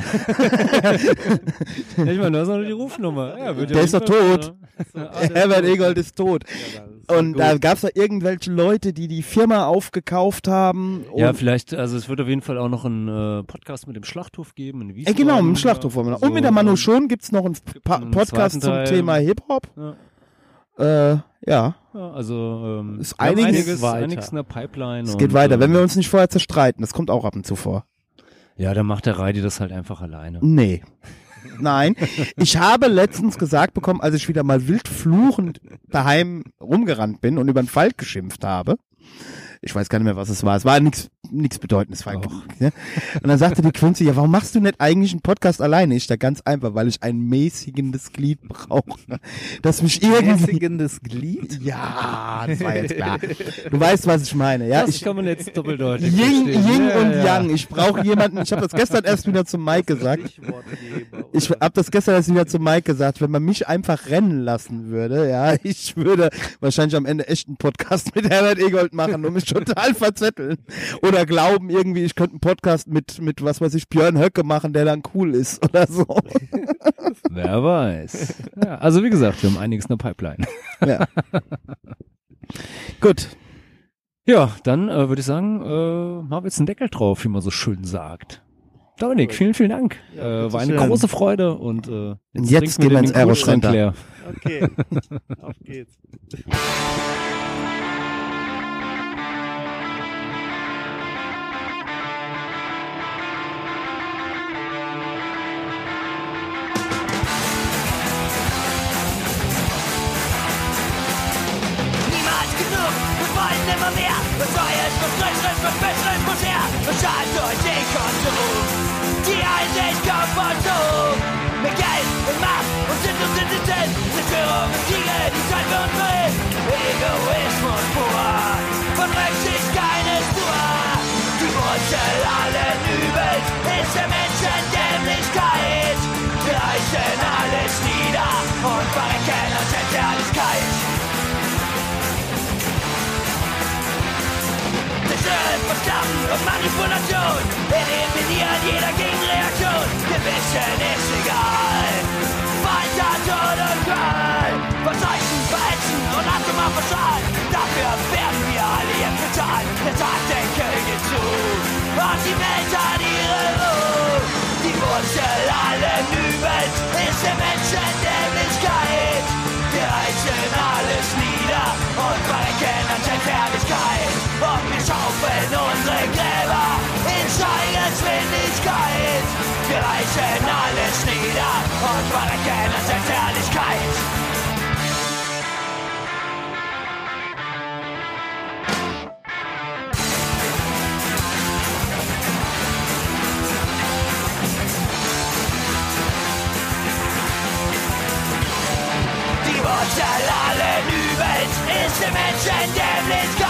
Ja, ich meine, du hast noch die Rufnummer. Ja, ja Der ist doch tot. Ja. Herbert Egold ist tot. Und da gab es da irgendwelche Leute, die die Firma aufgekauft haben. Ja, vielleicht, also es wird auf jeden Fall auch noch einen äh, Podcast mit dem Schlachthof geben. In Äh, Wiesbaden. genau, im Schlachthof wollen wir noch. Und mit der Manu Schon gibt's noch einen pa Podcast zum Teil. Thema Hip-Hop. Ja. Äh, ja, also ähm, Ist einiges einiges, weiter. einiges in der Pipeline. es geht und, weiter. ähm, Wenn wir uns nicht vorher zerstreiten, das kommt auch ab und zu vor. Ja, dann macht der Reidi das halt einfach alleine. Nee. Nein, ich habe letztens gesagt bekommen, als ich wieder mal wild fluchend daheim rumgerannt bin und über den Falk geschimpft habe. Ich weiß gar nicht mehr, was es war. Es war nichts nichts Bedeutendes, Falk. Ne? Und dann sagte die Quincy, ja, warum machst du nicht eigentlich einen Podcast alleine? Ich da ganz einfach, weil ich ein mäßigendes Glied brauche, das mich irgendwie... Mäßigendes Glied? Ja, das war jetzt klar. Du weißt, was ich meine. Ja, das ich, kann man jetzt doppeldeutig Ying. Ying ja, und ja. Yang. Ich brauche jemanden. Ich habe das gestern erst wieder zum Mike gesagt. Ich habe das gestern erst wieder zu Mike gesagt, wenn man mich einfach rennen lassen würde, ja, ich würde wahrscheinlich am Ende echt einen Podcast mit Herbert Egold machen und mich total verzetteln. Oder glauben irgendwie, ich könnte einen Podcast mit, mit was weiß ich, Björn Höcke machen, der dann cool ist oder so. Wer weiß. Ja, also wie gesagt, wir haben einiges in der Pipeline. Ja. Gut. Ja, dann äh, würde ich sagen, äh, haben wir jetzt einen Deckel drauf, wie man so schön sagt. Dominik, vielen, vielen Dank. äh, war eine schön. große Freude und äh, jetzt trinken gehen wir ins Aero Kühlschrank Center. leer. Okay, auf geht's. immer mehr. Was Neues, was Frisches, was Besseres muss her. Bezahlt durch den Konsum. Die Einsicht kommt von so. Mit Geld und Macht und Sinn und Sinnenden. Zerstörung und Kriege, die Zeit für uns will. Egoismus pur. Von Rücksicht keine Spur. Die Wurzel allen Übels ist der Menschendämlichkeit. Wir reißen alles nieder und verrecken uns Verstand, und Manipulation. Wir eliminieren jeder Gegenreaktion. Wir wissen, ist egal. Weiter Tod und Qual. Verscheißen, verhetzen und abgemacht verschaden. Dafür werden wir alle jetzt bezahlen. Der Tag den Könige zu. Und die Welt an ihre Ruhe. Die Wurzel allen Übels ist der Menschen, der wir schaufeln unsere Gräber in Steigergeschwindigkeit. Wir reißen alles nieder und verkennen an Herrlichkeit. Die Wurzel allen Übels ist die Menschendämlichkeit.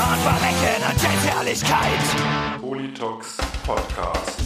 Und verrecken an der Herrlichkeit. Politox Podcast.